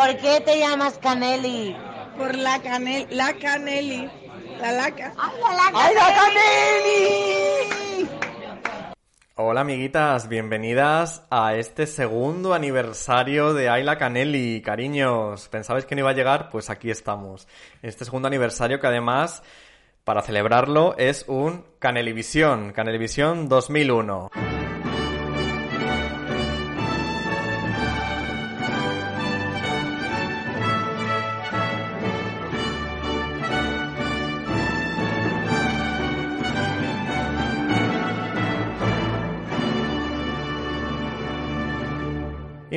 ¿Por qué te llamas Caneli? Por la canel, la caneli, la laca. ¡Ay, la Caneli! Hola amiguitas, bienvenidas a este segundo aniversario de Ayla Canelli, cariños. ¿Pensabais que no iba a llegar? Pues aquí estamos. Este segundo aniversario que además, para celebrarlo, es un Canelivisión, Canelivisión 2001.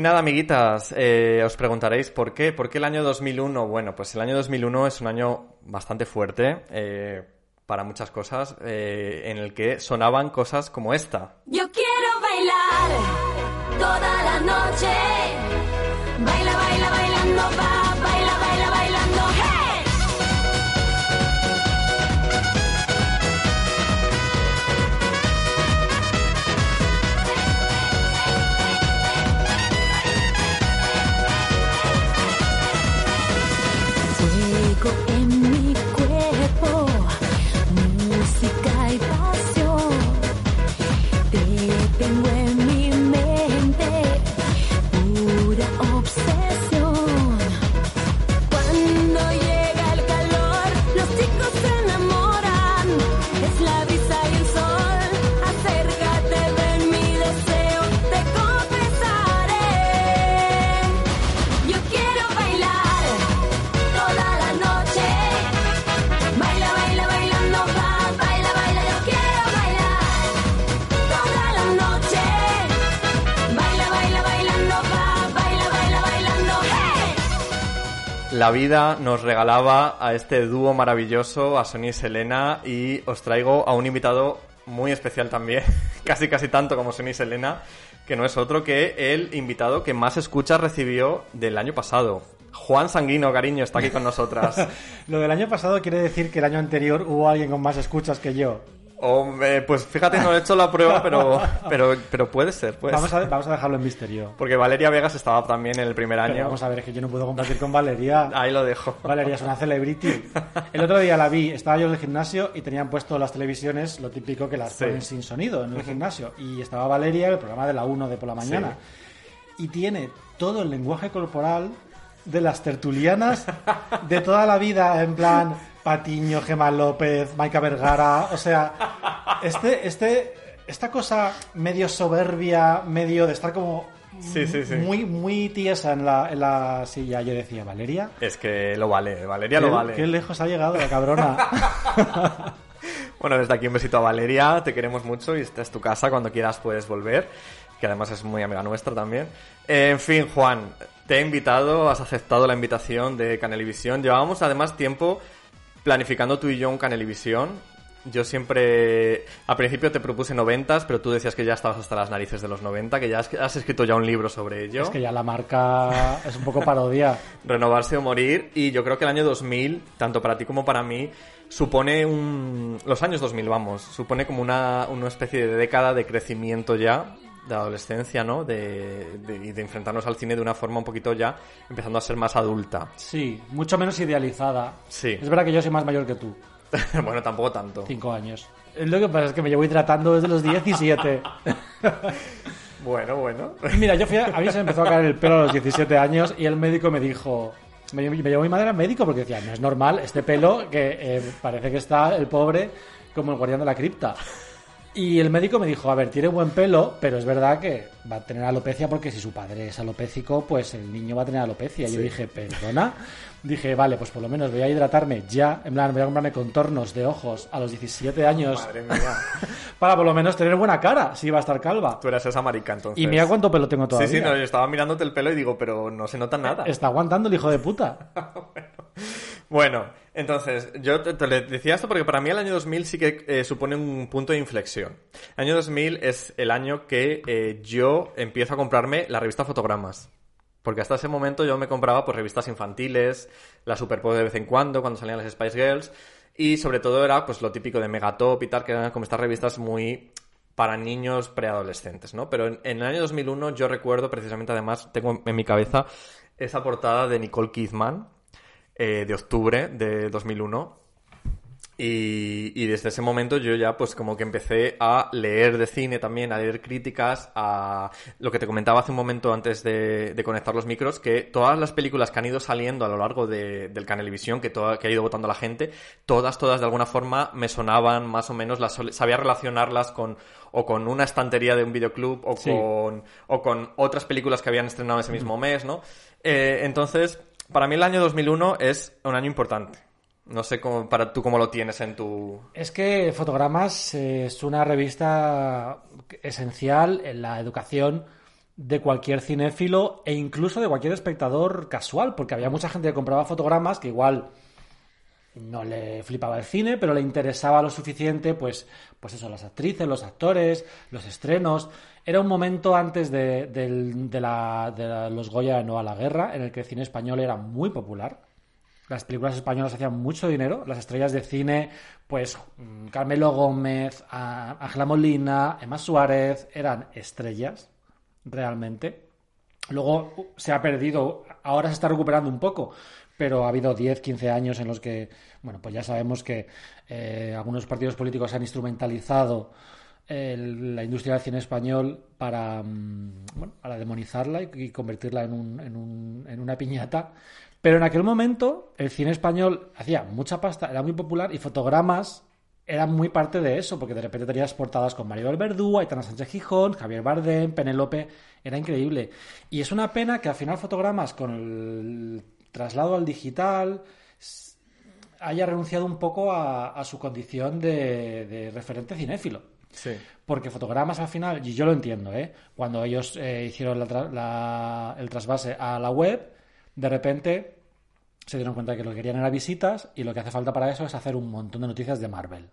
Nada, amiguitas, eh, os preguntaréis por qué. ¿Por qué el año 2001? Bueno, pues el año 2001 es un año bastante fuerte eh, para muchas cosas, eh, en el que sonaban cosas como esta. Yo quiero bailar toda la noche. Baila, baila, bailando, baila, La vida nos regalaba a este dúo maravilloso, a Sonia y Selena, y os traigo a un invitado muy especial también, casi casi tanto como Sonia y Selena, que no es otro que el invitado que más escuchas recibió del año pasado. Juan Sanguino, cariño, está aquí con nosotras. Lo del año pasado quiere decir que el año anterior hubo alguien con más escuchas que yo. Hombre, pues fíjate, no he hecho la prueba, pero, pero, pero puede ser, puede Vamos ser. a, vamos a dejarlo en misterio. Porque Valeria Vegas estaba también en el primer Pero año. vamos a ver, es que yo no puedo compartir con Valeria. Ahí lo dejo. Valeria es una celebrity. El otro día la vi, estaba yo en el gimnasio y tenían puesto las televisiones, lo típico que las Sí. ponen sin sonido en el gimnasio. Y estaba Valeria, el programa de la 1 de por la mañana. Y tiene todo el lenguaje corporal de las tertulianas de toda la vida, en plan Patiño, Gemma López, Maika Vergara. O sea, este, este, esta cosa medio soberbia, medio de estar como Sí, sí, sí. muy, muy tiesa en la, en la silla. Yo decía, Valeria, Es que lo vale, Valeria lo vale. qué lejos ha llegado la cabrona. Bueno, desde aquí un besito a Valeria, te queremos mucho y esta es tu casa, cuando quieras puedes volver, que además es muy amiga nuestra también. Eh, en fin, Juan, te he invitado, has aceptado la invitación de Canelivisión. Llevábamos además tiempo planificando tú y yo un Canelivisión. Yo siempre, al principio te propuse noventas, pero tú decías que ya estabas hasta las narices de los 90, que ya has, has escrito ya un libro sobre ello. es que ya la marca es un poco parodia. Renovarse o morir. Y yo creo que el año 2000, tanto para ti como para mí, supone un... Los años 2000, vamos, supone como una, una especie de década de crecimiento ya, de adolescencia, ¿no? De, de, y de enfrentarnos al cine de una forma un poquito ya, empezando a ser más adulta. Sí, mucho menos idealizada. Sí. Es verdad que yo soy más mayor que tú, bueno, tampoco tanto. cinco años. Lo que pasa es que me llevo hidratando desde los 17. Bueno, bueno. Mira, yo fui a, a mí se me empezó a caer el pelo a los 17 años y el médico me dijo, me, me llevó mi madre al médico porque decía, no es normal este pelo que eh, parece que está el pobre como el guardián de la cripta. Y el médico me dijo, a ver, tiene buen pelo, pero es verdad que va a tener alopecia porque si su padre es alopécico, pues el niño va a tener alopecia. Y yo dije, perdona. Dije, vale, pues por lo menos voy a hidratarme ya. En plan, voy a comprarme contornos de ojos a los 17 años Madre mía. para por lo menos tener buena cara si va a estar calva. Tú eras esa marica entonces. Y mira cuánto pelo tengo Sí, todavía. sí, no, yo estaba mirándote el pelo y digo, pero no se nota nada. Está aguantando el hijo de puta. Bueno, entonces, yo te, decía esto porque para mí el año 2000 sí que eh, supone un punto de inflexión. El año 2000 es el año que eh, yo empiezo a comprarme la revista Fotogramas. Porque hasta ese momento yo me compraba pues, revistas infantiles, la Superpop de vez en cuando, cuando salían las Spice Girls, y sobre todo era pues lo típico de Megatop y tal, que eran como estas revistas muy para niños preadolescentes, ¿no? Pero en, en el año 2001 yo recuerdo precisamente, además, tengo en mi cabeza esa portada de Nicole Kidman eh, de octubre de 2001. Y, y desde ese momento yo ya pues como que empecé a leer de cine también, a leer críticas, a lo que te comentaba hace un momento antes de, de conectar los micros, que todas las películas que han ido saliendo a lo largo de, del Canelivisión, que, toda- que ha ido votando la gente, todas, todas de alguna forma me sonaban más o menos, las, sabía relacionarlas con o con una estantería de un videoclub o, Sí. con, o con otras películas que habían estrenado ese mismo mes, ¿no? Eh, entonces, para mí el año 2001 es un año importante. No sé cómo, para tú cómo lo tienes en tu... Es que Fotogramas eh, es una revista esencial en la educación de cualquier cinéfilo e incluso de cualquier espectador casual, porque había mucha gente que compraba fotogramas que igual no le flipaba el cine, pero le interesaba lo suficiente, pues, pues eso, las actrices, los actores, los estrenos. Era un momento antes de, la- los Goya de No a la Guerra, en el que el cine español era muy popular. Las películas españolas hacían mucho dinero. Las estrellas de cine, pues mm, Carmelo Gómez, Ángela Molina, Emma Suárez, eran estrellas, realmente. Luego se ha perdido, ahora se está recuperando un poco, pero ha habido 10, 15 años en los que, bueno, pues ya sabemos que eh, algunos partidos políticos han instrumentalizado la industria del cine español para, mm, bueno, para demonizarla y, convertirla en, un- en un- en una piñata. Pero en aquel momento el cine español hacía mucha pasta, era muy popular y fotogramas eran muy parte de eso, porque de repente tenías portadas con Mario Verdú, Aitana Sánchez Gijón, Javier Bardem, Penélope, era increíble. Y es una pena que al final fotogramas con el traslado al digital haya renunciado un poco a, su condición de referente cinéfilo. Sí. Porque fotogramas al final, y yo lo entiendo, ¿eh? cuando ellos eh, hicieron la tra- la- el trasvase a la web, de repente se dieron cuenta que lo que querían era visitas y lo que hace falta para eso es hacer un montón de noticias de Marvel.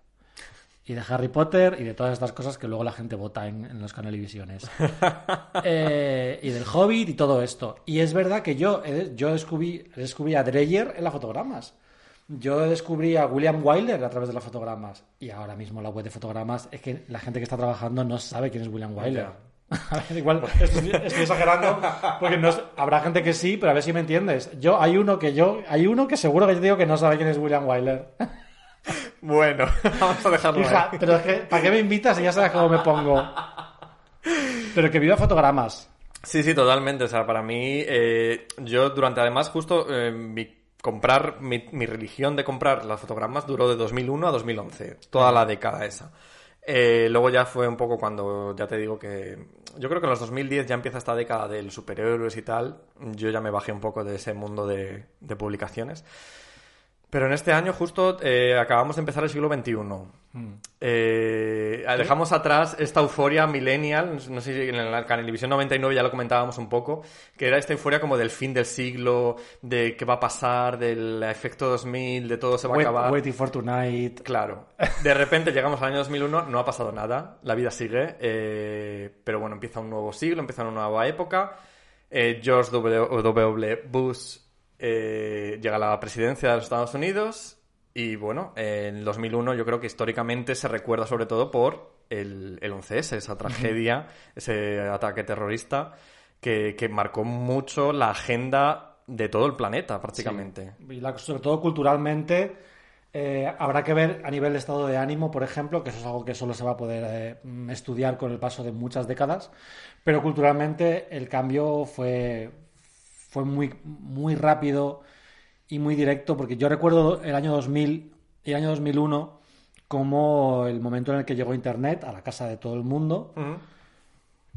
Y de Harry Potter y de todas estas cosas que luego la gente vota en, en los canalivisiones. Eh, y del Hobbit y todo esto. Y es verdad que yo, yo descubrí, descubrí a Dreyer en las fotogramas. Yo descubrí a William Wyler a través de las fotogramas. Y ahora mismo la web de fotogramas es que la gente que está trabajando no sabe quién es William Wyler. A ver, igual estoy, estoy exagerando porque no es- habrá gente que sí, pero a ver si me entiendes. Yo hay uno que yo hay uno que seguro que yo digo que no sabe quién es William Wyler. Bueno, vamos a dejarlo Hija, ahí. pero es que ¿para qué me invitas si ya sabes cómo me pongo? Pero que viva fotogramas. Sí, sí, totalmente. O sea, para mí, eh, yo durante además justo eh, mi comprar, mi, religión de comprar las fotogramas duró de 2001 a 2011, toda la década esa. Eh, luego ya fue un poco cuando, ya te digo que, yo creo que en los 2010 ya empieza esta década del superhéroes y tal, yo ya me bajé un poco de ese mundo de, de publicaciones. Pero en este año justo eh, acabamos de empezar el siglo XXI. Eh, dejamos atrás esta euforia millennial, no sé si en la Canelivisión 99 ya lo comentábamos un poco, que era esta euforia como del fin del siglo, de qué va a pasar, del efecto 2000, de todo se va a acabar. Waiting for Tonight. Claro. De repente llegamos al año 2001, no ha pasado nada, la vida sigue, eh, pero bueno, empieza un nuevo siglo, empieza una nueva época. Eh, George W. W. Bush llega a la presidencia de los Estados Unidos y bueno, en 2001 yo creo que históricamente se recuerda sobre todo por el, el 11S, esa tragedia, ese ataque terrorista que, que marcó mucho la agenda de todo el planeta prácticamente. Y la- sobre todo culturalmente, eh, habrá que ver a nivel de estado de ánimo, por ejemplo, que eso es algo que solo se va a poder eh, estudiar con el paso de muchas décadas, pero culturalmente el cambio fue, fue muy, muy rápido y muy directo, porque yo recuerdo el año 2000 y el año 2001 como el momento en el que llegó Internet a la casa de todo el mundo.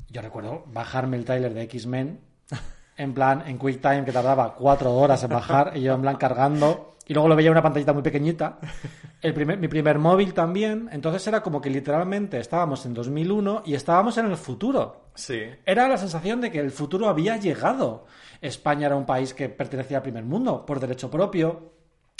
Yo recuerdo bajarme el tráiler de X-Men en plan, en QuickTime, que tardaba cuatro horas en bajar, y yo en plan cargando, y luego lo veía en una pantallita muy pequeñita. El primer, mi primer móvil también, entonces era como que literalmente estábamos en 2001 y estábamos en el futuro. Sí. Era la sensación de que el futuro había llegado. España era un país que pertenecía al primer mundo, por derecho propio.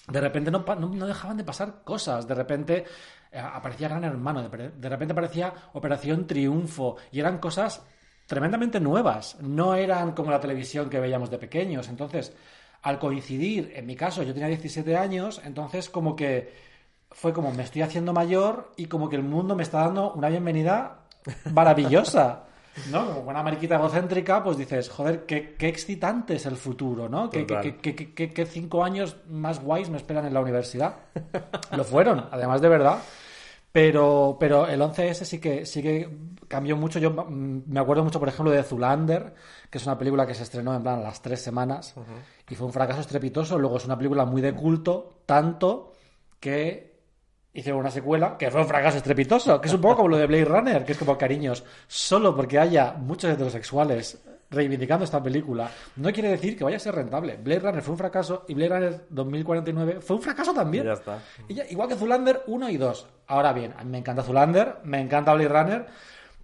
De repente no, no, dejaban de pasar cosas. De repente eh, aparecía Gran Hermano, de, de repente aparecía Operación Triunfo. Y eran cosas tremendamente nuevas. No eran como la televisión que veíamos de pequeños. Entonces, al coincidir, en mi caso, yo tenía 17 años, entonces como que fue como me estoy haciendo mayor y como que el mundo me está dando una bienvenida maravillosa. ¿no? Como buena mariquita egocéntrica, pues dices, joder, qué, qué excitante es el futuro, ¿no? ¿Qué, qué- qué- cinco años más guays me esperan en la universidad? Lo fueron, además de verdad. Pero, pero el 11S sí que, sí que cambió mucho. Yo me acuerdo mucho, por ejemplo, de Zulander, que es una película que se estrenó en plan a las tres semanas y fue un fracaso estrepitoso. Luego es una película muy de culto, tanto que hicieron una secuela que fue un fracaso estrepitoso, que es un poco como lo de Blade Runner, que es como cariños, solo porque haya muchos heterosexuales reivindicando esta película, no quiere decir que vaya a ser rentable. Blade Runner fue un fracaso y Blade Runner 2049 fue un fracaso también. Ya está. Ya- igual que Zulander 1 y 2. Ahora bien, a mí me encanta Zulander, me encanta Blade Runner,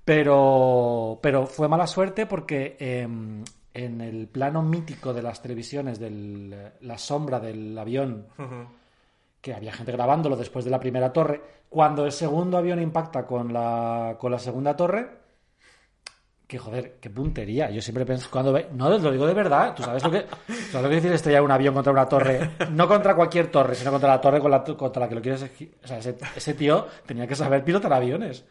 pero, pero fue mala suerte porque em, en el plano mítico de las televisiones, de la sombra del avión, que había gente grabándolo después de la primera torre, cuando el segundo avión impacta con la, con la segunda torre, que joder, qué puntería. Yo siempre pienso cuando ve... No, lo digo de verdad. Tú sabes lo que, sabes lo que decir estrellar un avión contra una torre. No contra cualquier torre, sino contra la torre con la, contra la que lo quieres... O sea, ese, ese tío tenía que saber pilotar aviones.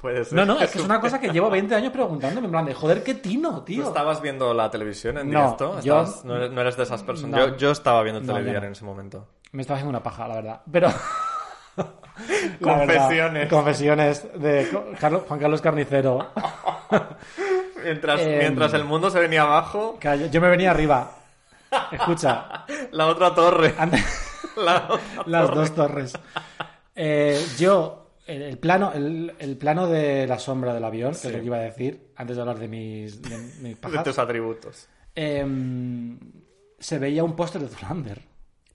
Puede ser. No, no, es que es una cosa que llevo 20 años preguntándome. En plan de, joder, qué tino, ¿Tú tío. estabas viendo la televisión en No, directo? yo- ¿Estabas- no, eres, no eres de esas personas. No. Yo, yo estaba viendo televisión no. en ese momento. Me estaba haciendo una paja, la verdad. Pero... La verdad, Confesiones. confesiones de Juan Carlos Carnicero. Mientras, Em. mientras el mundo se venía abajo, yo- yo me venía arriba. Escucha, la otra torre. antes... La otra Las torre. dos torres. Eh, yo, el, el plano, el, el plano de la sombra del avión, que es lo que iba a decir, antes de hablar de mis, de mis De tus atributos. em, se veía un póster de Zulander.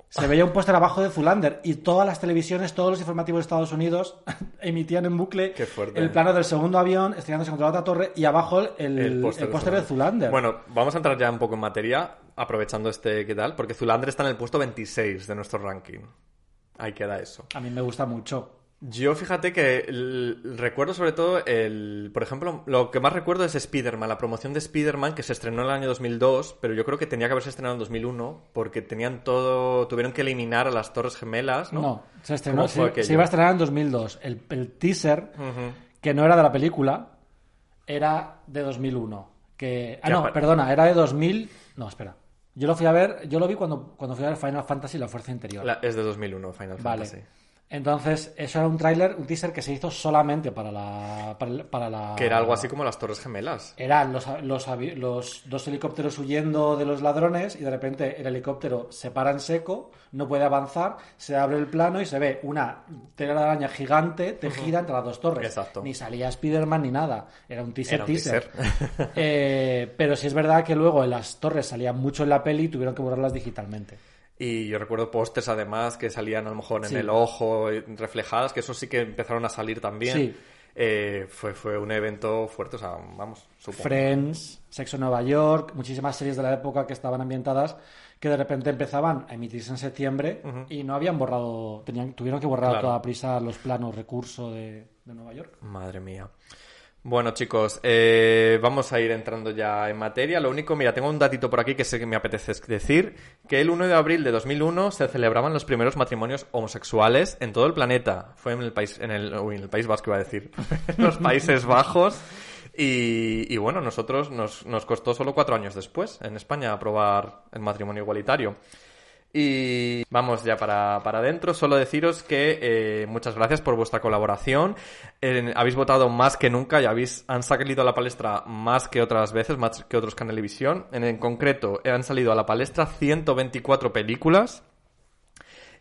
Se veía un póster abajo de Zulander y todas las televisiones, todos los informativos de Estados Unidos emitían en bucle fuerte. el plano del segundo avión estrellándose contra la otra torre y abajo el, el póster póster de Zulander. Bueno, vamos a entrar ya un poco en materia, aprovechando este qué tal, porque Zulander está en el puesto 26 de nuestro ranking. Ahí queda eso. A mí me gusta mucho. Yo fíjate que el- recuerdo sobre todo el, por ejemplo, lo que más recuerdo es Spider-Man, la promoción de Spider-Man que se estrenó en el año 2002, pero yo creo que tenía que haberse estrenado en 2001 porque tenían todo, tuvieron que eliminar a las Torres Gemelas, ¿no? No, se estrenó, ¿Cómo fue se, se iba a estrenar en 2002. El, el teaser, que no era de la película, era de 2001. Que, ah, no, perdona, era de 2000. No, espera. Yo lo fui a ver, yo lo vi cuando, cuando fui a ver Final Fantasy La Fuerza Interior. La- es de 2001 Final vale. Fantasy. Entonces, eso era un tráiler, un teaser que se hizo solamente para la. Para, el- para la Que era algo así como las Torres Gemelas. Eran los, los, los dos helicópteros huyendo de los ladrones y de repente el helicóptero se para en seco, no puede avanzar, se abre el plano y se ve una tela de araña gigante tejida entre las dos torres. Exacto. Ni salía Spider-Man ni nada. Era un teaser Era un teaser. teaser. Eh, pero sí es verdad que luego en las torres salían mucho en la peli y tuvieron que borrarlas digitalmente. Y yo recuerdo pósters además que salían a lo mejor en Sí. el ojo, eh, reflejadas, que eso sí que empezaron a salir también. Sí. Eh, fue, fue un evento fuerte, o sea, vamos, supongo. Friends, Sexo en Nueva York, muchísimas series de la época que estaban ambientadas que de repente empezaban a emitirse en septiembre y no habían borrado, tenían, tuvieron que borrar a toda prisa los planos recurso de, de Nueva York. Madre mía. Bueno, chicos, eh, vamos a ir entrando ya en materia. Lo único, mira, tengo un datito por aquí que sé que me apetece decir, que el 1 de abril de 2001 se celebraban los primeros matrimonios homosexuales en todo el planeta. Fue en el país, en el, País Vasco iba a decir, en los Países Bajos. Y, y bueno, nosotros nos, nos costó solo cuatro años después en España aprobar el matrimonio igualitario. Y vamos ya para, para adentro. Solo deciros que eh, muchas gracias por vuestra colaboración. Eh, habéis votado más que nunca y habéis, han salido a la palestra más que otras veces, más que otros canelevisión. En, en concreto, han salido a la palestra 124 películas.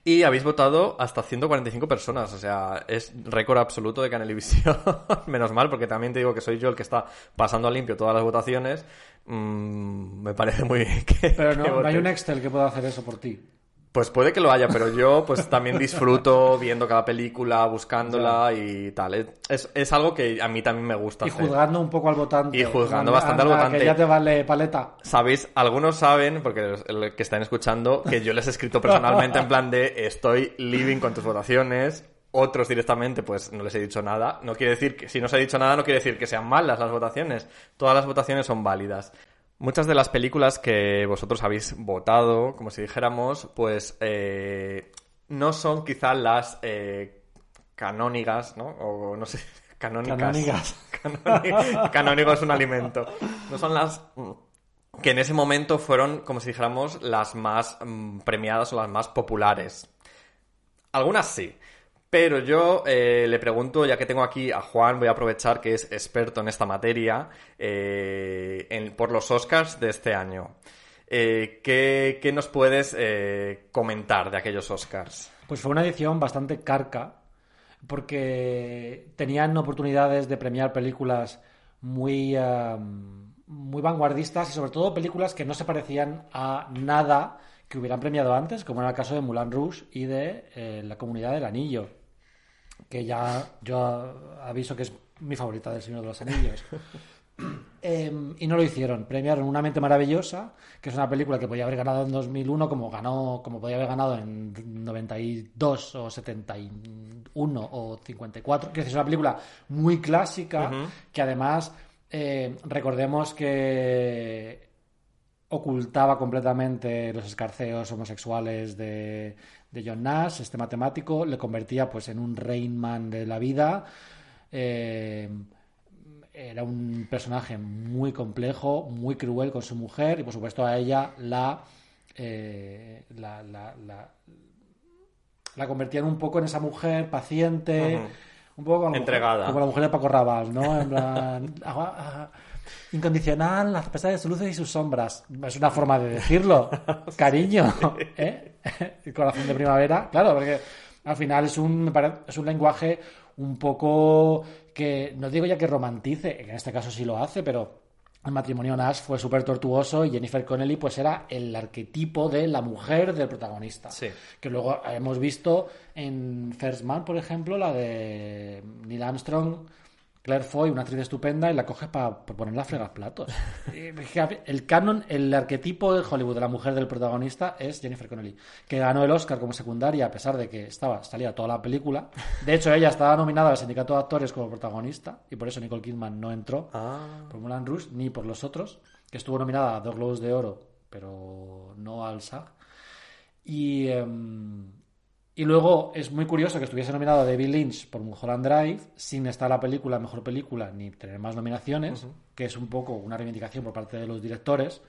Y habéis votado hasta 145 personas, o sea, es récord absoluto de Canelivisión. Menos mal, porque también te digo que soy yo el que está pasando a limpio todas las votaciones. Mm, me parece muy bien que. Pero que no, hay un Excel que pueda hacer eso por ti. Pues puede que lo haya, pero yo pues también disfruto viendo cada película, buscándola y tal. Es- Es, algo que a mí también me gusta Y hacer. juzgando un poco al votante. Y juzgando Anda, bastante al anda, votante. Que ya te vale paleta. Sabéis, algunos saben, porque los el que están escuchando, que yo les he escrito personalmente en plan de estoy living con tus votaciones. Otros directamente, pues no les he dicho nada. No quiere decir que, si no os he dicho nada, no quiere decir que sean malas las votaciones. Todas las votaciones son válidas. Muchas de las películas que vosotros habéis votado, como si dijéramos, pues eh, no son quizá las eh, canónigas, ¿no? O no sé Canónicas. Canónicas. Canóni- Canónigo es un alimento. No son las que en ese momento fueron, como si dijéramos, las más mm, premiadas o las más populares. Algunas sí. Pero yo eh, le pregunto, ya que tengo aquí a Juan, voy a aprovechar que es experto en esta materia, eh, por los Oscars de este año. Eh, ¿qué, nos puedes comentar de aquellos Oscars? Pues fue una edición bastante carca, porque tenían oportunidades de premiar películas muy, eh, muy vanguardistas y sobre todo películas que no se parecían a nada que hubieran premiado antes, como era el caso de Moulin Rouge y de La Comunidad del Anillo, que ya yo aviso que es mi favorita del Señor de los Anillos. Eh, y no lo hicieron. Premiaron Una mente maravillosa, que es una película que podía haber ganado en 2001, como ganó, como podía haber ganado en 92 o 71 o 54. Que es una película muy clásica, que además eh, recordemos que ocultaba completamente los escarceos homosexuales de, de John Nash, este matemático, le convertía pues en un Rainman de la vida. Eh, era un personaje muy complejo, muy cruel con su mujer y por supuesto a ella la, eh, la, la, la, la convertían un poco en esa mujer paciente, un poco como, Entregada. como la mujer de Paco Rabanne, ¿no? En plan, incondicional, a pesar de sus luces y sus sombras. Es una forma de decirlo, cariño, ¿eh? El corazón de primavera, claro, porque al final es un, es un lenguaje un poco que, no digo ya que romantice, que en este caso sí lo hace, pero el matrimonio Nash fue súper tortuoso y Jennifer Connelly pues era el arquetipo de la mujer del protagonista. Sí. Que luego hemos visto en First Man, por ejemplo, la de Neil Armstrong, Claire Foy, una actriz estupenda, y la coge para ponerla a fregar platos. El canon, el arquetipo de Hollywood de la mujer del protagonista es Jennifer Connelly, que ganó el Oscar como secundaria a pesar de que estaba salía toda la película. De hecho, ella estaba nominada al sindicato de actores como protagonista, y por eso Nicole Kidman no entró Ah, por Moulin Rouge ni por los otros, que estuvo nominada a dos Globos de Oro, pero no al SAG. Y, em, y luego es muy curioso que estuviese nominado David Lynch por Mulholland Drive sin estar la película mejor película ni tener más nominaciones, que es un poco una reivindicación por parte de los directores.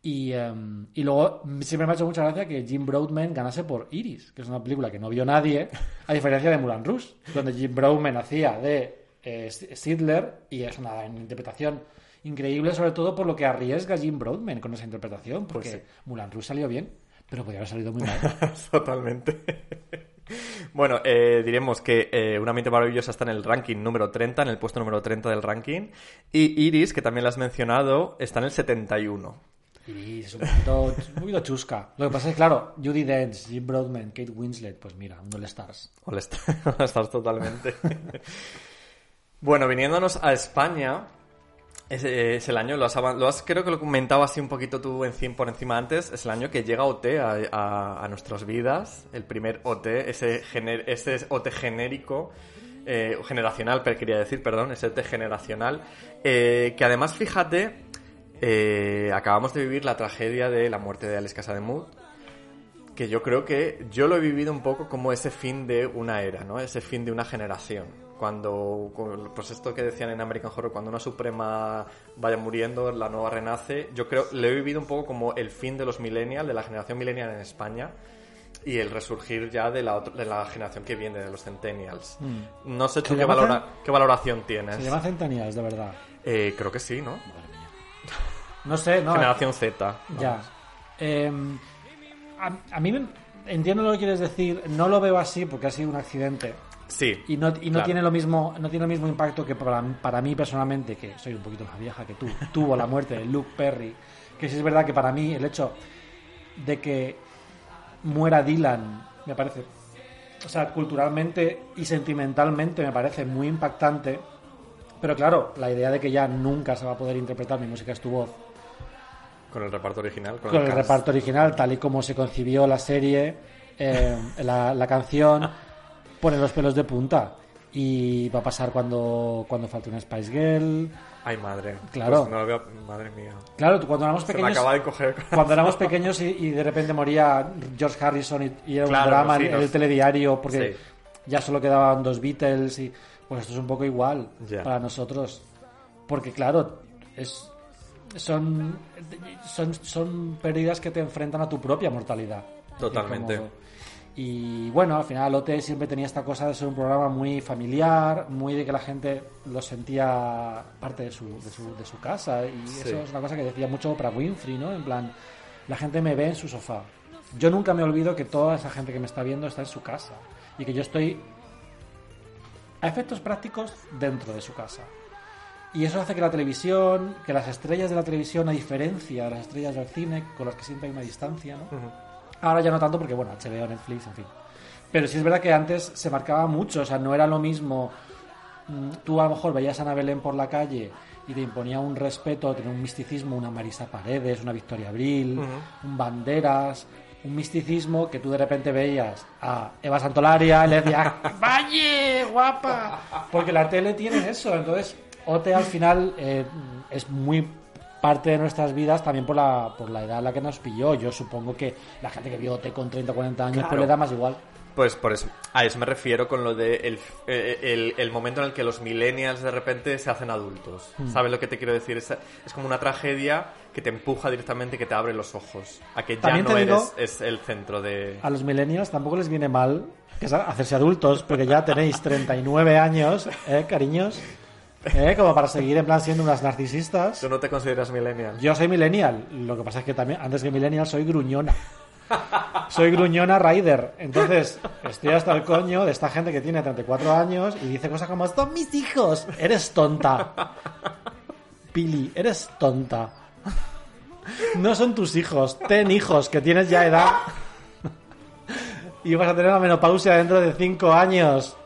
Y, em, y luego siempre me ha hecho mucha gracia que Jim Broadman ganase por Iris, que es una película que no vio nadie, a diferencia de Moulin Rouge, donde Jim Broadman hacía de eh, Sidler y es una interpretación increíble, sobre todo por lo que arriesga Jim Broadman con esa interpretación, porque Pues sí. Moulin Rouge salió bien, pero podría haber salido muy mal. totalmente. Bueno, eh, diremos que eh, Una mente maravillosa está en el ranking número 30, en el puesto número 30 del ranking. Y Iris, que también lo has mencionado, está en el 71. Iris es un poquito, un poquito chusca. Lo que pasa es que, claro, Judy Dench, Jim Broadman, Kate Winslet, pues mira, un All Stars. All All Stars totalmente. bueno, viniéndonos a España, es, el año, lo has, lo has- creo que lo comentaba así un poquito tú encima, por encima antes, es el año que llega OT a, a- a nuestras vidas, el primer OT, ese, gener- ese OT genérico, eh, generacional, pero quería decir, perdón, ese OT generacional, eh, que además, fíjate, eh, acabamos de vivir la tragedia de la muerte de Alex Casademut, que yo creo que yo lo he vivido un poco como ese fin de una era, ¿no? Ese fin de una generación. Cuando, pues esto que decían en American Horror, cuando una suprema vaya muriendo, la nueva renace, yo creo, lo he vivido un poco como el fin de los millennials, de la generación millennial en España, y el resurgir ya de la, de la generación que viene, de los centennials. No sé tú ¿Se qué, llama valora- qué valoración tienes. Se llama Centennials, de verdad. Eh, creo que sí, ¿no? No sé, no. Generación Z. Ya. Eh, a, a mí me- entiendo lo que quieres decir. No lo veo así porque ha sido un accidente. Sí. Y no, y no Claro. tiene lo mismo no tiene el mismo impacto que para, para mí personalmente, que soy un poquito más vieja que tú, tuvo la muerte de Luke Perry. Que sí es verdad que para mí el hecho de que muera Dylan me parece, o sea, culturalmente y sentimentalmente me parece muy impactante. Pero claro, la idea de que ya nunca se va a poder interpretar mi música es tu voz Con el reparto original. Con, con el cast. reparto original, tal y como se concibió la serie, eh, la, la canción, pone los pelos de punta. Y va a pasar cuando, cuando falte una Spice Girl. Ay, madre. Claro. Pues no veo... Madre mía. Claro, cuando éramos Se me pequeños. acaba de coger... Cuando éramos pequeños y, y de repente moría George Harrison y, y era Claro, un drama sí, en nos- el telediario porque Sí. ya solo quedaban dos Beatles y Pues esto es un poco igual para nosotros. Porque claro, es son, son son pérdidas que te enfrentan a tu propia mortalidad. Totalmente. Y bueno, al final OT siempre tenía esta cosa de ser un programa muy familiar, muy de que la gente lo sentía parte de su, de su, de su casa. Y Sí. eso es una cosa que decía mucho Oprah Winfrey, ¿no? En plan, la gente me ve en su sofá. Yo nunca me olvido que toda esa gente que me está viendo está en su casa. Y que yo estoy a efectos prácticos dentro de su casa. Y eso hace que la televisión, que las estrellas de la televisión, a diferencia de las estrellas del cine, con las que siempre hay una distancia, ¿no? Ahora ya no tanto porque, bueno, HBO, Netflix, en fin. Pero sí es verdad que antes se marcaba mucho, o sea, no era lo mismo. mm, Tú a lo mejor veías a Ana Belén por la calle y te imponía un respeto, tenía un misticismo, una Marisa Paredes, una Victoria Abril, un Banderas, un misticismo que tú de repente veías a Eva Santolaria y le decías, ¡Valle, guapa! Porque la tele tiene eso, entonces OT al final eh, es muy parte de nuestras vidas también por la, por la edad en la que nos pilló. Yo supongo que la gente que vio OT con 30 o 40 años pues Claro. le da más igual. Pues por eso, a eso me refiero con lo de el, eh, el, el momento en el que los millennials de repente se hacen adultos. Hmm. ¿Sabes lo que te quiero decir? Es, es como una tragedia que te empuja directamente, que te abre los ojos. A que ya no eres es el centro de... A los millennials tampoco les viene mal que hacerse adultos, porque ya tenéis 39 años, ¿eh, cariños? ¿Eh? Como para seguir en plan siendo unas narcisistas. ¿Tú no te consideras millennial? Yo soy millennial, lo que pasa es que también, antes que millennial, soy gruñona. Soy gruñona rider. Entonces, estoy hasta el coño de esta gente que tiene 34 años y dice cosas como: ¡Son mis hijos! Eres tonta. Pili, eres tonta. No son tus hijos, ten hijos, que tienes ya edad. Y vas a tener la menopausia dentro de 5 años.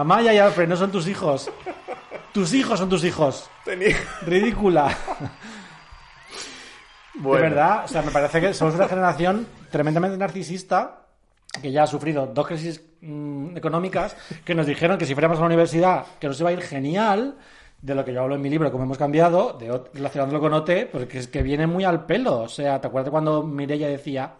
Amaya y Alfred no son tus hijos. Tus hijos son tus hijos. Tenía- Ridícula. Bueno. De verdad, o sea, me parece que somos una generación tremendamente narcisista que ya ha sufrido dos crisis mm, económicas que nos dijeron que si fuéramos a la universidad que nos iba a ir genial, de lo que yo hablo en mi libro, como hemos cambiado, de, relacionándolo con OT, porque es que viene muy al pelo. O sea, ¿te acuerdas cuando Mireia decía,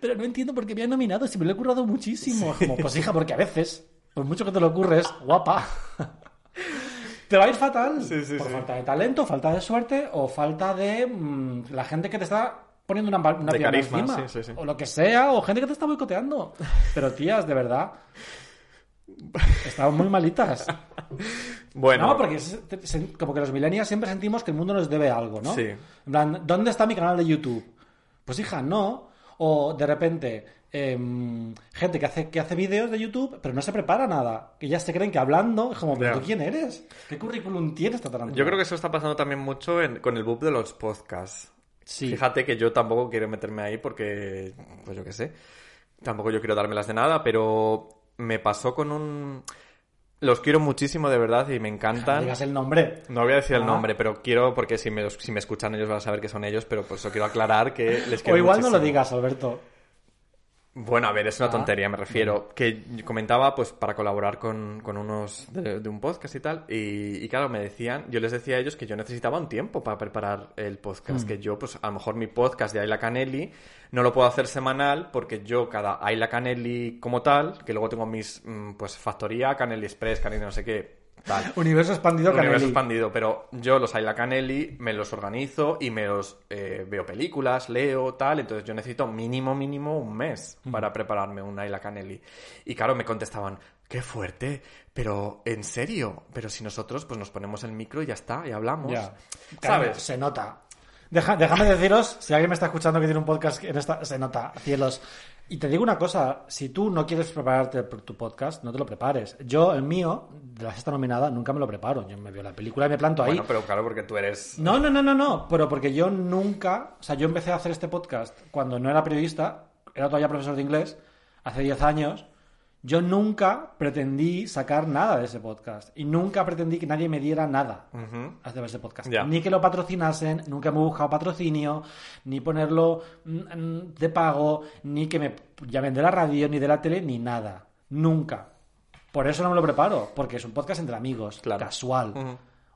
pero no entiendo por qué me han nominado, si me lo he currado muchísimo? Como, pues hija, porque a veces, por mucho que te lo ocurres, guapa, te va a ir fatal. Sí, sí, por sí. falta de talento, falta de suerte o falta de mm, la gente que te está poniendo una, una De pierna carisma, encima. sí, sí, sí. O lo que sea, o gente que te está boicoteando. Pero tías, de verdad. Estamos muy malitas. Bueno, No, porque es- como que los millennials siempre sentimos que el mundo nos debe algo, ¿no? Sí. En plan, ¿dónde está mi canal de YouTube? Pues hija, no. O de repente, em, gente que hace, que hace vídeos de YouTube, pero no se prepara nada. Que ya se creen que hablando, es como, ¿pero tú quién eres? ¿Qué currículum tienes esta tarántula? yo creo que eso está pasando también mucho en- con el boom de los podcasts. Sí. Fíjate que yo tampoco quiero meterme ahí porque, pues yo qué sé, tampoco yo quiero dármelas de nada, pero me pasó con un... Los quiero muchísimo de verdad y me encantan. digas el nombre. No voy a decir el Ah. nombre, pero quiero, porque si me, si me escuchan ellos van a saber que son ellos, pero por eso quiero aclarar que les O quiero igual no lo digas, Alberto. Bueno, a ver, es una Ah. tontería, me refiero. Que comentaba, pues, para colaborar con, con unos de, de un podcast y tal. Y, y claro, me decían, yo les decía a ellos que yo necesitaba un tiempo para preparar el podcast. Que yo, pues, a lo mejor mi podcast de Ayla Canelli no lo puedo hacer semanal porque yo, cada Ayla Canelli como tal, que luego tengo mis, mm, pues, factoría, Canelli Express, Canelli no sé qué, Universo expandido, Universo Canelli. expandido, pero yo los Ayla Canelli me los organizo y me los eh, veo películas, leo, tal, entonces yo necesito mínimo, mínimo un mes para prepararme un Ayla Canelli. Y claro, me contestaban, qué fuerte, pero ¿en serio? Pero si nosotros pues nos ponemos el micro y ya está, y hablamos. Ya. Claro, ¿Sabes? Se nota. Deja- déjame deciros, si alguien me está escuchando que tiene un podcast en esta, se nota, cielos. Y te digo una cosa, si tú no quieres prepararte por tu podcast, no te lo prepares. Yo, el mío, de la sexta nominada, nunca me lo preparo. Yo me veo la película y me planto ahí. Bueno, pero claro, porque tú eres... No, no, no, no, no, pero porque yo nunca, o sea, yo empecé a hacer este podcast cuando no era periodista, era todavía profesor de inglés, hace 10 años, yo nunca pretendí sacar nada de ese podcast y nunca pretendí que nadie me diera nada a través de podcast. Ni que lo patrocinasen, nunca me he buscado patrocinio, ni ponerlo mm, mm, de pago, ni que me llamen de la radio, ni de la tele, ni nada. Nunca. Por eso no me lo preparo, porque es un podcast entre amigos, Claro. casual.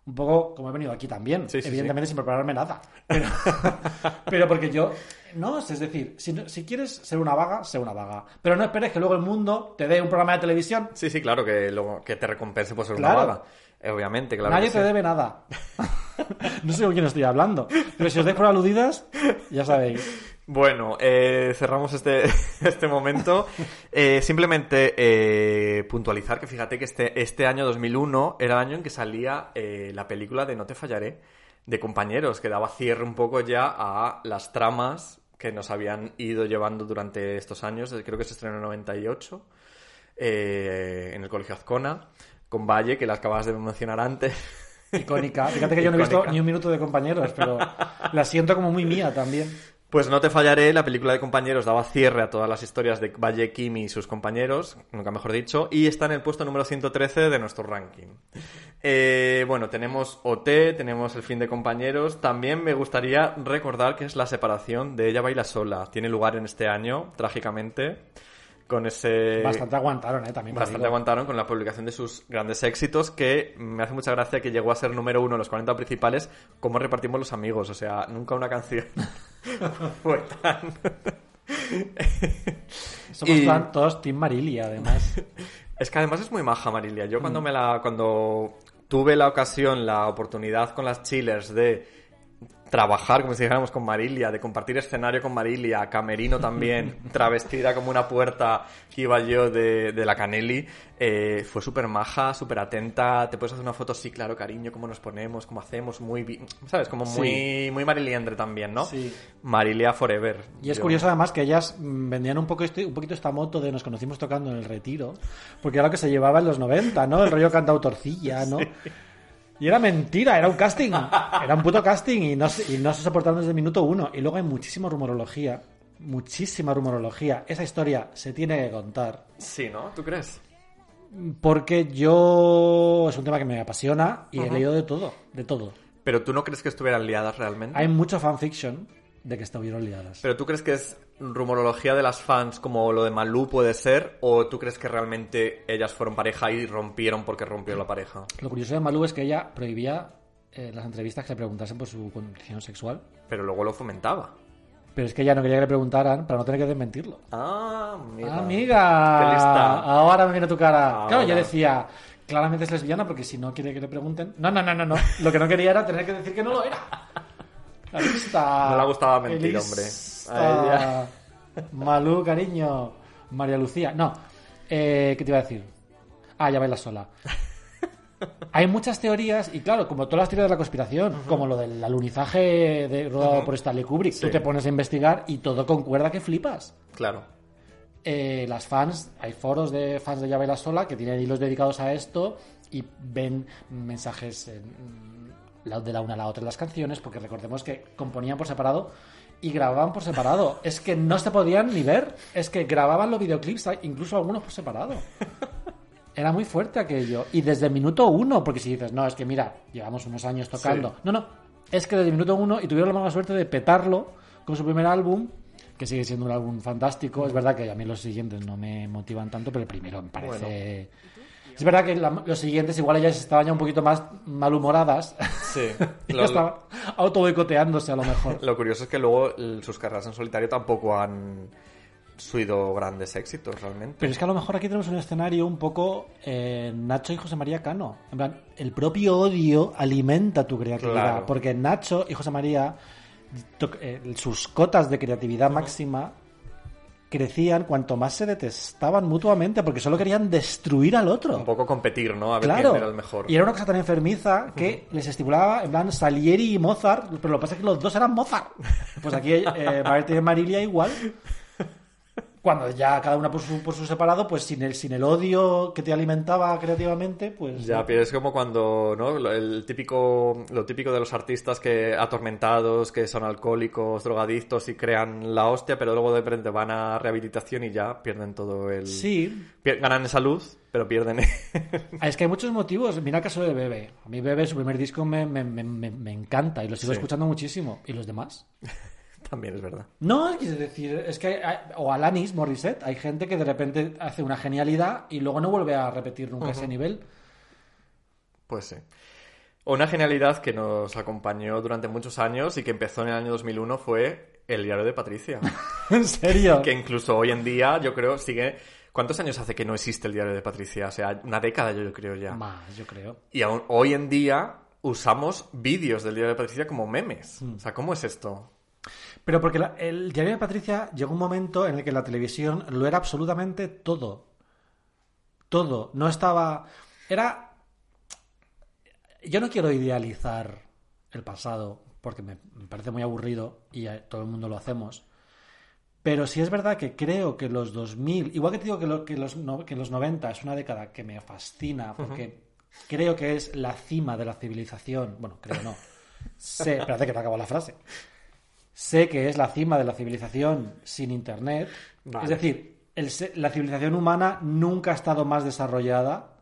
Un poco como he venido aquí también. Sí, sí, Evidentemente sin prepararme nada. Pero, pero porque yo. No, es decir, si, si quieres ser una vaga, sé una vaga. Pero no esperes que luego el mundo te dé un programa de televisión. Sí, sí, claro, que, luego, que te recompense por ser Claro. una vaga. Eh, obviamente, claro. Nadie te sí. debe nada. no sé con quién estoy hablando. Pero si os deis por aludidas, ya sabéis. Bueno, eh, cerramos este, este momento. Eh, simplemente eh, puntualizar que fíjate que este, este año 2001 era el año en que salía eh, la película de No te fallaré, de compañeros, que daba cierre un poco ya a las tramas que nos habían ido llevando durante estos años. Creo que se estrenó en el 98, eh, en el Colegio Azcona, con Valle, que la acabas de mencionar antes. Icónica. Fíjate que yo no he visto ni un minuto de compañeros, pero la siento como muy mía también. Pues no te fallaré, la película de compañeros daba cierre a todas las historias de Valle Kimi y sus compañeros, nunca mejor dicho, y está en el puesto número 113 de nuestro ranking. Eh, bueno, tenemos OT, tenemos el fin de compañeros, también me gustaría recordar que es la separación de Ella Baila Sola, tiene lugar en este año, trágicamente, con ese... Bastante aguantaron, ¿eh? También te Bastante aguantaron con la publicación de sus grandes éxitos, que me hace mucha gracia que llegó a ser número uno en los 40 principales, cómo repartimos los amigos, o sea, nunca una canción fue tan... Somos Y- todos Team Marilia, además. Es que además es muy maja Marilia. Yo cuando me la, cuando tuve la ocasión, la oportunidad con las chillers de trabajar, como si dijéramos, con Marilia, de compartir escenario con Marilia, camerino también, travestida como una puerta que iba yo de, de la Canelli, eh, fue súper maja, súper atenta, te puedes hacer una foto, sí, claro, cariño, cómo nos ponemos, cómo hacemos, muy, bi- ¿sabes? Como Sí. muy, muy mariliendre también, ¿no? Sí. Marilia Forever. Y es Yo- curioso además que ellas mm, vendían un poco este, un poquito esta moto de nos conocimos tocando en el retiro, porque era lo que se llevaba en los 90, ¿no? El rollo cantautorcilla, ¿no? Y era mentira, era un casting, era un puto casting y no, se- y no se soportaron desde el minuto uno. Y luego hay muchísima rumorología, muchísima rumorología. Esa historia se tiene que contar. Sí, ¿no? ¿Tú crees? Porque yo es un tema que me apasiona y he leído de todo, de todo. Pero tú no crees que estuvieran liadas realmente? Hay mucho fanfiction de que estuvieron liadas. ¿Pero tú crees que es rumorología de las fans como lo de Malú puede ser? ¿O tú crees que realmente ellas fueron pareja y rompieron porque rompió la pareja? Lo curioso de Malú es que ella prohibía eh, las entrevistas que le preguntasen por su condición sexual. Pero luego lo fomentaba. Pero es que ella no quería que le preguntaran para no tener que desmentirlo. Ah, mira. Amiga, Qué lista. ahora me viene tu cara. Ahora. Claro, yo decía, claramente es lesbiana porque si no quiere que le pregunten. No, no, no, no, no. Lo que no quería era tener que decir que no lo era. La lista. No le gustaba mentir, hombre. Malú, cariño. María Lucía. No. Eh, ¿Qué te iba a decir? Ah, ya baila sola. Hay muchas teorías, y claro, como todas las teorías de la conspiración, como lo del alunizaje de, rodado por Stanley Kubrick, tú te pones a investigar y todo concuerda que flipas. Claro. Eh, las fans, hay foros de fans de Ya Baila Sola que tienen hilos dedicados a esto y ven mensajes en- la- de la una a la otra en las canciones, porque recordemos que componían por separado y grababan por separado. es que no se podían ni ver, es que grababan los videoclips, incluso algunos por separado. Era muy fuerte aquello. Y desde el minuto uno, porque si dices, no, es que mira, llevamos unos años tocando. Sí. No, no, es que desde el minuto uno, y tuvieron la mala suerte de petarlo con su primer álbum, que sigue siendo un álbum fantástico. Es verdad que a mí los siguientes no me motivan tanto, pero el primero me parece... Es verdad que la- los siguientes igual ellas estaban ya un poquito más malhumoradas. Sí. y Lo, estaban auto boicoteándose a lo mejor. lo curioso es que luego sus carreras en solitario tampoco han sido grandes éxitos realmente. Pero es que a lo mejor aquí tenemos un escenario un poco eh, Nacho y José María Cano. En plan, el propio odio alimenta tu creatividad. Claro. Porque Nacho y José María, eh, sus cotas de creatividad máxima crecían cuanto más se detestaban mutuamente porque solo querían destruir al otro. Un poco competir, ¿no? A ver Claro. quién era el mejor. Y era una cosa tan enfermiza que les estimulaba, en plan, Salieri y Mozart, pero lo que pasa es que los dos eran Mozart. Pues aquí, eh, Marta y Marilia igual. Cuando ya cada una por su, por su separado, pues sin el, sin el odio que te alimentaba creativamente, pues... Ya, pero es como cuando, ¿no? Lo- El típico, lo típico de los artistas que atormentados, que son alcohólicos, drogadictos y crean la hostia, pero luego de repente van a rehabilitación y ya pierden todo el... Sí, Pier- Ganan en salud, pero pierden... es que hay muchos motivos. Mira el caso de Bebe. A mí Bebe, su primer disco me, me, me, me- me encanta y lo sigo Sí. escuchando muchísimo. ¿Y los demás? También es verdad. No, es decir, es que hay- o Alanis Morissette, hay gente que de repente hace una genialidad y luego no vuelve a repetir nunca ese nivel. Pues sí. Una genialidad que nos acompañó durante muchos años y que empezó en el año 2001 fue el diario de Patricia. ¿En serio? que incluso hoy en día, yo creo, sigue... ¿Cuántos años hace que no existe el diario de Patricia? O sea, una década yo creo ya. Más, yo creo. Y aún hoy en día usamos vídeos del diario de Patricia como memes. Mm. O sea, ¿cómo es esto? Pero porque la- el diario de Patricia llegó un momento en el que la televisión lo era absolutamente todo. Todo. No estaba. Era. Yo no quiero idealizar el pasado, porque me, me parece muy aburrido y todo el mundo lo hacemos. Pero sí es verdad que creo que los 2000, igual que te digo que, lo- que los, no- que los 90 es una década que me fascina, porque creo que es la cima de la civilización. Bueno, creo no. Sé, espérate que te acabo la frase sé que es la cima de la civilización sin Internet. Vale. Es decir, el la civilización humana nunca ha estado más desarrollada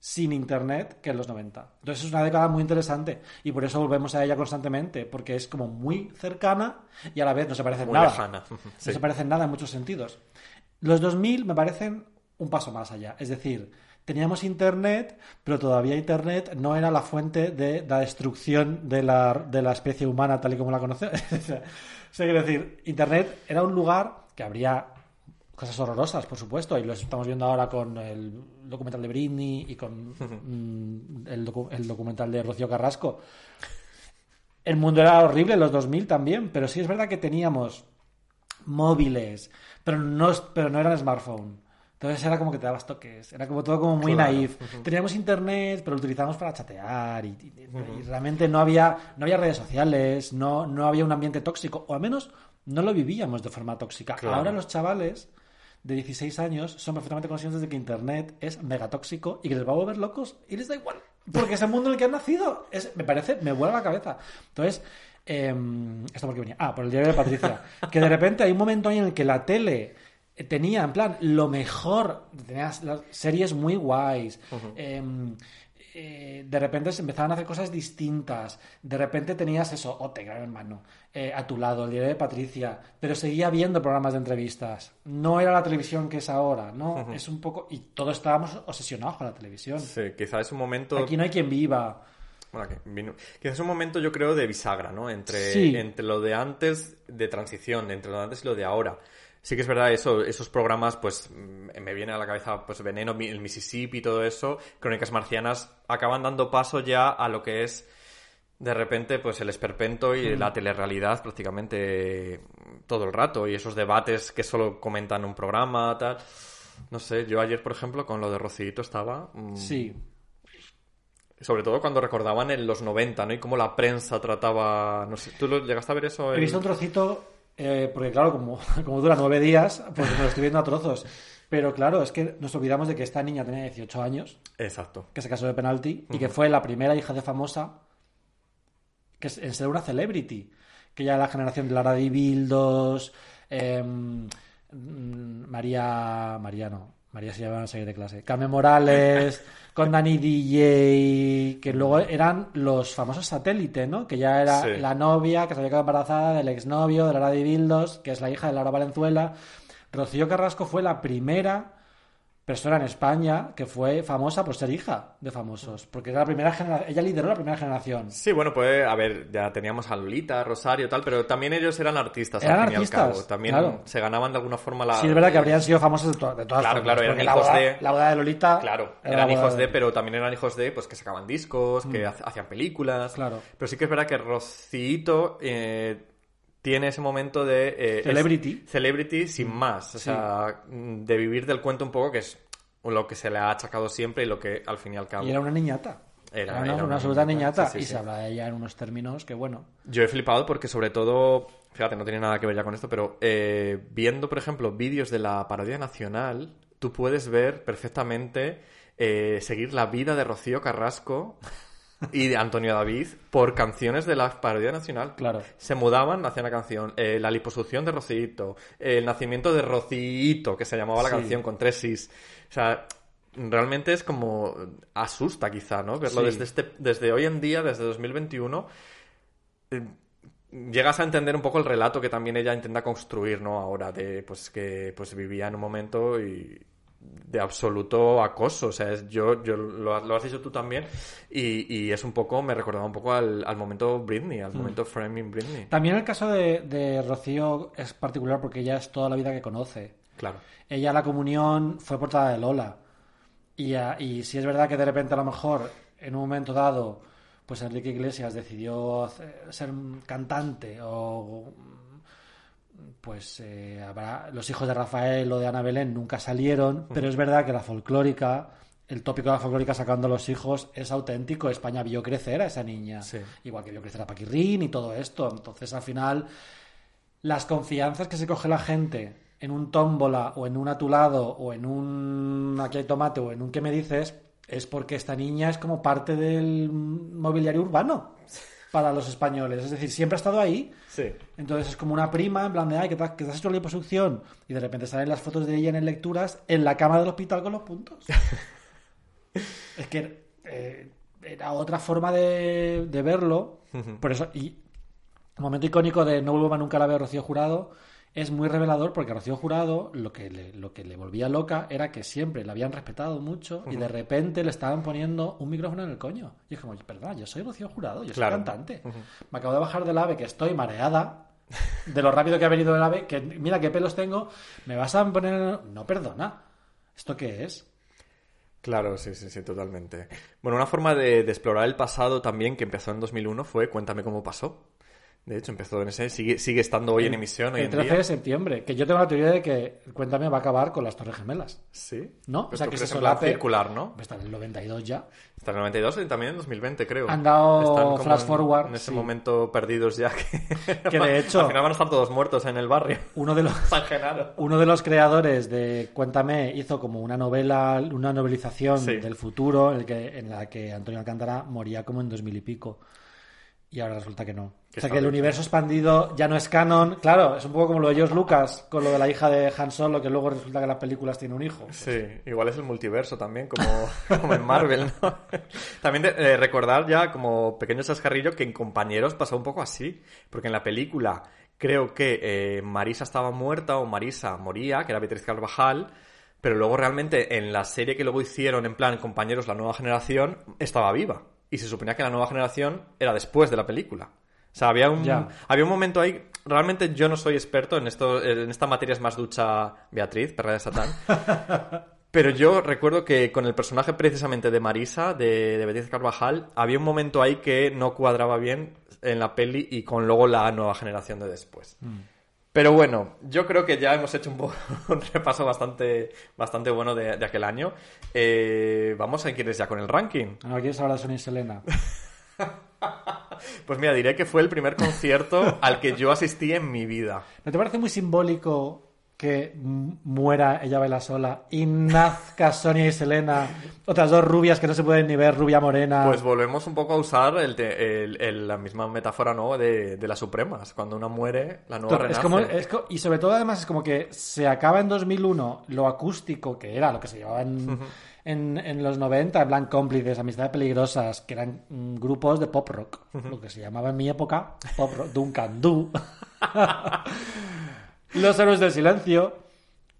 sin Internet que en los 90. Entonces es una década muy interesante y por eso volvemos a ella constantemente, porque es como muy cercana y a la vez no se parece en Muy nada. lejana. No se parecen nada en muchos sentidos. Los 2000 me parecen un paso más allá. Es decir, teníamos Internet, pero todavía Internet no era la fuente de la destrucción de la, de la especie humana tal y como la conocemos. o sea, quiero decir, Internet era un lugar que habría cosas horrorosas, por supuesto, y lo estamos viendo ahora con el documental de Britney y con mm, el, docu- el documental de Rocío Carrasco. El mundo era horrible en los 2000 también, pero sí es verdad que teníamos móviles, pero no, pero no eran smartphone. Entonces era como que te dabas toques, era como todo como muy Claro. naif. Teníamos internet, pero lo utilizábamos para chatear y, y- y realmente no había, no había redes sociales, no, no había un ambiente tóxico, o al menos no lo vivíamos de forma tóxica. Claro. Ahora los chavales de 16 años son perfectamente conscientes de que internet es mega tóxico y que les va a volver locos y les da igual. Porque es el mundo en el que han nacido. Es, me parece, me vuela la cabeza. Entonces, eh, ¿esto por qué venía? Ah, por el diario de Patricia. Que de repente hay un momento ahí en el que la tele tenía, en plan, lo mejor. Tenías las series muy guays. eh, eh, de repente se empezaban a hacer cosas distintas. De repente tenías eso, Ote, gran hermano, eh, a tu lado, el diario de Patricia, pero seguía viendo programas de entrevistas. No era la televisión que es ahora, ¿no? Es un poco. Y todos estábamos obsesionados con la televisión. Sí, quizá es un momento... Aquí no hay quien viva. Bueno, que vino- quizás es un momento, yo creo, de bisagra, ¿no? Entre, Sí. entre lo de antes, de transición, entre lo de antes y lo de ahora. Sí que es verdad, eso, esos programas, pues, mm, me viene a la cabeza, pues, Veneno, el Mississippi y todo eso, Crónicas Marcianas, acaban dando paso ya a lo que es, de repente, pues, el esperpento y la telerrealidad prácticamente todo el rato, y esos debates que solo comentan un programa, tal. No sé, yo ayer, por ejemplo, con lo de Rocito estaba... mm, Sí. sobre todo cuando recordaban en los 90, ¿no? Y cómo la prensa trataba... No sé, ¿tú lo llegaste a ver eso? He visto un trocito, eh, porque claro, como, como dura nueve días, pues me lo estoy viendo a trozos. Pero claro, es que nos olvidamos de que esta niña tenía 18 años, Exacto. que se casó de penalti, y que fue la primera hija de famosa que en ser una celebrity. Que ya la generación de Lara Di Bildos, em, mm, María. María no. María se llama seguir de clase. Carmen Morales, con Dani DJ, que luego eran los famosos satélite, ¿no? Que ya era Sí. la novia que se había quedado embarazada del exnovio de Lara Di Bildos, que es la hija de Laura Valenzuela. Rocío Carrasco fue la primera persona en España que fue famosa por ser hija de famosos, porque era la primera generación, ella lideró la primera generación. Sí, bueno, pues, a ver, ya teníamos a Lolita, Rosario, tal, pero también ellos eran artistas, Eran al fin artistas, y al cabo. También claro. se ganaban de alguna forma la... Sí, es verdad que habrían sido famosos de, to- de todas Claro, formas. claro, eran la hijos boda- de- La boda de Lolita. Claro, era eran hijos de, pero también eran hijos de, pues que sacaban discos, que ha- hacían películas. Claro. Pero sí que es verdad que Rocito eh, tiene ese momento de... eh, es- Celebrity. celebrity sin más. O Sí. sea, mm, de vivir del cuento un poco, que es lo que se le ha achacado siempre y lo que al fin y al cabo... Y era una niñata. Era- Era, una, era una una absoluta niñata, niñata. sí, sí, y se habla de ella en unos términos que, bueno. Yo he flipado porque sobre todo, fíjate, no tiene nada que ver ya con esto, pero eh, viendo, por ejemplo, vídeos de la parodia nacional, tú puedes ver perfectamente eh, seguir la vida de Rocío Carrasco y de Antonio David por canciones de la parodia nacional. Claro. Se mudaban, hacían la canción, eh, la liposucción de Rocito, el nacimiento de Rocito, que se llamaba la Sí. canción con tres sis. O sea, realmente es como asusta quizá, ¿no? Verlo Sí. desde este, desde hoy en día, desde 2021 eh, llegas a entender un poco el relato que también ella intenta construir, ¿no? Ahora de pues que pues vivía en un momento y de absoluto acoso. O sea, es- yo, yo lo, has- lo has dicho tú también. Y, y es un poco, me recordaba un poco al, al momento Britney, al momento Framing Britney. También el caso de, de Rocío es particular porque ella es toda la vida que conoce. Claro. Ella la comunión fue portada de Lola. Y, a- y si es verdad que de repente a lo mejor en un momento dado pues Enrique Iglesias decidió ser cantante o pues eh, habrá los hijos de Rafael o de Ana Belén nunca salieron, pero es verdad que la folclórica, el tópico de la folclórica sacando a los hijos es auténtico. España vio crecer a esa niña, Sí. igual que vio crecer a Paquirrín y todo esto. Entonces al final las confianzas que se coge la gente en un tómbola o en un a tu lado o en un aquí hay tomate o en un que me dices es porque esta niña es como parte del mobiliario urbano para los españoles. Es decir, siempre ha estado ahí. Sí. Entonces es como una prima, en plan de, ay, que te, has- que te has hecho la liposucción. Y de repente salen las fotos de ella en lecturas en la cama del hospital con los puntos. es que eh, era otra forma de, de verlo. Por eso, y momento icónico de No vuelvo más nunca a la ver Rocío Jurado es muy revelador porque a Rocío Jurado lo que le, lo que le volvía loca era que siempre la habían respetado mucho y de repente le estaban poniendo un micrófono en el coño. Y es como, perdón, yo soy Rocío Jurado, yo soy Claro. cantante. Me acabo de bajar del ave que estoy mareada de lo rápido que ha venido el ave, que mira qué pelos tengo, me vas a poner... No, perdona. ¿Esto qué es? Claro, sí, sí, sí, totalmente. Bueno, una forma de, de explorar el pasado también que empezó en 2001 fue Cuéntame cómo pasó. De hecho, empezó en ese, sigue, sigue estando hoy en emisión hoy El en 13 día. de septiembre, que yo tengo la teoría de que Cuéntame va a acabar con las Torres Gemelas. Sí. ¿No? Pues O sea, tú que se solape- circular, ¿no? Está en el 92 ya. Está en el 92 y también en 2020, creo. Han dado Están como flash en- forward, En ese sí. momento perdidos ya que... Que de hecho- Al final van a estar todos muertos en el barrio. Uno de los... Uno de los creadores de Cuéntame hizo como una novela, una novelización Sí. del futuro en, el que, en la que Antonio Alcántara moría como en dos mil y pico. Y ahora resulta que no. Que o sea que el universo expandido ya no es canon. Claro, es un poco como lo de George Lucas con lo de la hija de Han Solo, que luego resulta que las películas tiene un hijo. Sí, igual es el multiverso también, como, como en Marvel, ¿no? También de- eh, recordar ya como pequeño chascarrillo que en Compañeros pasó un poco así, porque en la película creo que eh, Marisa estaba muerta o Marisa moría, que era Beatriz Carvajal, pero luego realmente en la serie que luego hicieron en plan Compañeros, la nueva generación, estaba viva. Y se suponía que la nueva generación era después de la película. O sea, había un, Ya. había un momento ahí. Realmente yo no soy experto en esto, en esta materia es más ducha Beatriz, perra de Satán. Pero yo recuerdo que con el personaje precisamente de Marisa, de, de Beatriz Carvajal, había un momento ahí que no cuadraba bien en la peli y con luego la nueva generación de después. Pero bueno, yo creo que ya hemos hecho un, un repaso bastante, bastante bueno de, de aquel año. Eh, vamos a quieres ya con el ranking. ¿No quieres hablar de Sonia y Selena? Pues mira, diré que fue el primer concierto al que yo asistí en mi vida. ¿No te parece muy simbólico que muera ella baila sola y nazca Sonia y Selena, otras dos rubias que no se pueden ni ver, rubia morena? Pues volvemos un poco a usar el te- el- el- la misma metáfora ¿no? de, de las Supremas. Cuando una muere, la nueva renace. como, es co- y sobre todo además es como que se acaba en 2001 lo acústico, que era lo que se llevaba en, en, en los 90, en plan cómplices, amistades peligrosas, que eran mm, grupos de pop rock, lo que se llamaba en mi época pop rock, Duncan Du. Los héroes del silencio.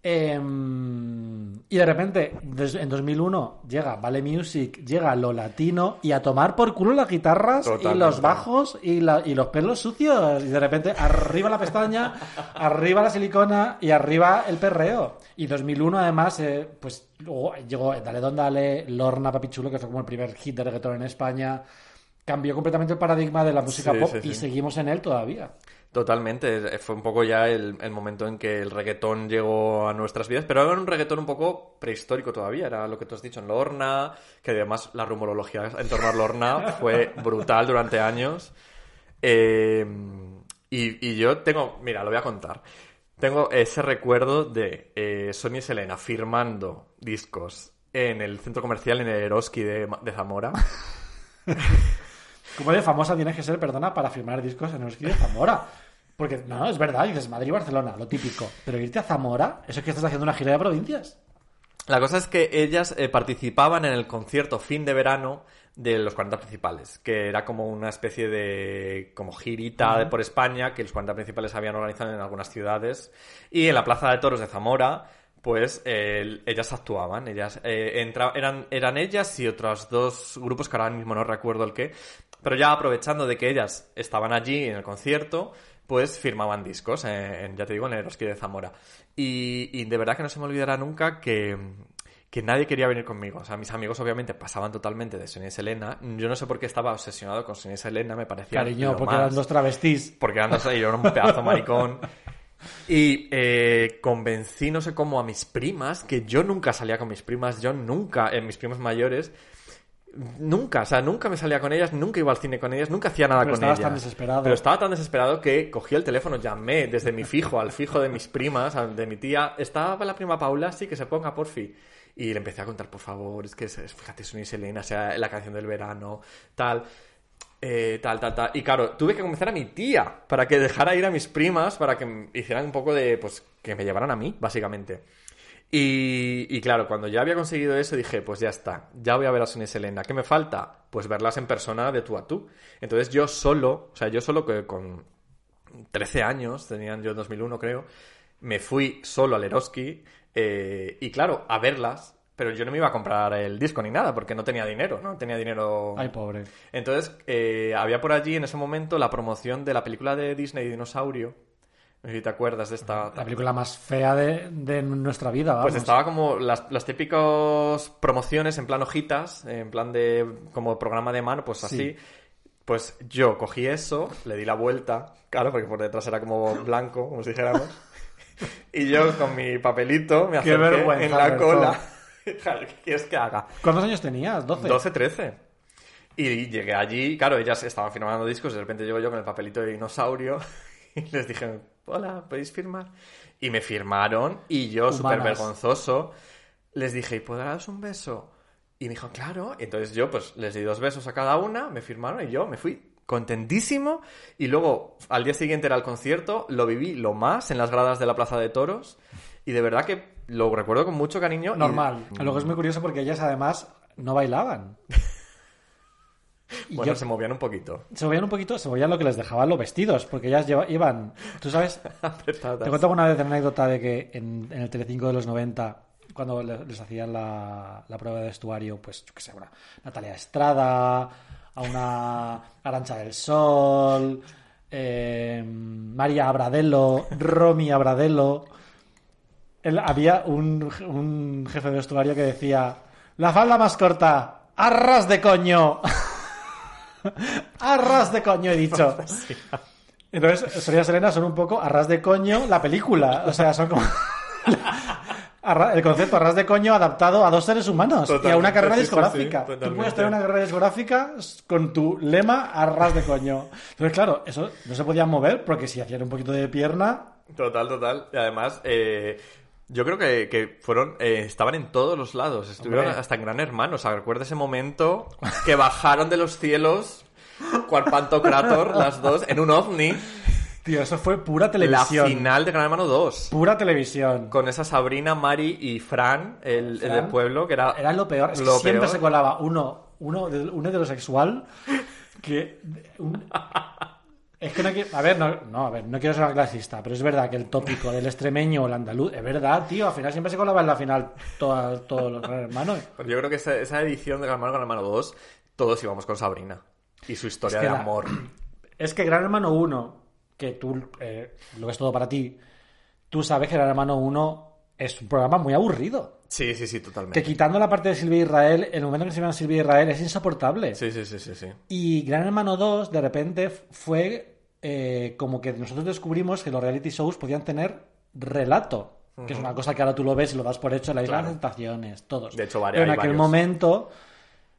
Em, y de repente, en 2001, llega Vale Music, llega lo latino y a tomar por culo las guitarras y los bajos y, la- y los pelos sucios. Y de repente, arriba la pestaña, arriba la silicona y arriba el perreo. Y 2001, además, eh, pues luego llegó Dale Don Dale, Lorna Papichulo, que fue como el primer hit de reggaetón en España. Cambió completamente el paradigma de la música Sí, pop sí, y seguimos en él todavía. Totalmente, eh, fue un poco ya el, el momento en que el reggaetón llegó a nuestras vidas, pero era un reggaetón un poco prehistórico todavía, era lo que tú has dicho en Lorna, que además la rumorología en torno a Lorna fue brutal durante años. Eh, y, y yo tengo, mira, lo voy a contar. Tengo ese recuerdo de eh, Sonia y Selena firmando discos en el centro comercial en el Eroski de, de Zamora. Como de famosa tienes que ser, perdona, para firmar discos en Euskadi de Zamora. Porque, no, es verdad, dices Madrid y Barcelona, lo típico. Pero irte a Zamora, eso es que estás haciendo una gira de provincias. La cosa es que ellas eh, participaban en el concierto fin de verano de los 40 principales, que era como una especie de como girita por España que los 40 principales habían organizado en algunas ciudades y en la Plaza de Toros de Zamora pues eh, ellas actuaban, ellas eh, entra- eran, eran ellas y otros dos grupos que ahora mismo no recuerdo el qué, pero ya aprovechando de que ellas estaban allí en el concierto, pues firmaban discos, eh, en, ya te digo, en el de Zamora. Y, y de verdad que no se me olvidará nunca que, que nadie quería venir conmigo. O sea, mis amigos obviamente pasaban totalmente de Sonia y Selena. Yo no sé por qué estaba obsesionado con Sonia y Selena, me parecía Cariño, lo porque más eran dos travestis. porque eran dos yo era un pedazo maricón. Y eh, convencí, no sé cómo, a mis primas, que yo nunca salía con mis primas, yo nunca, en mis primas mayores, nunca, o sea, nunca me salía con ellas, nunca iba al cine con ellas, nunca hacía nada Pero con ellas. tan desesperado. Pero estaba tan desesperado que cogí el teléfono, llamé desde mi fijo al fijo de mis primas, de mi tía, estaba la prima Paula, sí, que se ponga, porfi. Y le empecé a contar, por favor, es que, es- fíjate, Sonia y Selena, sea, la canción del verano, tal eh, tal, tal, tal. Y claro, tuve que convencer a mi tía para que dejara ir a mis primas, para que hicieran un poco de, pues, que me llevaran a mí, básicamente. Y, y claro, cuando ya había conseguido eso, dije, pues ya está, ya voy a ver a Sonia y Selena. ¿Qué me falta? Pues verlas en persona de tú a tú. Entonces yo solo, o sea, yo solo que con 13 años, tenían yo en 2001 creo, me fui solo al Eroski eh, y claro, a verlas, pero yo no me iba a comprar el disco ni nada porque no tenía dinero, no tenía dinero. Ay, pobre. Entonces, eh, había por allí en ese momento la promoción de la película de Disney Dinosaurio. No sé si te acuerdas de esta. La película más fea de, de nuestra vida, vamos. Pues estaba como las, las típicas promociones en plan hojitas, en plan de como programa de mano, pues así. Pues yo cogí eso, le di la vuelta, claro, porque por detrás era como blanco, como si dijéramos. Y yo con mi papelito me Qué acerqué en la cola. ¿Qué quieres que haga? ¿Cuántos años tenías? ¿12? 12, 13. Y llegué allí, claro, ellas estaban firmando discos, de repente llego yo con el papelito de dinosaurio y les dije, hola, ¿podéis firmar? Y me firmaron y yo, súper vergonzoso, les dije, ¿y puedo daros un beso? Y me dijo, claro. Y entonces yo, pues, les di dos besos a cada una, me firmaron y yo me fui contentísimo. Y luego, al día siguiente era el concierto, lo viví lo más en las gradas de la Plaza de Toros. Y de verdad que lo recuerdo con mucho cariño. y- Normal. Luego es muy curioso porque ellas además no bailaban. Bueno, yo- se movían un poquito. se movían un poquito, se movían lo que les dejaban los vestidos, porque ellas lleva- iban, tú sabes, te cuento alguna vez una anécdota de que en, en el Telecinco de los 90, cuando le- les hacían la, la prueba de vestuario, pues yo qué sé, una Natalia Estrada, a una Arancha del Sol, eh, María Abradello, Romy Abradello, él- había un, un jefe de vestuario que decía, la falda más corta, arras de coño. arras de coño, he dicho. Entonces, Sonia Selena son un poco arras de coño la película. O sea, son como... El concepto arras de coño adaptado a dos seres humanos y a una carrera discográfica. sí, Tú puedes tener una carrera discográfica con tu lema arras de coño. Entonces, claro, eso no se podía mover porque si hacían un poquito de pierna, Total, total. Y además, eh, yo creo que, que fueron, eh, estaban en todos los lados. Estuvieron Hombre. hasta en Gran Hermano. O sea, recuerda ese momento que bajaron de los cielos, cual Pantocrator, las dos, en un ovni, tío, eso fue pura la televisión. final de Gran Hermano 2. Pura televisión. Con esa Sabrina, Mari y Fran, el, el Fran. del pueblo, que era, Era lo peor. Es que lo siempre peor. se colaba uno, uno, de- un heterosexual que... un- Es que no quiero... A ver, no, no, a ver, no quiero ser clasista, pero es verdad que el tópico del extremeño o el andaluz... Es verdad, tío, al final siempre se colaba en la final todos los gran hermanos. Pero yo creo que esa, esa edición de Gran Hermano, Gran Hermano 2, todos íbamos con Sabrina. Y su historia Es que de la- amor. Es que Gran Hermano 1, que tú eh, lo ves todo para ti, tú sabes que Gran Hermano 1 es un programa muy aburrido. Sí, sí, sí, totalmente. Que quitando la parte de Silvia Israel, el momento en que se llama Silvia Israel es insoportable. Sí, sí, sí, sí, sí. Y Gran Hermano 2, de repente, fue eh, como que nosotros descubrimos que los reality shows podían tener relato. Que es una cosa que ahora tú lo ves y lo das por hecho en la Isla de las Tentaciones, todos. De hecho, vari- Pero en aquel varios. momento, o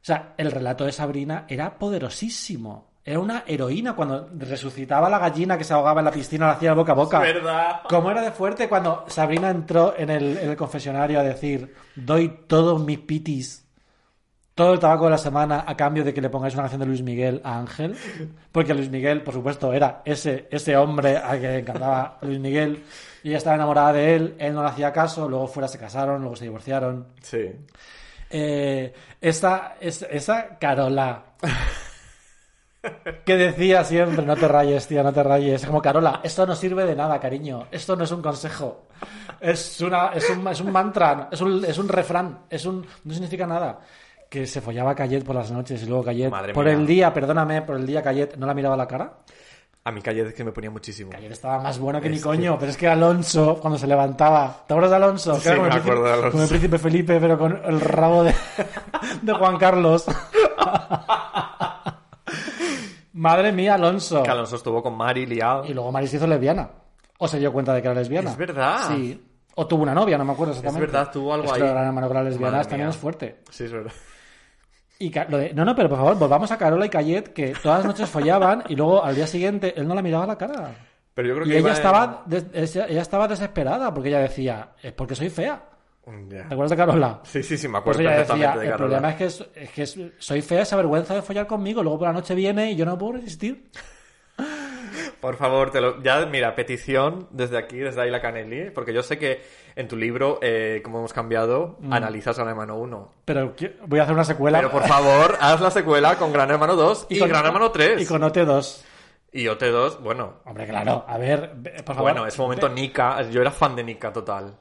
sea, el relato de Sabrina era poderosísimo. Era una heroína cuando resucitaba la gallina que se ahogaba en la piscina, la hacía boca a boca. Es verdad. ¿Cómo era de fuerte cuando Sabrina entró en el, en el confesionario a decir, doy todos mis pitis, todo el tabaco de la semana a cambio de que le pongáis una canción de Luis Miguel a Ángel? Porque Luis Miguel, por supuesto, era ese, ese hombre al que encantaba Luis Miguel y ella estaba enamorada de él, él no le hacía caso, luego fuera se casaron, luego se divorciaron. Sí. Eh, esa, es- esa Carola. que decía siempre, no te rayes, tía, no te rayes. Como Carola, esto no sirve de nada, cariño. Esto no es un consejo. Es, una, es, un, es un mantra, es un, es un refrán, es un, no significa nada. Que se follaba a Cayet por las noches y luego Cayet, Madre por mía. el día, perdóname, por el día Cayet no la miraba a la cara. A mi calle es que me ponía muchísimo. Cayet estaba más bueno que ni Es coño, pero es que Alonso, cuando se levantaba, ¿te acuerdas de Alonso? Que Sí, era como me el príncipe- de Alonso. Como el príncipe Felipe, pero con el rabo de, de Juan Carlos. Madre mía, Alonso. Que Alonso estuvo con Mari liado. Y luego Mari se hizo lesbiana. O se dio cuenta de que era lesbiana. Es verdad. Sí. O tuvo una novia, no me acuerdo exactamente. verdad, tuvo algo Es que ahí. de Gran Hermano con las lesbianas también es fuerte. Sí, es verdad. Y Ca- lo de- no, no, pero por favor, volvamos a Carola y Cayet, que todas las noches follaban y luego al día siguiente él no la miraba a la cara. Pero yo creo Y que ella iba en- estaba, des- ella ella estaba desesperada porque ella decía, es porque soy fea. ¿Te acuerdas de Carola? Sí, sí, sí, me Pues acuerdo decía, perfectamente de el Carola. problema es que, es, es que es- soy fea, esa vergüenza de follar conmigo, luego por la noche viene y yo no puedo resistir. Por favor, te lo... ya, mira, petición desde aquí, desde Ayla Canelli, porque yo sé que en tu libro, eh, como hemos cambiado, Mm. analizas Gran Hermano 1. Pero voy a hacer una secuela. Pero por favor, haz la secuela con Gran Hermano 2 y, con- Gran Hermano 3. Y con OT2. Y OT2, bueno. Hombre, claro, a ver, ve- por favor. Bueno, ese momento Nika, yo era fan de Nika total.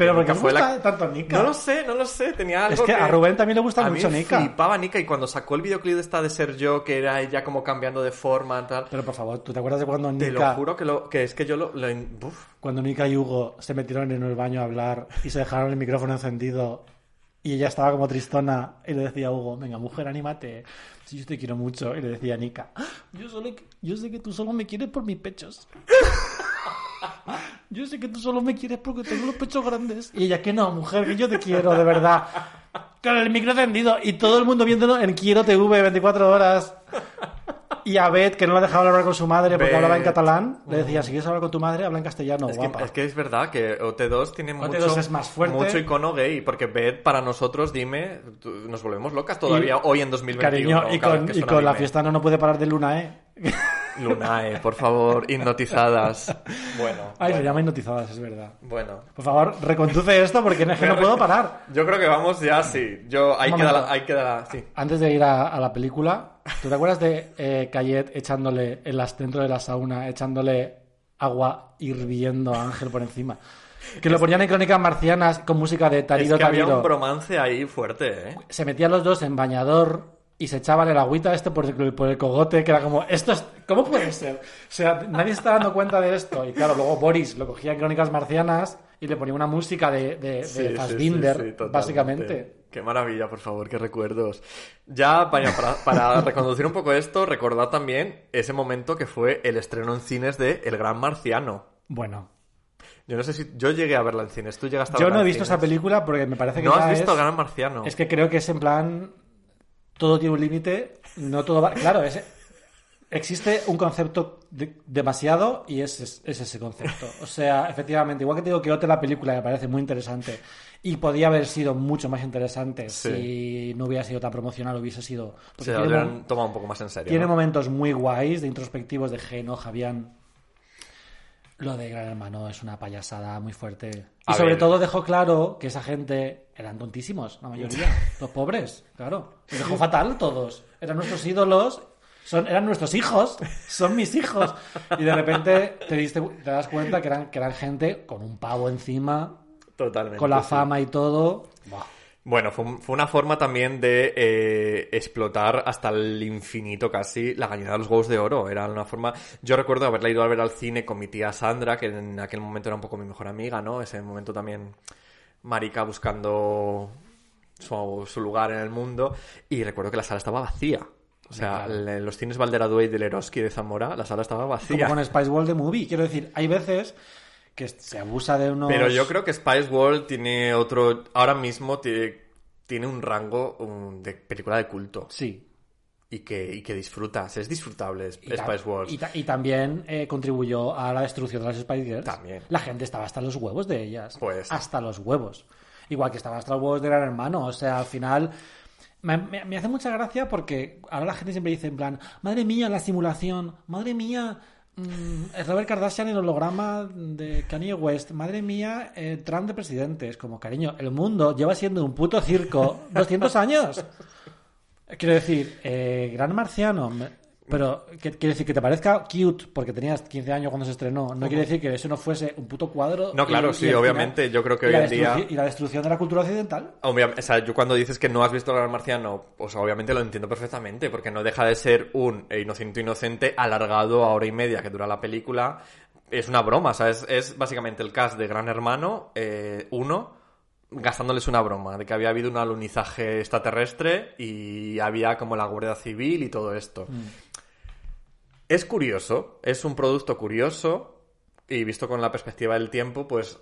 Pero ¿por Nika qué fue gusta la- tanto Nika? No lo sé, no lo sé, tenía algo Es que a Rubén también le gusta a mucho mí Nika. flipaba Nika y cuando sacó el videoclip de esta de ser yo, que era ella como cambiando de forma tal. Pero por favor, ¿tú te acuerdas de cuando Te lo Nika, juro que, lo, que es que yo lo... lo- cuando Nika y Hugo se metieron en el baño a hablar y se dejaron el micrófono encendido y ella estaba como tristona y le decía a Hugo, venga, mujer, anímate. Si yo te quiero mucho. Y le decía a Nika, yo, solo, yo sé que tú solo me quieres por mis pechos. Yo sé que tú solo me quieres porque tengo los pechos grandes. Y ella, que no, mujer, que yo te quiero, de verdad. Con el micro encendido y todo el mundo viéndolo en Quiero TV 24 horas. Y a Beth, que no la dejaba hablar con su madre porque Bet. hablaba en catalán, le decía, si quieres hablar con tu madre, habla en castellano, Es que, guapa. es que es verdad que OT2 tiene OT2 mucho, es más fuerte. mucho icono gay, porque Beth para nosotros, dime, nos volvemos locas todavía Y- hoy en 2021. Cariño, y con, que y con la fiesta no, no puede parar de luna, ¿eh? Lunae, por favor, hipnotizadas. Bueno, Ay, se bueno, llama hipnotizadas, es verdad. bueno. Por favor, reconduce esto porque es que no puedo parar. Yo creo que vamos ya, sí. Yo, ahí queda, la, ahí queda la- sí. Antes de ir a, a la película, ¿tú te acuerdas de eh, Cayet echándole, en las, dentro de la sauna, echándole agua hirviendo a Ángel por encima? Que lo ponían en crónicas marcianas con música de Es Tarido que había un bromance ahí fuerte, ¿eh? Se metían los dos en bañador y se echaban el agüita este por el, por el cogote, que era como, esto es, ¿cómo puede ser? O sea, nadie está dando cuenta de esto. Y claro, luego Boris lo cogía en crónicas marcianas y le ponía una música de, de, de Sí, Fassbinder, sí, sí, totalmente. básicamente. Qué maravilla, por favor, qué recuerdos. Ya, para, para, para reconducir un poco esto, recordad también ese momento que fue el estreno en cines de El Gran Marciano. Bueno, Yo no sé si yo llegué a verla en cines. ¿Tú llegaste a yo no he visto esa película porque me parece que ¿No has visto es, El Gran Marciano? es que creo que es en plan, todo tiene un límite, no todo va... Claro, es, existe un concepto de- demasiado y es, es, es ese concepto. O sea, efectivamente, igual que te digo que otra la película me parece muy interesante y podía haber sido mucho más interesante Sí. si no hubiera sido tan promocional, hubiese sido... Tiene lo hubieran tomado un poco más en serio. tiene ¿no? momentos muy guays de introspectivos de Geno, Javián. Lo de Gran Hermano es una payasada muy fuerte. Y A sobre ver. todo dejó claro que esa gente eran tontísimos, la mayoría. los pobres, claro. Los dejó fatal todos. Eran nuestros ídolos, son, eran nuestros hijos, son mis hijos. Y de repente te, diste, te das cuenta que eran, que eran gente con un pavo encima, Totalmente. con la sí. fama y todo. Buah. Bueno, fue, un- fue una forma también de eh, explotar hasta el infinito casi la gallina de los huevos de oro. Era una forma. Yo recuerdo haberla ido a ver al cine con mi tía Sandra, que en aquel momento era un poco mi mejor amiga, ¿no? Ese momento también marica buscando su, su lugar en el mundo. Y recuerdo que la sala estaba vacía. O sea, en los cines Valderadue y del Eroski de Zamora, la sala estaba Como vacía. con Spice World de Movie. Quiero decir, hay veces que se abusa de unos... Pero yo creo que Spice World tiene otro. Ahora mismo tiene, tiene un rango de película de culto. Sí. y que, y que disfrutas. Es disfrutable Y Spice World. Y, ta- y también eh, contribuyó a la destrucción de las Spice Girls. También. La gente estaba hasta los huevos de ellas. Pues. Hasta los huevos. Igual que estaba hasta los huevos de Gran Hermano. O sea, al final... Me, me- me hace mucha gracia porque ahora la gente siempre dice en plan, madre mía, la simulación, madre mía, mm, el Robert Kardashian el holograma de Kanye West, madre mía, eh, Trump de presidente. Es como, cariño, el mundo lleva siendo un puto circo 200 años. Quiero decir, eh, Gran Marciano, Pero que- quiere decir que te parezca cute porque tenías 15 años cuando se estrenó. No quiere decir que eso no fuese un puto cuadro. No, claro, y- sí, y obviamente, yo creo que hoy en día- Y la destrucción de la cultura occidental. O sea, yo cuando dices que no has visto el Marciano, pues obviamente lo entiendo perfectamente, porque no deja de ser un eh, inocente inocente alargado a hora y media que dura la película. Es una broma, o sea, es, es básicamente el cast de Gran Hermano, eh, uno, gastándoles una broma, de que había habido un alunizaje extraterrestre y había como la Guardia Civil y todo esto. Es curioso, es un producto curioso y visto con la perspectiva del tiempo, pues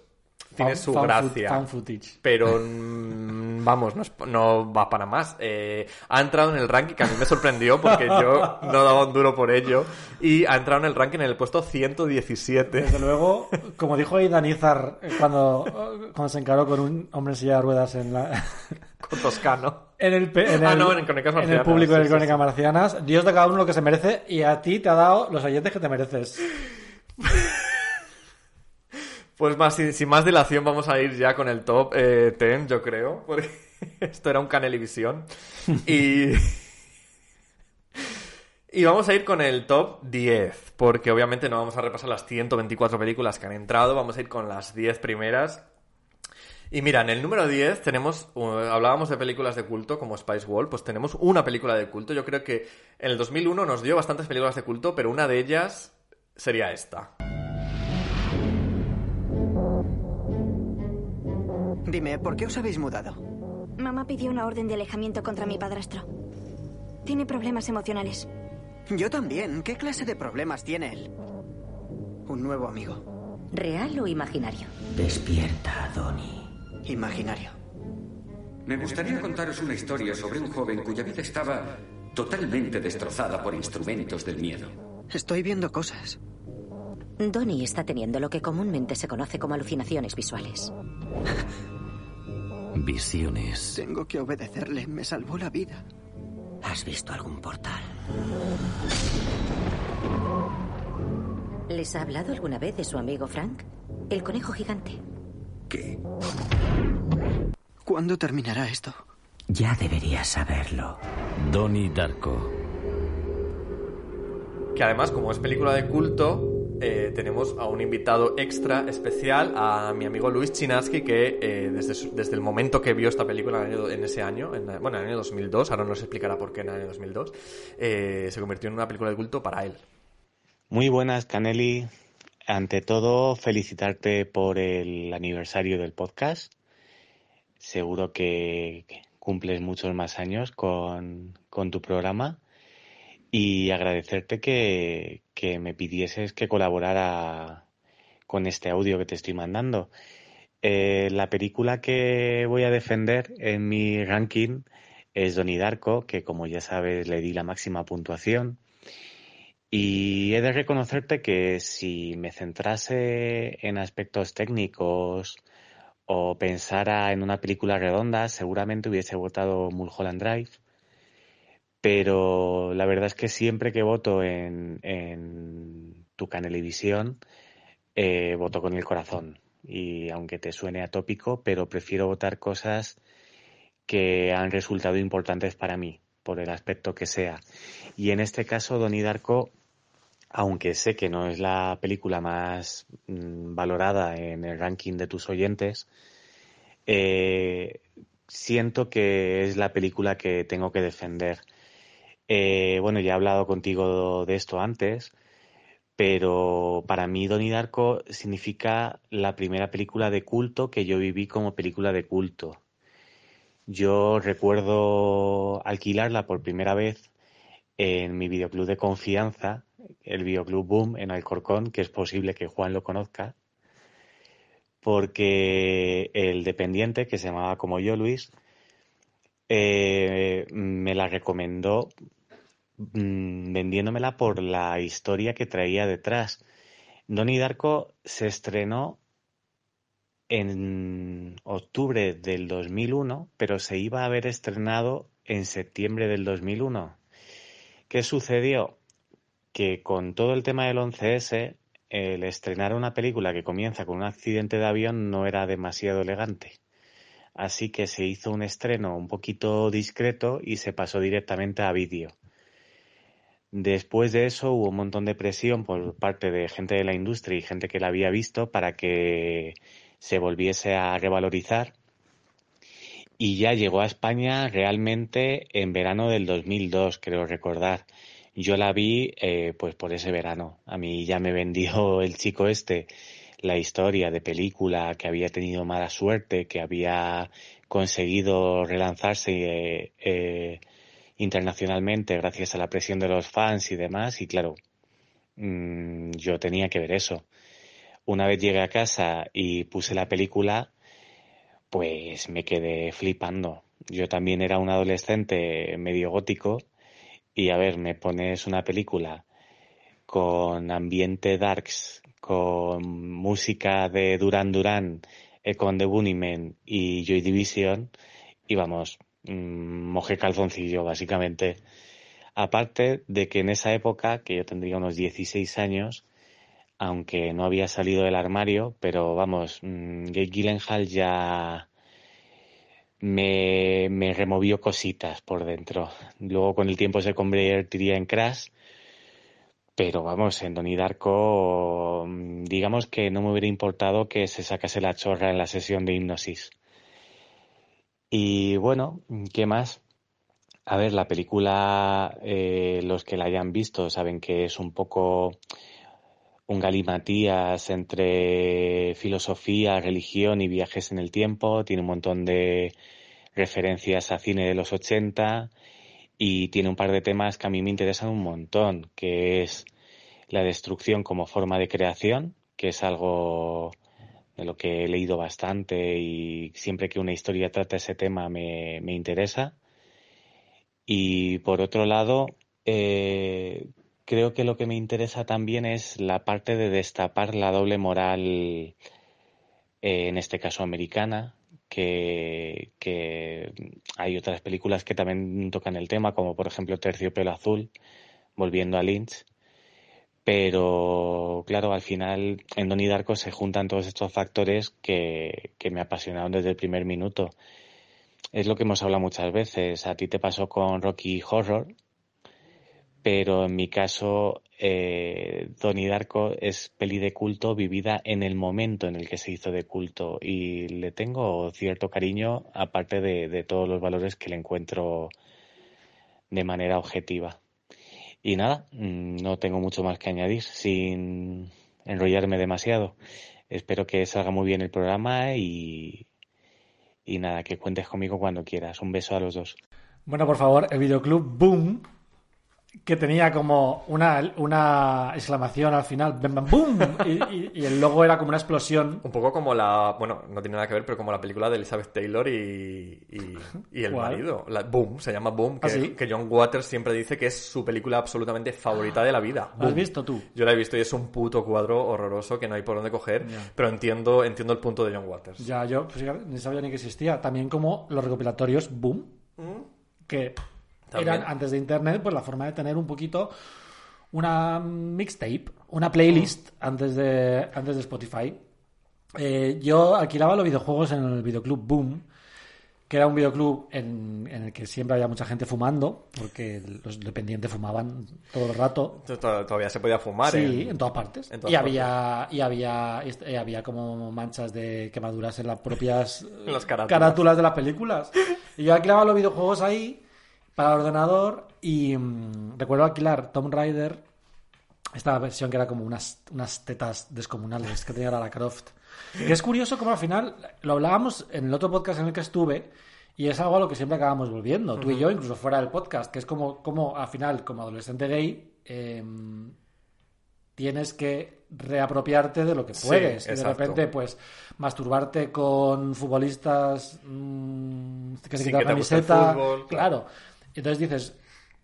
tiene su gracia. footage. Pero mm, vamos, no, es- no va para más. Eh, ha entrado en el ranking que a mí me sorprendió porque yo no daba un duro por ello. Y ha entrado en el ranking en el puesto 117. Desde luego, como dijo Aidan Izar eh, cuando, cuando se encaró con un hombre en silla de ruedas en la. Con Toscano. En el, pe- en Ah, el- no, en Crónicas en el Marcianas, público sí, de Crónicas sí. Marcianas. Dios de cada uno lo que se merece y a ti te ha dado los oyentes que te mereces. Pues más, sin, sin más dilación vamos a ir ya con el top eh, 10, yo creo. Porque esto era un Canelivisión. Y... Y vamos a ir con el top 10, porque obviamente no vamos a repasar las 124 películas que han entrado, vamos a ir con las 10 primeras. Y mira, en el número 10 tenemos, uh, hablábamos de películas de culto como Spice World, pues tenemos una película de culto. Yo creo que en el 2001 nos dio bastantes películas de culto, pero una de ellas sería esta. Dime, ¿por qué os habéis mudado? Mamá pidió una orden de alejamiento contra mi padrastro. Tiene problemas emocionales. Yo también. ¿Qué clase de problemas tiene él? Un nuevo amigo. ¿Real o imaginario? Despierta, Donnie. Imaginario. Me gustaría contaros una historia sobre un joven cuya vida estaba totalmente destrozada por instrumentos del miedo. Estoy viendo cosas. Donnie está teniendo lo que comúnmente se conoce como alucinaciones visuales. Visiones. Tengo que obedecerle. Me salvó la vida. ¿Has visto algún portal? ¿Les ha hablado alguna vez de su amigo Frank? El conejo gigante. ¿Qué? ¿Cuándo terminará esto? Ya deberías saberlo. Donnie Darko. Que además, como es película de culto, eh, tenemos a un invitado extra especial, a mi amigo Luis Chinaski, que eh, desde, su- desde el momento que vio esta película en, el año- en ese año, en, bueno, en el año 2002, ahora nos explicará por qué en el año 2002, eh, se convirtió en una película de culto para él. Muy buenas, Caneli. Ante todo, felicitarte por el aniversario del podcast. Seguro que cumples muchos más años con, con tu programa y agradecerte que, que me pidieses que colaborara con este audio que te estoy mandando. Eh, la película que voy a defender en mi ranking es Donnie Darko, que como ya sabes le di la máxima puntuación. Y he de reconocerte que si me centrase en aspectos técnicos o pensara en una película redonda, seguramente hubiese votado Mulholland Drive. Pero la verdad es que siempre que voto en, en tu Canelivisión, eh, voto con el corazón. Y aunque te suene atópico, pero prefiero votar cosas que han resultado importantes para mí, por el aspecto que sea. Y en este caso, Donnie Darko, aunque sé que no es la película más mm, valorada en el ranking de tus oyentes, eh, siento que es la película que tengo que defender. Eh, bueno, ya he hablado contigo de esto antes, pero para mí Donnie Darko significa la primera película de culto que yo viví como película de culto. Yo recuerdo alquilarla por primera vez en mi videoclub de confianza, el videoclub Boom en Alcorcón, que es posible que Juan lo conozca, porque el dependiente, que se llamaba como yo, Luis, eh, me la recomendó mm, vendiéndomela por la historia que traía detrás. Donnie Darko se estrenó en octubre del 2001, pero se iba a haber estrenado en septiembre del 2001. ¿Qué sucedió? Que con todo el tema del 11S, el estrenar una película que comienza con un accidente de avión no era demasiado elegante. Así que se hizo un estreno un poquito discreto y se pasó directamente a vídeo. Después de eso hubo un montón de presión por parte de gente de la industria y gente que la había visto para que se volviese a revalorizar. Y ya llegó a España realmente en verano del 2002, creo recordar. Yo la vi eh, pues por ese verano. A mí ya me vendió el chico este la historia de película, que había tenido mala suerte, que había conseguido relanzarse eh, internacionalmente gracias a la presión de los fans y demás. Y claro, mm, yo tenía que ver eso. Una vez llegué a casa y puse la película, pues me quedé flipando. Yo también era un adolescente medio gótico y a ver, me pones una película con ambiente darks, con música de Duran Duran, Econ de Bunnymen y Joy Division y vamos, mm, mojé calzoncillo básicamente. Aparte de que en esa época, que yo tendría unos 16 años, aunque no había salido del armario, pero vamos, mm, Jake Gyllenhaal ya me, me removió cositas por dentro. Luego con el tiempo se convertiría en Crash, pero vamos, en Donnie Darko, mm, digamos que no me hubiera importado que se sacase la chorra en la sesión de hipnosis. Y bueno, ¿qué más? A ver, la película, eh, los que la hayan visto saben que es un poco un galimatías entre filosofía, religión y viajes en el tiempo. Tiene un montón de referencias a cine de los 80 y tiene un par de temas que a mí me interesan un montón, que es la destrucción como forma de creación, que es algo de lo que he leído bastante y siempre que una historia trata ese tema me, me interesa. Y por otro lado, eh, creo que lo que me interesa también es la parte de destapar la doble moral, eh, en este caso americana, que, que, hay otras películas que también tocan el tema, como por ejemplo Terciopelo Azul, volviendo a Lynch. Pero claro, al final en Donnie Darko se juntan todos estos factores que, que me apasionaron desde el primer minuto. Es lo que hemos hablado muchas veces. A ti te pasó con Rocky Horror, pero en mi caso eh, Donnie Darko es peli de culto vivida en el momento en el que se hizo de culto y le tengo cierto cariño aparte de, de todos los valores que le encuentro de manera objetiva. Y nada, mm, no tengo mucho más que añadir sin enrollarme demasiado. Espero que salga muy bien el programa y, y nada, que cuentes conmigo cuando quieras. Un beso a los dos. Bueno, por favor, el videoclub Boom que tenía como una, una exclamación al final, bam, bam, boom, y, y- y el logo era como una explosión. Un poco como la. Bueno, no tiene nada que ver, pero como la película de Elizabeth Taylor y, y, y el ¿Cuál? marido. La, Boom, se llama Boom, que, ¿Ah, sí? que John Waters siempre dice que es su película absolutamente favorita de la vida. ¿Lo has visto tú? Yo la he visto y es un puto cuadro horroroso que no hay por dónde coger, pero entiendo, entiendo el punto de John Waters. Ya, yo pues, ni sabía ni que existía. También como los recopilatorios Boom, que También. eran antes de Internet, pues la forma de tener un poquito una mixtape, una playlist antes, de, antes de Spotify. Eh, yo alquilaba los videojuegos en el videoclub Boom, que era un videoclub en, en el que siempre había mucha gente fumando, porque los dependientes fumaban todo el rato. To- to- Todavía se podía fumar. Sí, en todas partes. en todas y había y había y había como manchas de quemaduras en las propias las carátulas. de las películas. Y yo alquilaba los videojuegos ahí para el ordenador y mm, recuerdo alquilar Tomb Raider, esta versión que era como unas, unas tetas descomunales que tenía Lara Croft. Que es curioso como al final lo hablábamos en el otro podcast en el que estuve y es algo a lo que siempre acabamos volviendo, tú y yo, incluso fuera del podcast, que es como, como al final, como adolescente gay, em, tienes que reapropiarte de lo que Sí, puedes. y de repente, pues, masturbarte con futbolistas mm, que se Sí, quitan que camiseta. claro. Entonces dices,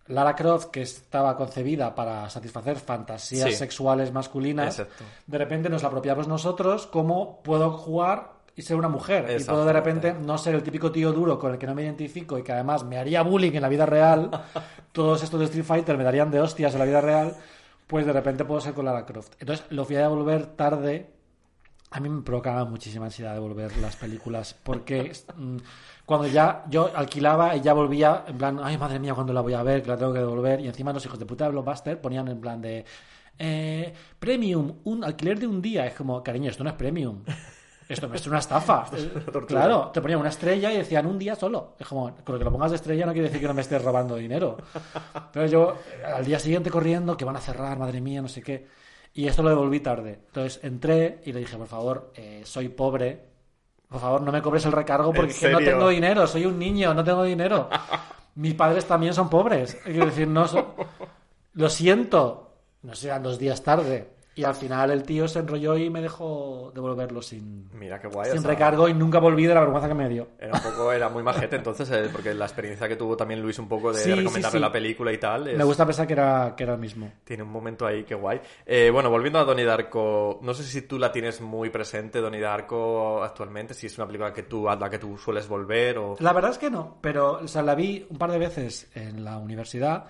Lara Croft, que estaba concebida para satisfacer fantasías Sí. sexuales masculinas, Exacto. de repente nos la apropiamos nosotros como puedo jugar y ser una mujer. Y puedo de repente no ser el típico tío duro con el que no me identifico y que además me haría bullying en la vida real. Todos estos de Street Fighter me darían de hostias en la vida real. Pues de repente puedo ser con Lara Croft. Entonces lo fui a devolver tarde A mí me provocaba muchísima ansiedad de volver las películas, porque mm, cuando ya yo alquilaba y ya volvía, en plan, ay madre mía, cuando la voy a ver, que la tengo que devolver, y encima los hijos de puta de Blockbuster ponían en plan de eh, premium, un alquiler de un día. Es como, cariño, esto no es premium. Esto es una estafa. claro, te ponían una estrella y decían un día solo. Es como, con lo que lo pongas de estrella no quiere decir que no me estés robando dinero. Entonces yo, al día siguiente corriendo, que van a cerrar, madre mía, no sé qué. Y esto lo devolví tarde. Entonces entré y le dije, por favor, eh, soy pobre. Por favor, no me cobres el recargo porque ¿En es que no tengo dinero. Soy un niño, no tengo dinero. Mis padres también son pobres. Quiero decir, no son- Lo siento. No sé, eran dos días tarde. Y al final el tío se enrolló y me dejó devolverlo sin, Mira qué guay. o sin sea, recargo y nunca volví de la vergüenza que me dio. Era un poco, era muy majete entonces, eh, porque la experiencia que tuvo también Luis un poco de Sí, recomendarle sí. la película y tal. es- Me gusta pensar que era, que era el mismo. Tiene un momento ahí que guay. Eh, bueno, volviendo a Donnie Darko, no sé si tú la tienes muy presente, Donnie Darko, actualmente, si es una película que tú, a la que tú sueles volver o... La verdad es que no, pero o sea, la vi un par de veces en la universidad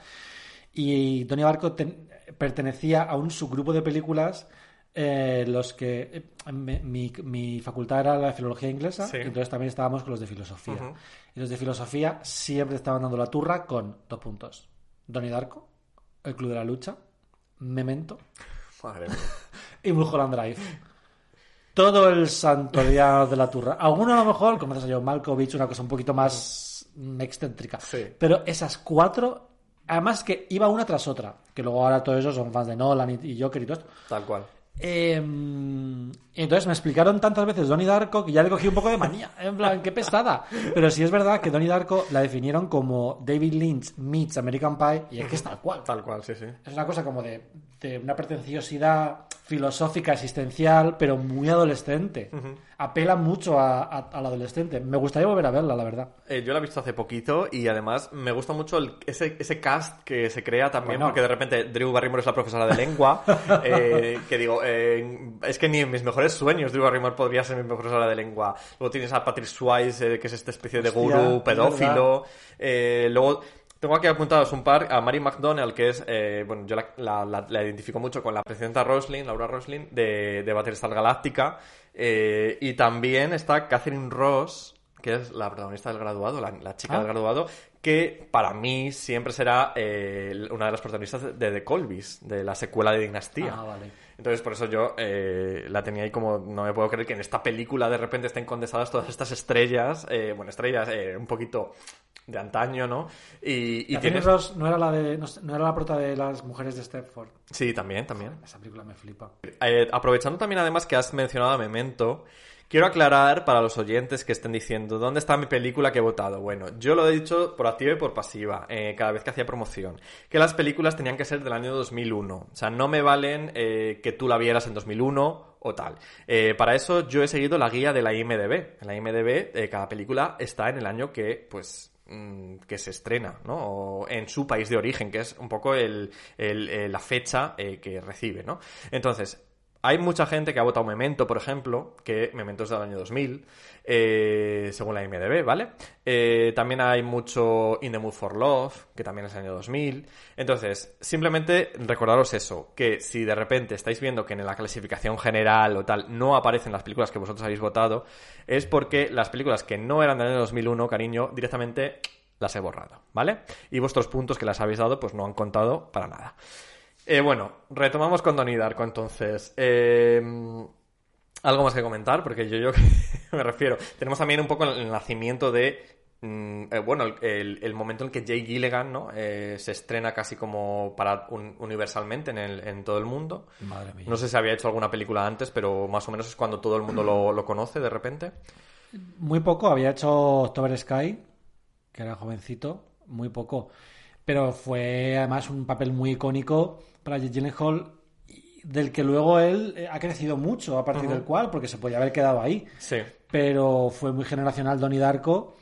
y Barco ten- pertenecía a un subgrupo de películas eh, los que eh, mi, mi facultad era la de filología inglesa, Sí. entonces también estábamos con los de filosofía. Y los de filosofía siempre estaban dando la turra con dos puntos. Donnie Darko, El Club de la Lucha, Memento Madre mía. y Mulholland Drive. Todo el santo día de la turra. Alguno a lo mejor, conoces a John Malkovich, una cosa un poquito más excéntrica. Sí. Pero esas cuatro, además que iba una tras otra, que luego ahora todos esos son fans de Nolan y, y Joker y todo esto. Tal cual. Eh, entonces me explicaron tantas veces Donnie Darko que ya le cogí un poco de manía. En plan, qué pesada. Pero sí es verdad que Donnie Darko la definieron como David Lynch meets American Pie y es que es tal cual. Tal cual, sí, sí. Es una cosa como de, de una pretenciosidad filosófica, existencial, pero muy adolescente. Apela mucho a- a- al adolescente. Me gustaría volver a verla, la verdad. Eh, yo la he visto hace poquito y además me gusta mucho el- ese, ese cast que se crea también, Bueno. porque de repente Drew Barrymore es la profesora de lengua, eh, que digo, eh, es que ni en mis mejores sueños Drew Barrymore podría ser mi profesora de lengua. Luego tienes a Patrick Swayze, eh, que es esta especie de gurú pedófilo. Eh, luego tengo aquí apuntados un par, a Mary McDonnell, que es, eh, bueno, yo la, la- la- la identifico mucho con la presidenta Roslin, Laura Roslin, de, de Battlestar Galáctica. Eh, y también está Catherine Ross, que es la protagonista del graduado, la, la chica Ah. del graduado, que para mí siempre será eh, una de las protagonistas de The Colbys, de la secuela de Dinastía. Ah, vale. Entonces, por eso yo eh, la tenía ahí como. No me puedo creer que en esta película de repente estén condensadas todas estas estrellas. eh, bueno, estrellas eh, un poquito de antaño, ¿no? Y, y tienes. Ross no era la de no era la prota de las mujeres de Stepford. Sí, también, también. Esa película me flipa. Eh, aprovechando también además que has mencionado a Memento, quiero aclarar para los oyentes que estén diciendo, ¿dónde está mi película que he votado? Bueno, yo lo he dicho por activa y por pasiva, eh, cada vez que hacía promoción, que las películas tenían que ser del año 2001. O sea, no me valen eh, que tú la vieras en 2001 o tal. Eh, para eso yo he seguido la guía de la IMDB. En la IMDB cada película está en el año que, pues, mm, que se estrena, ¿no? O en su país de origen, que es un poco el, la fecha que recibe, ¿no? Entonces, hay mucha gente que ha votado Memento, por ejemplo, que Memento es del año 2000, eh, según la IMDB, ¿vale? Eh, también hay mucho In the Mood for Love, que también es del año 2000. Entonces, simplemente recordaros eso, que si de repente estáis viendo que en la clasificación general o tal no aparecen las películas que vosotros habéis votado, es porque las películas que no eran del año 2001, cariño, directamente las he borrado, ¿vale? Y vuestros puntos que las habéis dado, pues no han contado para nada. Eh, bueno, retomamos con Donnie Darko entonces. Eh, algo más que comentar, porque yo, yo me refiero. Tenemos también un poco el nacimiento de. mm, eh, bueno, el, momento en que Jay Gilligan ¿no? Eh, se estrena casi como para un- universalmente en, el- en todo el mundo. Madre mía. No sé si había hecho alguna película antes, pero más o menos es cuando todo el mundo lo, lo conoce de repente. Muy poco, había hecho October Sky, que era jovencito, muy poco. Pero fue además un papel muy icónico para Jake Gyllenhaal, del que luego él eh, ha crecido mucho a partir del cual, porque se podía haber quedado ahí. Sí. Pero fue muy generacional Donnie Darko.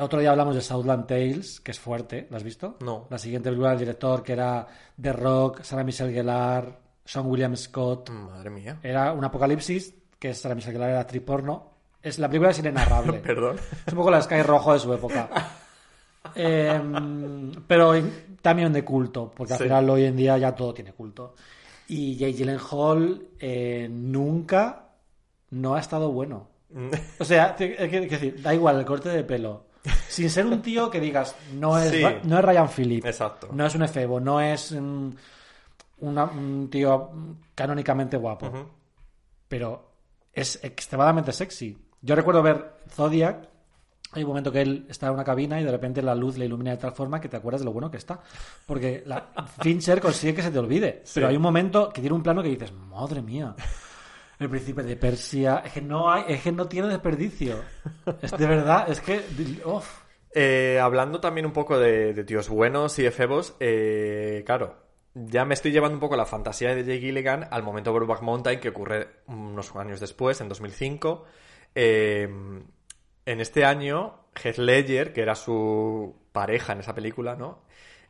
Otro día hablamos de Southland Tales, que es fuerte, ¿lo has visto? No. La siguiente película del director, que era The Rock, Sarah Michelle Gellar, Sean William Scott. Madre mía. Era un apocalipsis, que Sarah Michelle Gellar era actriz porno. Es, la película es inenarrable. Perdón. Es un poco la Sky Rojo de su época. Em, pero también de culto, porque al Sí. final hoy en día ya todo tiene culto. Y Jake Gyllenhaal eh, nunca no ha estado bueno. O sea, que- que decir, da igual el corte de pelo. Sin ser un tío que digas, no es, Sí. No es Ryan Phillip, Exacto. no es un efebo, no es una- un tío canónicamente guapo, pero es extremadamente sexy. Yo recuerdo ver Zodiac, hay un momento que él está en una cabina y de repente la luz le ilumina de tal forma que te acuerdas de lo bueno que está. Porque la, Fincher consigue que se te olvide, Sí. pero hay un momento que tiene un plano que dices, madre mía. El príncipe de Persia, es que no hay, es que no tiene desperdicio. Es de verdad, es que. Eh, hablando también un poco de, de tíos buenos y efebos, eh, claro, ya me estoy llevando un poco la fantasía de Jake Gilligan al momento de Brokeback Mountain que ocurre unos años después, en 2005. Eh, en este año, Heath Ledger, que era su pareja en esa película, ¿no?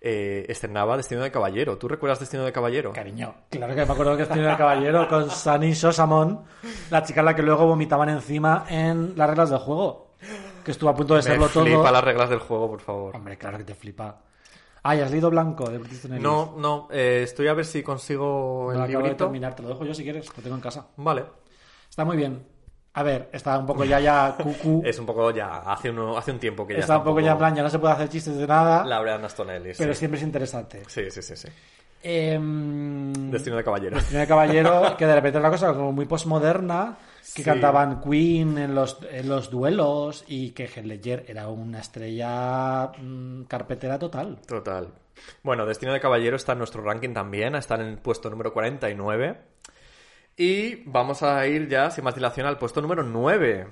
Eh, estrenaba Destino de Caballero. ¿Tú recuerdas Destino de Caballero? Cariño, claro que me acuerdo que en el caballero con Sunny Sosamon, la chica a la que luego vomitaban encima en las reglas del juego. Que estuvo a punto de me serlo todo. flipa las reglas del juego, por favor. Hombre, claro que te flipa. Ah, ¿y has leído Blanco de Ellis? No, no, eh, estoy a ver si consigo No acabo de terminar, te lo dejo yo si quieres, lo tengo en casa. Vale. Está muy bien. A ver, está un poco ya ya cucú. Es un poco ya, hace, uno, hace un tiempo que ya está un poco ya en plan, ya no se puede hacer chistes de nada, Laurean Aston Ellis. pero sí. siempre es interesante. Sí, sí, sí, sí. Em, Destino de Caballero. Destino de Caballero, que de repente era una cosa como muy postmoderna, que Sí. cantaban Queen en los, en los duelos y que Heath Ledger era una estrella mm, carpetera total. Total. Bueno, Destino de Caballero está en nuestro ranking también, está en el puesto número 49. Y vamos a ir ya, sin más dilación, al puesto número 9.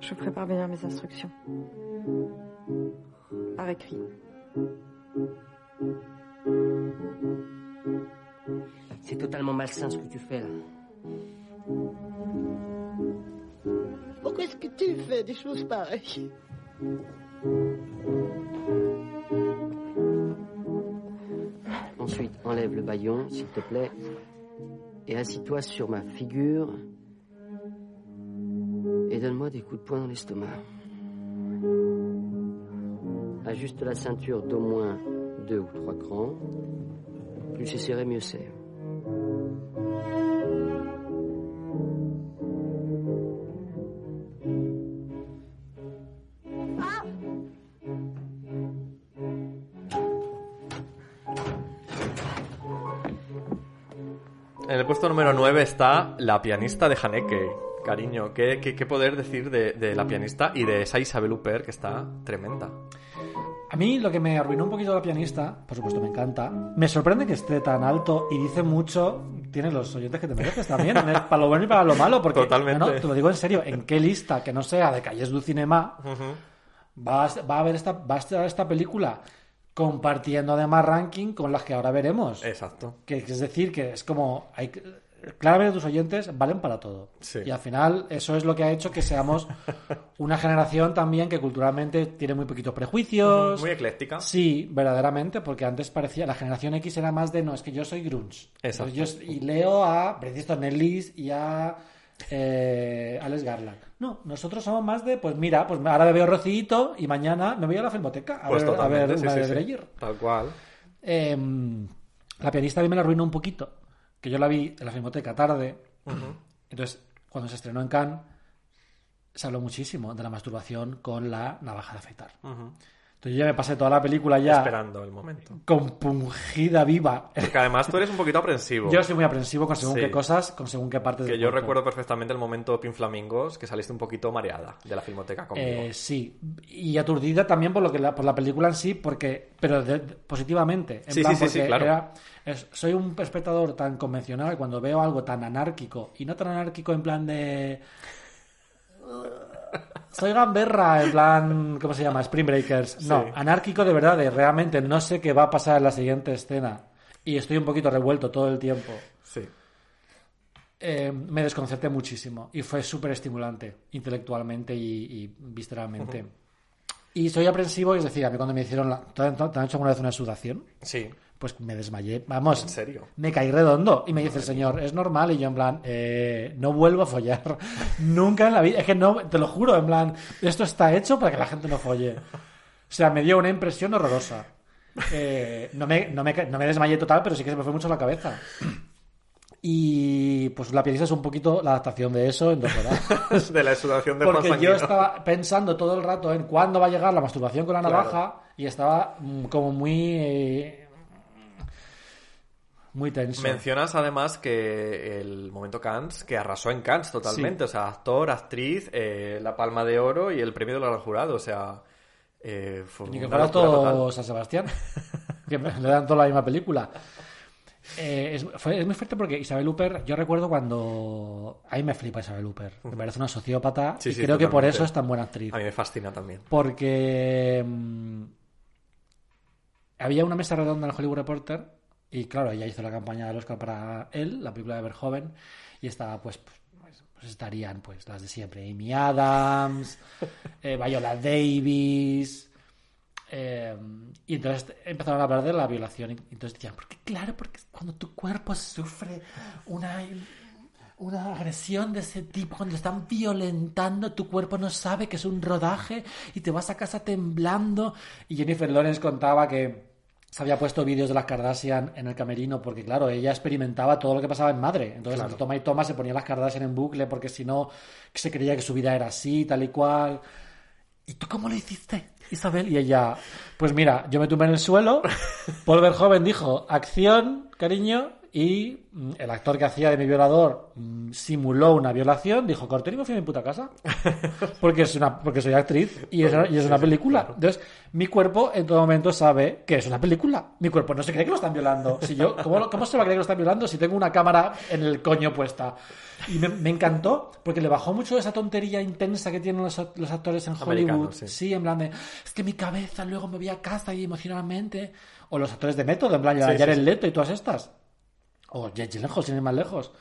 Je ferai parvenir mes instructions. Par écrit. C'est totalement malsain ce que tu fais là. Pourquoi est-ce que tu fais des choses pareilles? Ensuite, enlève le baillon, s'il te plaît, et assis-toi sur ma figure et donne-moi des coups de poing dans l'estomac. Ajuste la ceinture d'au moins deux ou trois crans. Plus c'est serré, mieux c'est. Puesto número 9 está la pianista de Haneke. Cariño, ¿qué, qué, qué poder decir de, de la pianista y de esa Isabel Huppert que está tremenda? A mí lo que me arruinó un poquito la pianista, por supuesto me encanta, me sorprende que esté tan alto y dice mucho, tiene los oyentes que te mereces también, para lo bueno y para lo malo, porque Totalmente. no, te lo digo en serio, ¿en qué lista que no sea de Calles du Cinema va, a, va a ver esta, va a estar esta película compartiendo además ranking con las que ahora veremos? Exacto. Que es decir, que es como. Hay, claramente tus oyentes valen para todo. Sí. Y al final, eso es lo que ha hecho que seamos una generación también que culturalmente tiene muy poquitos prejuicios. Muy ecléctica. Sí, verdaderamente, porque antes parecía. La generación X era más de no, es que yo soy grunge. Exacto. Yo- y leo a Bret Easton Ellis y a. eh, Alex Garland. No, nosotros somos más de, pues mira, pues ahora me veo Rocito y mañana me voy a la filmoteca a Pues ver, a totalmente, ver sí, una sí, de sí. Dreyer. Tal cual. Eh, la pianista a mí me la arruinó un poquito, que yo la vi en la filmoteca tarde. Entonces, cuando se estrenó en Cannes, se habló muchísimo de la masturbación con la navaja de afeitar. Entonces yo ya me pasé toda la película ya Esperando el momento. compungida viva. Porque además tú eres un poquito aprensivo. Yo soy muy aprensivo con según Sí. qué cosas, con según qué partes Que del yo cuerpo. recuerdo perfectamente el momento Pin Flamingos, que saliste un poquito mareada de la filmoteca conmigo. Eh, sí, y aturdida también por lo que la, por la película en sí, porque pero de- positivamente. En Sí, plan, sí, sí, claro. era- es- soy un espectador tan convencional cuando veo algo tan anárquico y no tan anárquico en plan de soy gamberra, en plan, ¿cómo se llama? Spring Breakers. No, Sí. anárquico de verdad, de realmente no sé qué va a pasar en la siguiente escena. Y estoy un poquito revuelto todo el tiempo. Sí. Eh, me desconcerté muchísimo y fue súper estimulante intelectualmente y, y visceralmente. Y soy aprensivo, es decir, a mí cuando me hicieron la... ¿Te han, te han hecho alguna vez una sudación? Sí. Pues me desmayé. Vamos. ¿En serio? Me caí redondo. Y me dice el señor, es normal. Y yo en plan, eh, no vuelvo a follar. Nunca en la vida. Es que no, te lo juro, en plan, esto está hecho para que la gente no folle. O sea, me dio una impresión horrorosa. Eh, no, me, no, me, no me desmayé total, pero sí que se me fue mucho la cabeza. Y pues la pianista es un poquito la adaptación de eso en dos horas. de la exudación de Porque yo estaba pensando todo el rato en cuándo va a llegar la masturbación con la Claro. navaja y estaba mm, como muy... muy tenso. Mencionas además que el momento Cannes, que arrasó en Cannes totalmente, o sea, actor, actriz, eh, la palma de oro y el premio del jurado, o sea, eh, fue Ni que fuera todo San Sebastián. que me- le dan toda la misma película. Eh, es, fue- es muy fuerte porque Isabel Huppert, yo recuerdo cuando... A mí me flipa Isabel Huppert. Me parece una sociópata Sí, y sí, creo que por eso es tan buena actriz. A mí me fascina también. Porque mm, había una mesa redonda en el Hollywood Reporter y claro, ella hizo la campaña del Oscar para él, la película de Verhoeven, y estaba pues, pues, pues estarían pues las de siempre, Amy Adams, eh, Viola Davis, eh, y entonces empezaron a hablar de la violación y entonces decían, porque claro, porque cuando tu cuerpo sufre una una agresión de ese tipo, cuando están violentando, tu cuerpo no sabe que es un rodaje y te vas a casa temblando. Y Jennifer Lawrence contaba que se había puesto vídeos de las Kardashian en el camerino porque, claro, ella experimentaba todo lo que pasaba en madre. Entonces, Claro. entre toma y toma se ponía las Kardashian en bucle porque si no, se creía que su vida era así, tal y cual. ¿Y tú cómo lo hiciste, Isabel? Y ella, pues mira, yo me tumbé en el suelo, Paul Verhoeven dijo, acción, cariño, y mm, el actor que hacía de mi violador mm, simuló una violación, dijo, corté y me fui a mi puta casa. Porque, es una, porque soy actriz y es, y es una película. Entonces, mi cuerpo en todo momento sabe que es una película. Mi cuerpo no se cree que lo están violando. Si yo, ¿cómo, ¿Cómo se va a creer que lo están violando si tengo una cámara en el coño puesta? Y me, me encantó porque le bajó mucho esa tontería intensa que tienen los, los actores en Hollywood. sí. Sí, en plan de, es que mi cabeza luego me voy a casa y emocionalmente. O los actores de método, en plan, Sí, sí, Jared sí. Leto y todas estas. O Jake Gyllenhaal, sin ir más lejos.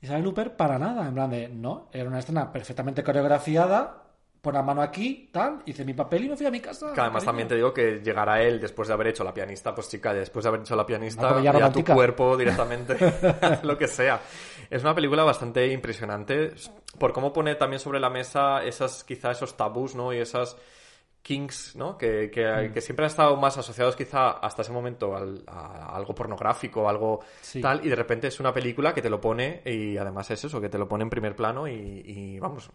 Isabel Huppert, para nada. En plan de, no, era una escena perfectamente coreografiada. Pon la mano aquí, tal, hice mi papel y me fui a mi casa. Que además cariño. también te digo que llegará él después de haber hecho la pianista, pues chica, después de haber hecho la pianista, ya tu romántica. cuerpo directamente, lo que sea. Es una película bastante impresionante por cómo pone también sobre la mesa esas, quizá esos tabús, ¿no? Y esas kinks, ¿no? Que, que, Mm. que siempre han estado más asociados quizá hasta ese momento al- a, algo pornográfico, algo Sí. tal, y de repente es una película que te lo pone, y además es eso, que te lo pone en primer plano y, y vamos,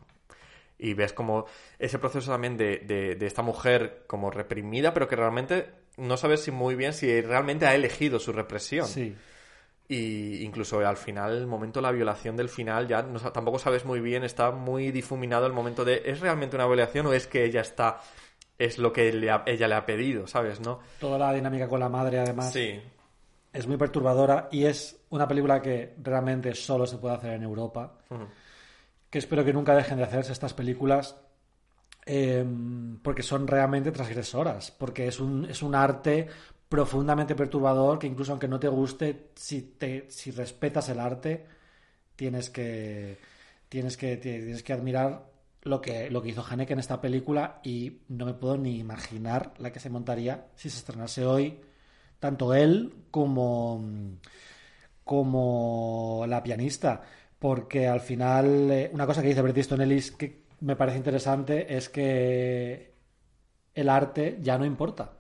y ves como ese proceso también de, de, de esta mujer como reprimida, pero que realmente no sabes si muy bien si realmente ha elegido su represión. Sí. Y incluso al final, el momento de la violación del final, ya no, tampoco sabes muy bien, está muy difuminado el momento de ¿es realmente una violación o es que ella está, es lo que le ha- ella le ha pedido, ¿sabes? ¿No? Toda la dinámica con la madre, además. Sí. Es muy perturbadora y es una película que realmente solo se puede hacer en Europa. Que espero que nunca dejen de hacerse estas películas eh, porque son realmente transgresoras, porque es un, es un arte profundamente perturbador que incluso aunque no te guste, si, te, si respetas el arte, tienes que, tienes que, tienes que admirar lo que, lo que hizo Haneke en esta película y no me puedo ni imaginar la que se montaría si se estrenase hoy tanto él como, como la pianista porque al final eh, una cosa que dice Bret Easton Ellis que me parece interesante es que el arte ya no importa.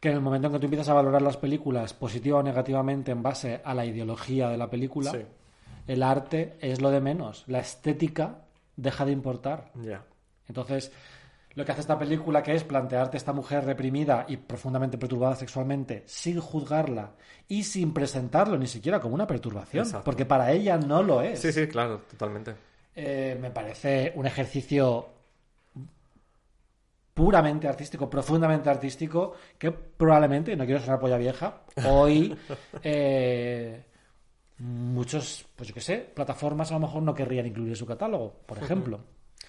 Que en el momento en que tú empiezas a valorar las películas positiva o negativamente en base a la ideología de la película, Sí. el arte es lo de menos. La estética deja de importar. Ya. Entonces, lo que hace esta película, que es plantearte a esta mujer reprimida y profundamente perturbada sexualmente, sin juzgarla y sin presentarlo ni siquiera como una perturbación, Exacto. porque para ella no lo es. Sí, sí, claro, totalmente. Eh, me parece un ejercicio puramente artístico, profundamente artístico, que probablemente, no quiero ser una polla vieja, hoy eh, muchos, pues yo qué sé, plataformas a lo mejor no querrían incluir en su catálogo, por ejemplo.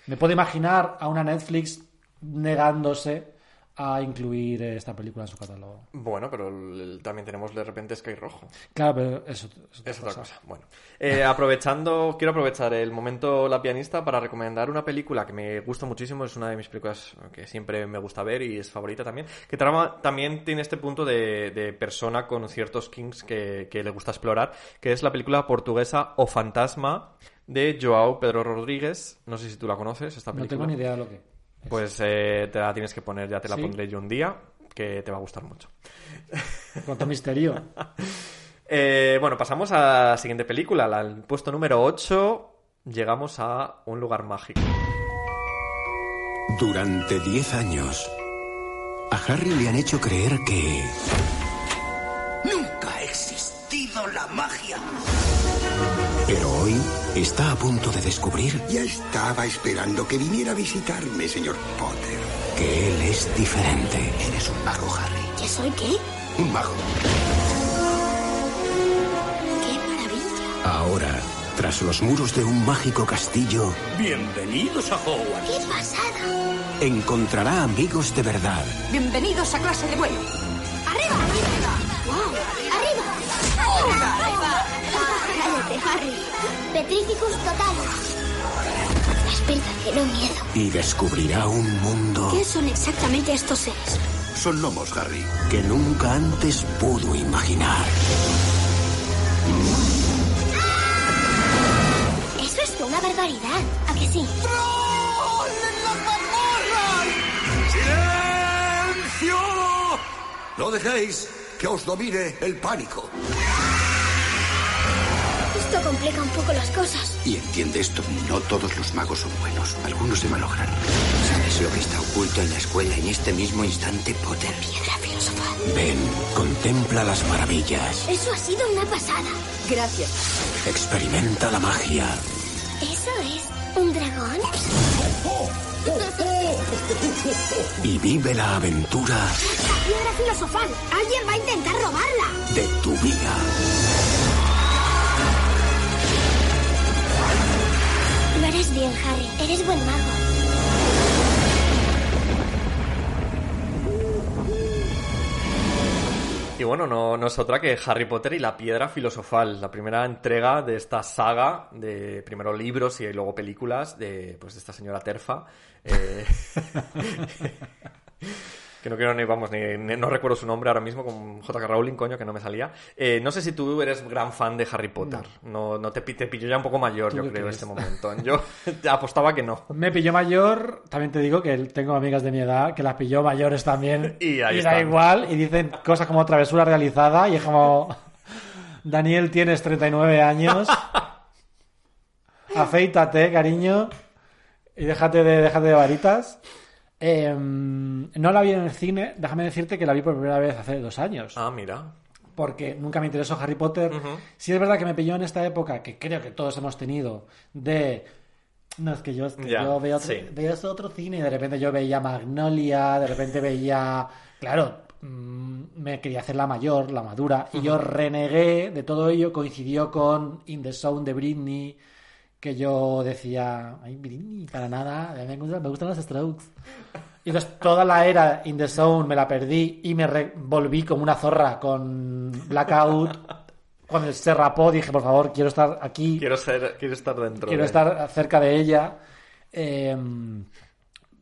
Me puedo imaginar a una Netflix negándose a incluir esta película en su catálogo. Bueno, pero el- también tenemos de repente Sky Rojo. Claro, pero eso es otra Es otra cosa. cosa. Bueno, Eh, aprovechando, quiero aprovechar el momento La pianista para recomendar una película que me gusta muchísimo, es una de mis películas que siempre me gusta ver y es favorita también, que trama, también tiene este punto de, de persona con ciertos kings que, que le gusta explorar, que es la película portuguesa O Fantasma de Joao Pedro Rodríguez. No sé si tú la conoces, esta No película. tengo ni idea de lo que. Pues eh, te la tienes que poner, ya te la ¿Sí? pondré yo un día. que te va a gustar mucho. Cuánto misterio. Eh, bueno, pasamos a la siguiente película, la- al puesto número 8. Llegamos a un lugar mágico. Durante 10 años, a Harry le han hecho creer que... Nunca ha existido la magia. Pero hoy está a punto de descubrir Ya estaba esperando que viniera a visitarme, señor Potter. que él es diferente. Eres un mago, Harry. ¿Que soy qué? Un mago. ¡Qué maravilla! Ahora, tras los muros de un mágico castillo, Bienvenidos a Hogwarts. ¡Qué pasada! encontrará amigos de verdad. Bienvenidos a clase de vuelo. ¡Arriba! Harry. Petrificus total. Despierta, que no miedo. Y descubrirá un mundo ¿Qué son exactamente estos seres? Son gnomos, Harry. que nunca antes pudo imaginar. Eso es una barbaridad. ¿A que sí? ¡Silencio! No dejéis que os domine el pánico. Esto complica un poco las cosas. Y entiende esto, no todos los magos son buenos. Algunos se malogran. ¿Sabes lo que está oculto en la escuela en este mismo instante, Potter? Piedra filosofal. Ven, contempla las maravillas, Eso ha sido una pasada. Gracias. experimenta la magia. ¿Eso es un dragón? y vive la aventura ¡La piedra filosofal! ¡Alguien va a intentar robarla! de tu vida. Eres bien, Harry. Eres buen mago. Y bueno, no, no es otra que Harry Potter y la Piedra Filosofal, la primera entrega de esta saga de primero libros y luego películas de, pues, de esta señora Terfa. eh, que no quiero ni, vamos, ni, ni- no recuerdo su nombre ahora mismo, con J.K. Rowling, coño, que no me salía. Eh, no sé si tú eres gran fan de Harry Potter. No, no te, pi- te pillo ya un poco mayor, ¿Tú yo creo, en este momento. Yo apostaba que no. Me pilló mayor, también te digo que tengo amigas de mi edad que las pilló mayores también. Y ahí da igual, y dicen cosas como travesura realizada, y es como. Daniel, tienes 39 años. Afeítate, cariño. Y déjate de, déjate de varitas. Eh, no la vi en el cine, déjame decirte que la vi por primera vez hace dos años. Ah, mira. Porque nunca me interesó Harry Potter. Sí es verdad que me pilló en esta época, que creo que todos hemos tenido, de... No, es que yo, es que Ya, yo veo, otro, sí. veo ese otro cine y de repente yo veía Magnolia, de repente veía... Claro, mm, me quería hacer la mayor, la madura, y yo renegué de todo ello, coincidió con In the Zone de Britney, que yo decía, ay, para nada, me gustan, me gustan los Strokes. Y entonces toda la era In the Zone me la perdí y me volví como una zorra con Blackout. Cuando se rapó dije, por favor, quiero estar aquí, Quiero, ser, quiero estar dentro. quiero de- estar cerca de ella. Eh,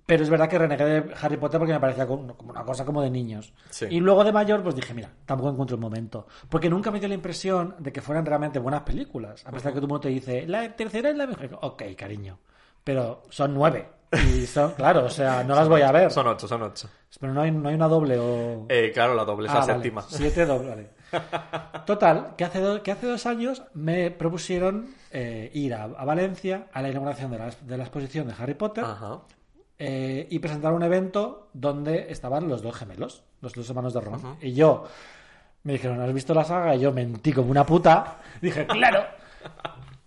pero es verdad que renegué de Harry Potter porque me parecía como una cosa como de niños. Sí. Y luego de mayor, pues dije, mira, tampoco encuentro el momento. Porque nunca me dio la impresión de que fueran realmente buenas películas. A pesar de que todo el mundo te dice, la tercera es la mejor. Ok, cariño. Pero son nueve. Y son, claro, o sea, no las voy a ver. Son ocho, son ocho. Pero no hay, no hay una doble o... Eh, claro, la doble es Ah, la vale. séptima. Siete doble, vale. Total, que hace, do- que hace dos años me propusieron eh, ir a, a Valencia a la inauguración de la, de la exposición de Harry Potter Ajá. Eh, y presentar un evento donde estaban los dos gemelos, los dos hermanos de Ron. Y yo me dijeron, ¿has visto la saga? Y yo mentí como una puta. Dije, claro.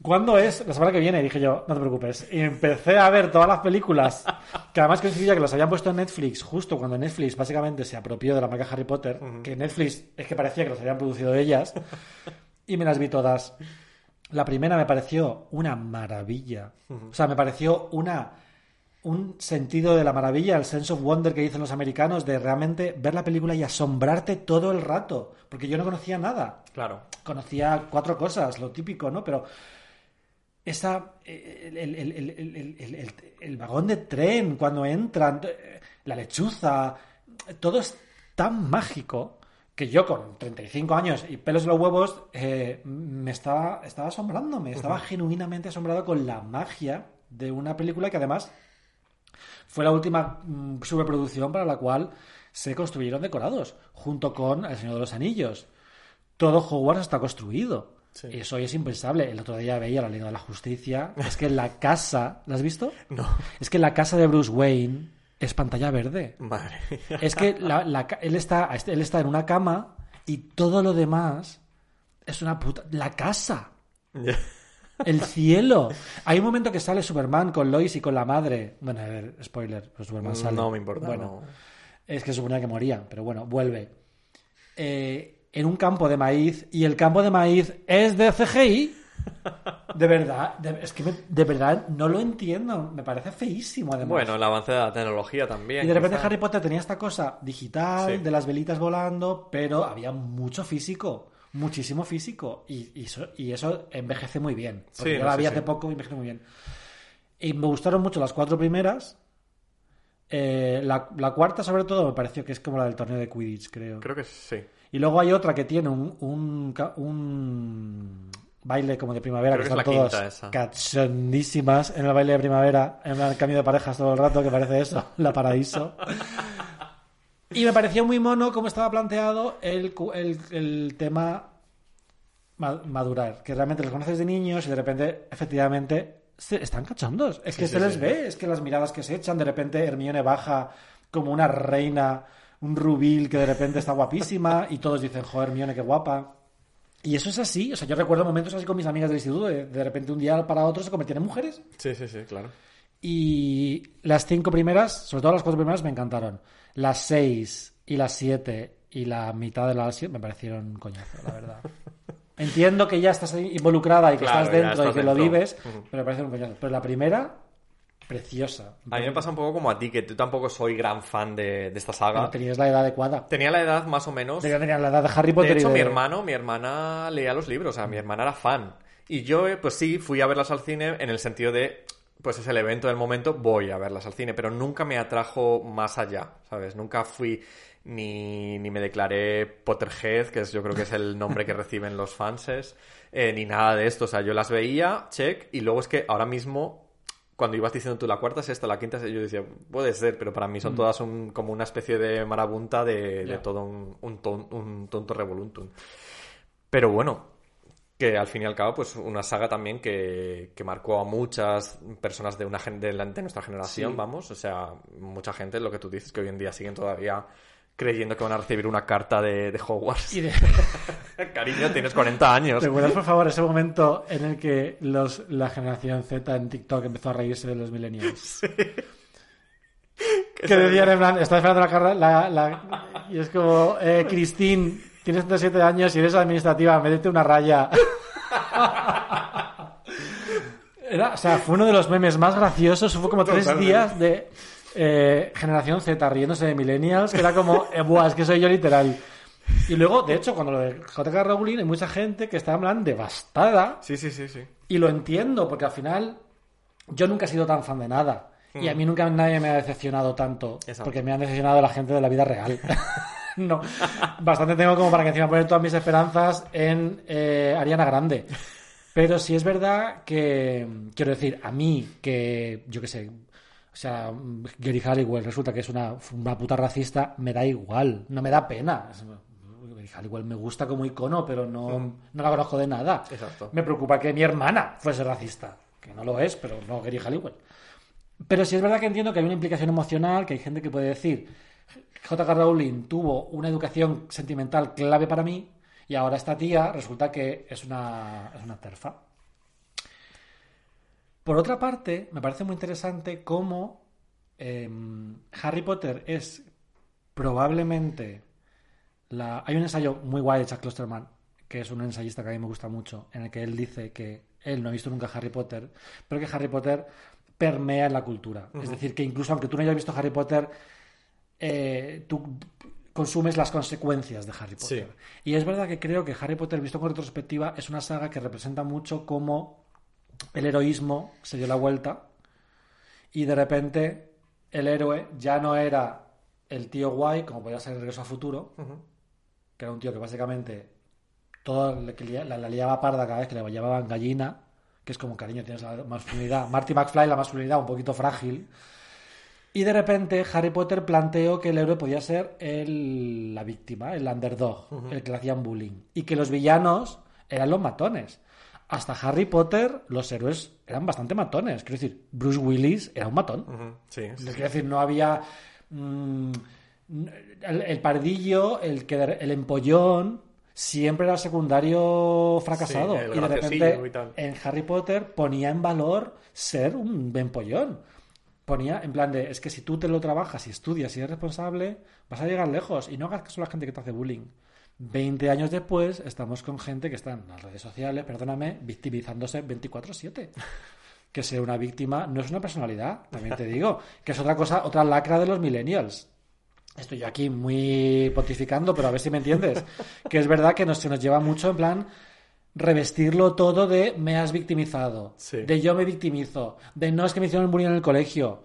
¿Cuándo es? La semana que viene. Dije yo, no te preocupes. Y empecé a ver todas las películas, que además coincidía que los habían puesto en Netflix justo cuando Netflix básicamente se apropió de la marca Harry Potter, que Netflix es que parecía que los habían producido ellas, y me las vi todas. La primera me pareció una maravilla. O sea, me pareció una un sentido de la maravilla, el sense of wonder que dicen los americanos, de realmente ver la película y asombrarte todo el rato. Porque yo no conocía nada. Claro. Conocía cuatro cosas, lo típico, ¿no? Pero esa el, vagón de tren cuando entran, la lechuza, todo es tan mágico que yo con 35 años y pelos en los huevos eh, me estaba, estaba asombrándome, estaba Ujú. genuinamente asombrado con la magia de una película que además fue la última mm, superproducción para la cual se construyeron decorados, junto con El Señor de los Anillos. Todo Hogwarts está construido. Eso hoy es impensable. El otro día veía la Liga de la Justicia. Es que la casa. ¿La has visto? No. Es que la casa de Bruce Wayne es pantalla verde. Madre. Es que la- la él, está, él está en una cama y todo lo demás es una puta. La casa. El cielo. Hay un momento que sale Superman con Lois y con la madre. Bueno, a ver, spoiler. pues Superman sale. No me importa, Bueno, no. es que suponía que moría, pero bueno, vuelve. Eh, en un campo de maíz y el campo de maíz es de CGI. De verdad, de- es que me- de verdad no lo entiendo. Me parece feísimo, además. Bueno, el avance de la tecnología también. Y de repente quizá. Harry Potter tenía esta cosa digital, Sí. de las velitas volando, pero había mucho físico, muchísimo físico. Y, y eso, y eso envejece muy bien. Porque Sí, yo la vi sí. hace poco y envejece muy bien. Y me gustaron mucho las cuatro primeras. Eh, la, la cuarta, sobre todo, me pareció que es como la del torneo de Quidditch, creo. Creo que sí. Y luego hay otra que tiene un, un, baile como de primavera, Creo que que es están todas cachondísimas en el baile de primavera, en el cambio de parejas todo el rato, que parece eso, la paraíso. Y me pareció muy mono cómo estaba planteado el, el, el tema ma- madurar, que realmente los conoces de niños y de repente, efectivamente, se están cachondos. Es Sí, que sí, se les sí. ve, es que las miradas que se echan, de repente Hermione baja como una reina, un rubil que de repente está guapísima y todos dicen, joder, Hermione, qué guapa. Y eso es así, o sea, yo recuerdo momentos así con mis amigas del instituto, de, de repente un día para otro se convertían en mujeres. Sí, sí, sí, claro. Y las cinco primeras, sobre todo las cuatro primeras, me encantaron. Las seis y las siete y la mitad de las siete me parecieron coñazo, la verdad. Entiendo que ya estás involucrada y que Claro, estás dentro y que lo vives, pero me parece un coñazo. Pero la primera, preciosa. A mí me pasa un poco como a ti, que tú tampoco soy gran fan de, de esta saga. Pero tenías la edad adecuada. Tenía la edad más o menos. Tenía tenía la edad de Harry Potter De hecho, y mi hermano, mi hermana leía los libros, o sea, mi hermana era fan. Y yo, eh, pues sí, fui a verlas al cine en el sentido de, pues es el evento del momento, voy a verlas al cine, pero nunca me atrajo más allá, ¿sabes? Nunca fui ni, ni me declaré Potterhead, que es, yo creo que es el nombre que reciben los fanses, eh, ni nada de esto. O sea, yo las veía, check, y luego es que ahora mismo cuando ibas diciendo tú la cuarta es esta, la quinta yo decía, puede ser, pero para mí son Mm. todas un- como una especie de marabunta de, todo un, un, ton- un tonto revoluntum. Pero bueno, que al fin y al cabo, pues una saga también que, que marcó a muchas personas de, una gen- de, la- de nuestra generación, Sí. vamos. O sea, mucha gente, lo que tú dices, que hoy en día siguen todavía creyendo que van a recibir una carta de, de Hogwarts. Y de- Cariño, tienes 40 años. ¿Recuerdas, por favor, ese momento en el que los, la generación Z en TikTok empezó a reírse de los millennials? Que decían en plan, estás esperando la la, la- y es como, eh, Christine, tienes 37 años y eres administrativa, métete una raya. Era, o sea, fue uno de los memes más graciosos, fue como tres Totalmente. días de eh, generación Z riéndose de millennials, que era como, eh, buah, es que soy yo literal. Y luego, de hecho, cuando lo de JK Rowling, hay mucha gente que está en plan devastada. Sí, sí, sí, sí. Y lo entiendo, porque al final yo nunca he sido tan fan de nada. Y a mí nunca nadie me ha decepcionado tanto, Mm. Exacto. porque me han decepcionado la gente de la vida real. no, bastante tengo como para que encima poner todas mis esperanzas en eh, Ariana Grande. Pero sí es verdad que, quiero decir, a mí, que yo qué sé, o sea, Gary Halliwell resulta que es una, una puta racista, me da igual, no me da pena. Gary Halliwell me gusta como icono, pero no, no la conozco de nada. Exacto. Me preocupa que mi hermana fuese racista, que no lo es, pero no Gary Halliwell. Pero sí es verdad que entiendo que hay una implicación emocional, que hay gente que puede decir, J.K. Rowling tuvo una educación sentimental clave para mí y ahora esta tía resulta que es una, es una terfa. Por otra parte, me parece muy interesante cómo eh, Harry Potter es probablemente la... Hay un ensayo muy guay de Chuck Klosterman, que es un ensayista que a mí me gusta mucho, en el que él dice que él no ha visto nunca Harry Potter, pero que Harry Potter permea en la cultura. Es decir, que incluso aunque tú no hayas visto Harry Potter, eh, tú consumes las consecuencias de Harry Potter. Sí. Y es verdad que creo que Harry Potter, visto con retrospectiva, es una saga que representa mucho cómo el heroísmo se dio la vuelta y de repente el héroe ya no era el tío guay, como podía ser el Regreso a Futuro, que era un tío que básicamente todo le- que lia- la, la liaba parda cada vez que le llamaban gallina, que es como cariño, tienes la masculinidad. Marty McFly, la masculinidad un poquito frágil. Y de repente Harry Potter planteó que el héroe podía ser el- la víctima, el underdog, el que le hacían bullying. Y que los villanos eran los matones. Hasta Harry Potter, los héroes eran bastante matones. Quiero decir, Bruce Willis era un matón. Sí, sí. Quiero decir, no había. mm, el, el pardillo, el, que, el empollón, siempre era secundario fracasado. Sí, y de repente, y en Harry Potter ponía en valor ser un empollón. Ponía en plan de, es que si tú te lo trabajas y estudias y eres responsable, vas a llegar lejos y no hagas caso a la gente que te hace bullying. 20 años después estamos con gente que está en las redes sociales, perdóname, victimizándose 24/7. Que ser una víctima no es una personalidad, también te digo, que es otra cosa, otra lacra de los millennials. Estoy yo aquí muy pontificando, pero a ver si me entiendes. Que es verdad que nos, se nos lleva mucho en plan revestirlo todo de me has victimizado, Sí. de yo me victimizo, de no es que me hicieron bullying en el colegio.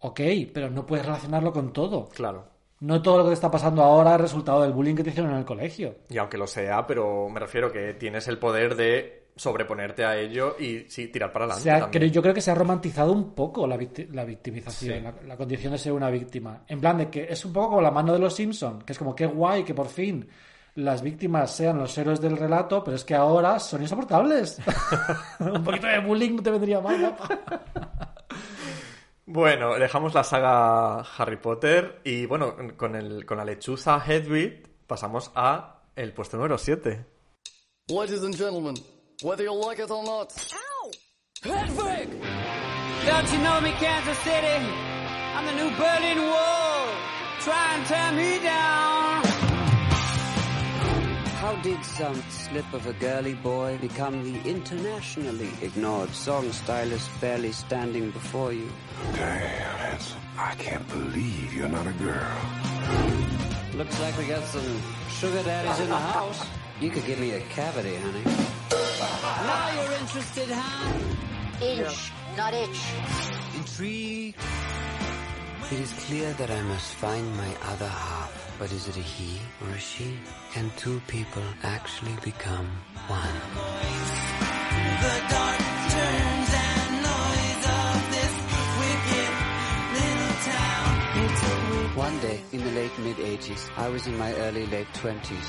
Ok, pero no puedes relacionarlo con todo. Claro. No todo lo que te está pasando ahora es resultado del bullying que te hicieron en el colegio. Y aunque lo sea, pero me refiero que tienes el poder de sobreponerte a ello y sí, tirar para O adelante. sea, también. creo- yo creo que se ha romantizado un poco la, victi- la victimización, Sí. la, la condición de ser una víctima. En plan de que es un poco como la mano de los Simpson, que es como qué guay que por fin las víctimas sean los héroes del relato, pero es que ahora son insoportables. un poquito de bullying no te vendría mal. Bueno, dejamos la saga Harry Potter y bueno, con, el, con la lechuza Hedwig pasamos a el puesto número 7. Ladies and gentlemen, whether you like it or not. Hedwig! Don't you know me, Kansas City? I'm the new Berlin Wall. Try and tear me down. How did some slip of a girly boy become the internationally ignored song stylist barely standing before you? Damn, it's, I can't believe you're not a girl. Looks like we got some sugar daddies in the house. You could give me a cavity, honey. Now you're interested, huh? Inch, not itch. Intrigue. It is clear that I must find my other half. But is it a he or a she? Can two people actually become one? The dark turns and noise of this wicked little town. One day, in the late mid-80s, I was in my early late 20s.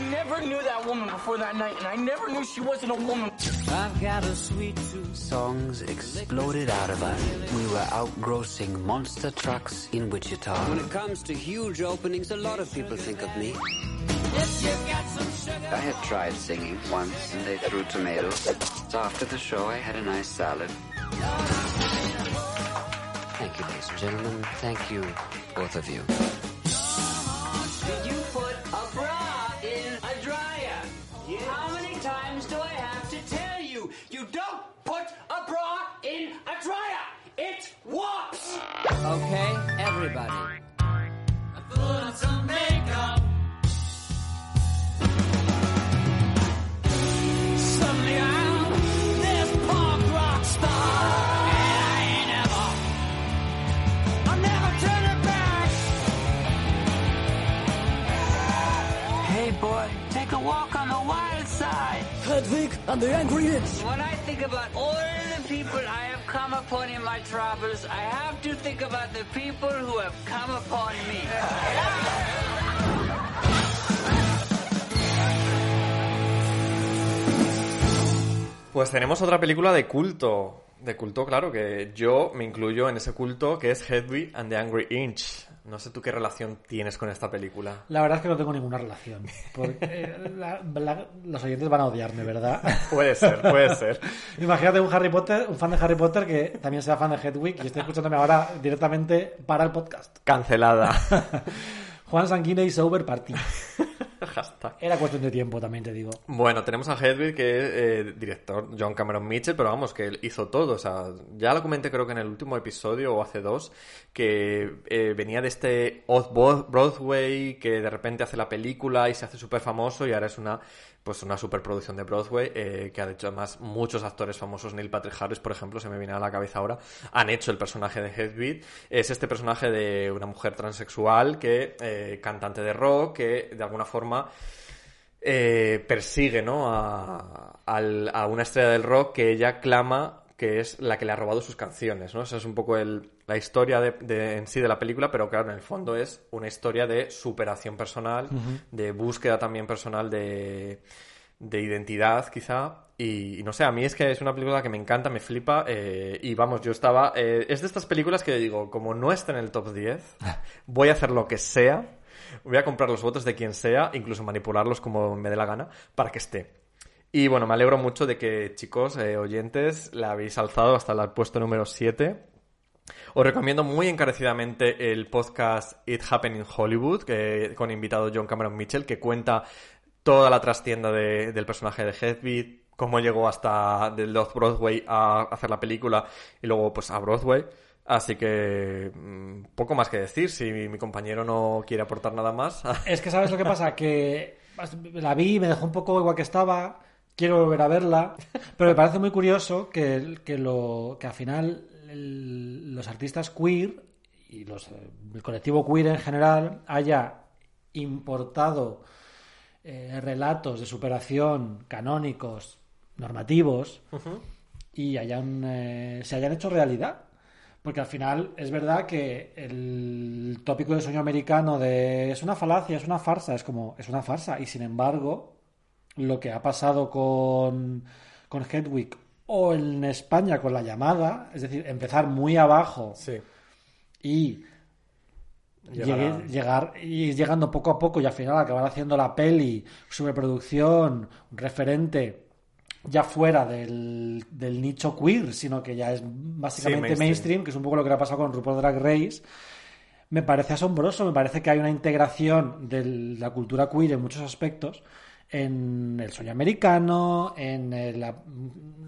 I never knew that woman before that night, and I never knew she wasn't a woman. I've got a sweet tooth. Songs exploded out of us. We were outgrossing monster trucks in Wichita. When it comes to huge openings, a lot of people think of me. Yes, you got some sugar. I had tried singing once, and they threw tomatoes. So after the show, I had a nice salad. Thank you, ladies and gentlemen. Thank you, both of you. Don't put a bra in a dryer. It warps. Okay, everybody. I put on some makeup. Hedwig and the Angry Inch. When I think about all the people I have come upon in my travels, I have to think about the people who have come upon me. Pues tenemos otra película de culto. De culto, claro, que yo me incluyo en ese culto, que es Hedwig and the Angry Inch. No sé tú qué relación tienes con esta película. La verdad es que no tengo ninguna relación. Porque eh, la- la- los oyentes van a odiarme, ¿verdad? Puede ser, puede ser. Imagínate un Harry Potter, un fan de Harry Potter que también sea fan de Hedwig y esté escuchándome ahora directamente para el podcast. Cancelada. Juan Sanguine y Sober Party. Hashtag. Era cuestión de tiempo, también te digo. Bueno, tenemos a Hedwig, que es eh, director John Cameron Mitchell, pero vamos, que él hizo todo. O sea, ya lo comenté creo que en el último episodio o hace dos, que eh, venía de este Off-Broadway, que de repente hace la película y se hace súper famoso y ahora es una pues una superproducción de Broadway eh, que ha hecho además muchos actores famosos, Neil Patrick Harris, por ejemplo, se me viene a la cabeza ahora, han hecho el personaje de Hedwig. Es este personaje de una mujer transexual que, eh, cantante de rock, que de alguna forma eh, persigue ¿no? a, a una estrella del rock que ella clama que es la que le ha robado sus canciones, ¿no? Esa es un poco el- la historia de, de- en sí de la película, pero claro, en el fondo es una historia de superación personal, de búsqueda también personal de, de identidad, quizá. Y, y no sé, a mí es que es una película que me encanta, me flipa. eh, y vamos, yo estaba. eh, es de estas películas que digo, como no está en el top 10, voy a hacer lo que sea. Voy a comprar los votos de quien sea, incluso manipularlos como me dé la gana, para que esté. Y bueno, me alegro mucho de que, chicos, eh, oyentes, la habéis alzado hasta el puesto número 7. Os recomiendo muy encarecidamente el podcast It Happened in Hollywood, que, con invitado John Cameron Mitchell, que cuenta toda la trastienda de- del personaje de Hedwig, cómo llegó hasta del Off Broadway a hacer la película y luego pues a Broadway. Así que mm, poco más que decir, si mi compañero no quiere aportar nada más. Es que sabes lo que pasa, que la vi, me dejó un poco igual que estaba, quiero volver a verla, pero me parece muy curioso que, que, lo, que al final el- los artistas queer y los, eh, el colectivo queer en general haya importado eh, relatos de superación canónicos, normativos, y hayan, eh, se hayan hecho realidad. Porque al final es verdad que el tópico del sueño americano de es una falacia, es una farsa, es como, es una farsa. Y sin embargo, lo que ha pasado con, con Hedwig o en España con la llamada, es decir, empezar muy abajo y Llegar a- llegar y ir llegando poco a poco y al final acabar haciendo la peli, superproducción, un referente ya fuera del, del nicho queer, sino que ya es básicamente Sí, mainstream. mainstream. que es un poco lo que le ha pasado con RuPaul Drag Race. Me parece asombroso, me parece que hay una integración de la cultura queer en muchos aspectos, en el sueño americano, en eh, la,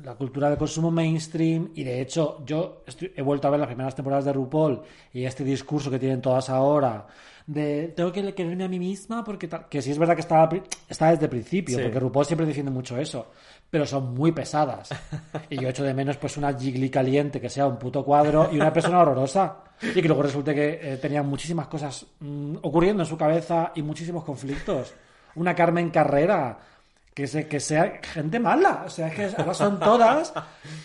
la cultura de consumo mainstream, y de hecho yo estoy- he vuelto a ver las primeras temporadas de RuPaul y este discurso que tienen todas ahora de tengo que quererme a mí misma porque tal, que sí es verdad que está, está desde el principio, Sí. porque RuPaul siempre defiende mucho eso, pero son muy pesadas. Y yo echo de menos pues una Jiggly caliente que sea un puto cuadro y una persona horrorosa. Y que luego resulte que eh, tenía muchísimas cosas mm, ocurriendo en su cabeza y muchísimos conflictos. Una Carmen Carrera que, se, que sea gente mala. O sea, es que ahora son todas,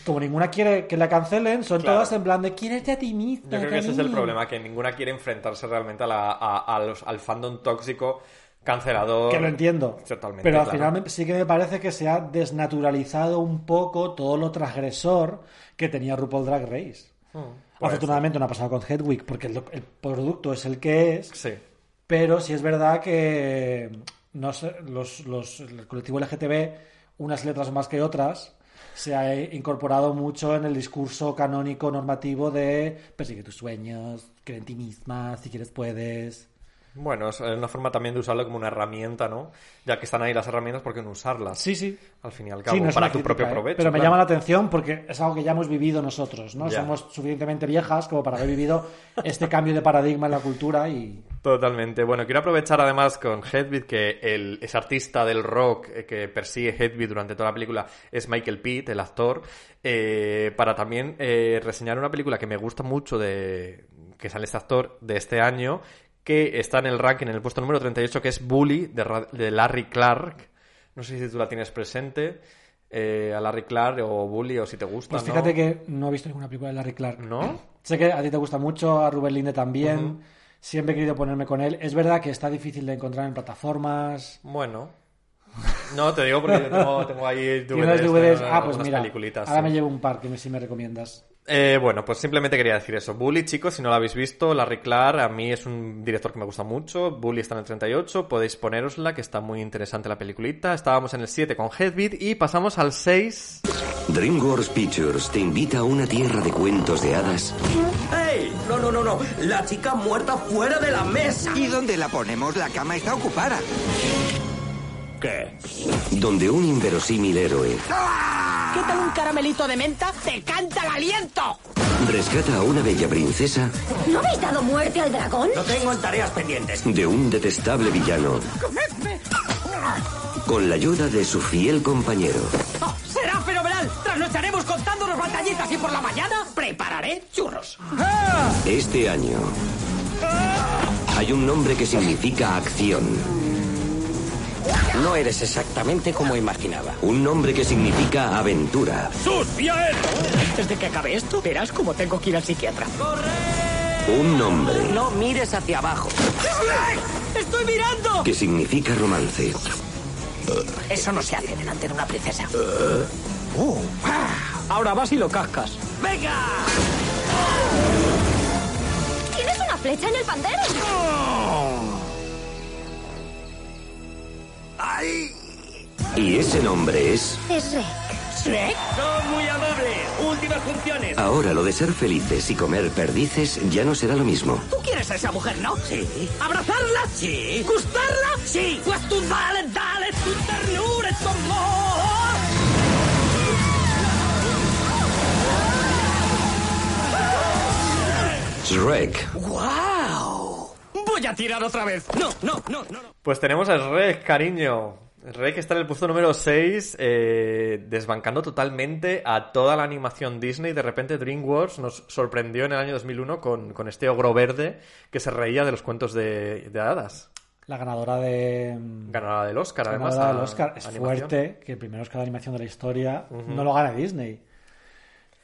como ninguna quiere que la cancelen, son Claro. todas en plan de quiérete a ti misma. Yo creo que ese es el cariño". problema, que ninguna quiere enfrentarse realmente a la- a- a los- al fandom tóxico, cancelador. Que lo entiendo. Totalmente, Pero al claro. final sí que me parece que se ha desnaturalizado un poco todo lo transgresor que tenía RuPaul Drag Race. Puede Afortunadamente no ha pasado con Hedwig porque el, el producto es el que es. Sí. Pero sí es verdad que no sé, los, los- el colectivo LGTB, unas letras más que otras, se ha incorporado mucho en el discurso canónico normativo de persigue tus sueños, cree en ti misma, si quieres puedes. Bueno, es una forma también de usarlo como una herramienta, ¿no? Ya que están ahí las herramientas, ¿por qué no usarlas? Sí, sí. Al fin y al cabo, Sí, no es para tu crítica, propio ¿eh? provecho. Pero me claro. llama la atención porque es algo que ya hemos vivido nosotros, ¿no? Ya. Somos suficientemente viejas como para haber vivido este cambio de paradigma en la cultura y... Totalmente. Bueno, quiero aprovechar además con Hedwig que el, ese artista del rock eh, que persigue Hedwig durante toda la película es Michael Pitt, el actor, eh, para también eh, reseñar una película que me gusta mucho de que sale este actor de este año, que está en el ranking en el puesto número 38, que es Bully de, Ra- de Larry Clark. No sé si tú la tienes presente. eh, a Larry Clark o Bully o si te gusta. Pues ¿no? fíjate que no he visto ninguna película de Larry Clark. ¿No? Sé que a ti te gusta mucho, a Rubén Linde también. Siempre he querido ponerme con él. Es verdad que está difícil de encontrar en plataformas. Bueno. No, te digo porque yo tengo, tengo ahí ¿Tienes DVDs, DVDs? Ah, pues mira. peliculitas, ahora sí. me llevo un par que me, si me recomiendas. Eh, bueno, pues simplemente quería decir eso. Bully, chicos, si no lo habéis visto, Larry Clark, a mí es un director que me gusta mucho. Bully está en el 38, podéis ponérosla, que está muy interesante la peliculita. Estábamos en el 7 con Headbeat y pasamos al 6. DreamWorks Pictures te invita a una tierra de cuentos de hadas ¡Ey! No, no, no, no. La chica muerta fuera de la mesa. ¿Y dónde la ponemos? La cama está ocupada. ¿Qué? donde un inverosímil héroe ¿Qué tal un caramelito de menta? ¡Te canta el aliento! rescata a una bella princesa ¿No habéis dado muerte al dragón? Lo tengo en tareas pendientes. de un detestable villano ¡Comedme! con la ayuda de su fiel compañero. ¡Oh, ¡Será fenomenal! Trasnocharemos contándonos batallitas y por la mañana prepararé churros. Este año hay un nombre que significa acción. No eres exactamente como imaginaba. Un nombre que significa aventura. ¡Sus, bien! Antes de que acabe esto, verás cómo tengo que ir al psiquiatra. Un nombre No mires hacia abajo. ¡Estoy mirando! que significa romance. Eso no se hace delante de una princesa. Uh, ah. Ahora vas y lo cascas. ¡Venga! ¿Tienes una flecha en el pandero? Y ese nombre es... Es Rek. ¿Shrek? Son muy amables. Últimas funciones. Ahora lo de ser felices y comer perdices ya no será lo mismo. ¿Tú quieres a esa mujer, no? Sí. ¿Abrazarla? Sí. ¿Gustarla? Sí. Pues tú dale, dale tu ternura, tu amor. Shrek. ¡Wow! Voy a tirar otra vez. No, no, no, no. no. Pues tenemos a Shrek, cariño. Shrek está en el puesto número 6, eh, desbancando totalmente a toda la animación Disney. De repente DreamWorks nos sorprendió en el año 2001 con, con este ogro verde que se reía de los cuentos de, de hadas. La ganadora de. Ganadora del Oscar, además. ganadora del Oscar. Es animación. fuerte que el primer Oscar de animación de la historia no lo gane Disney.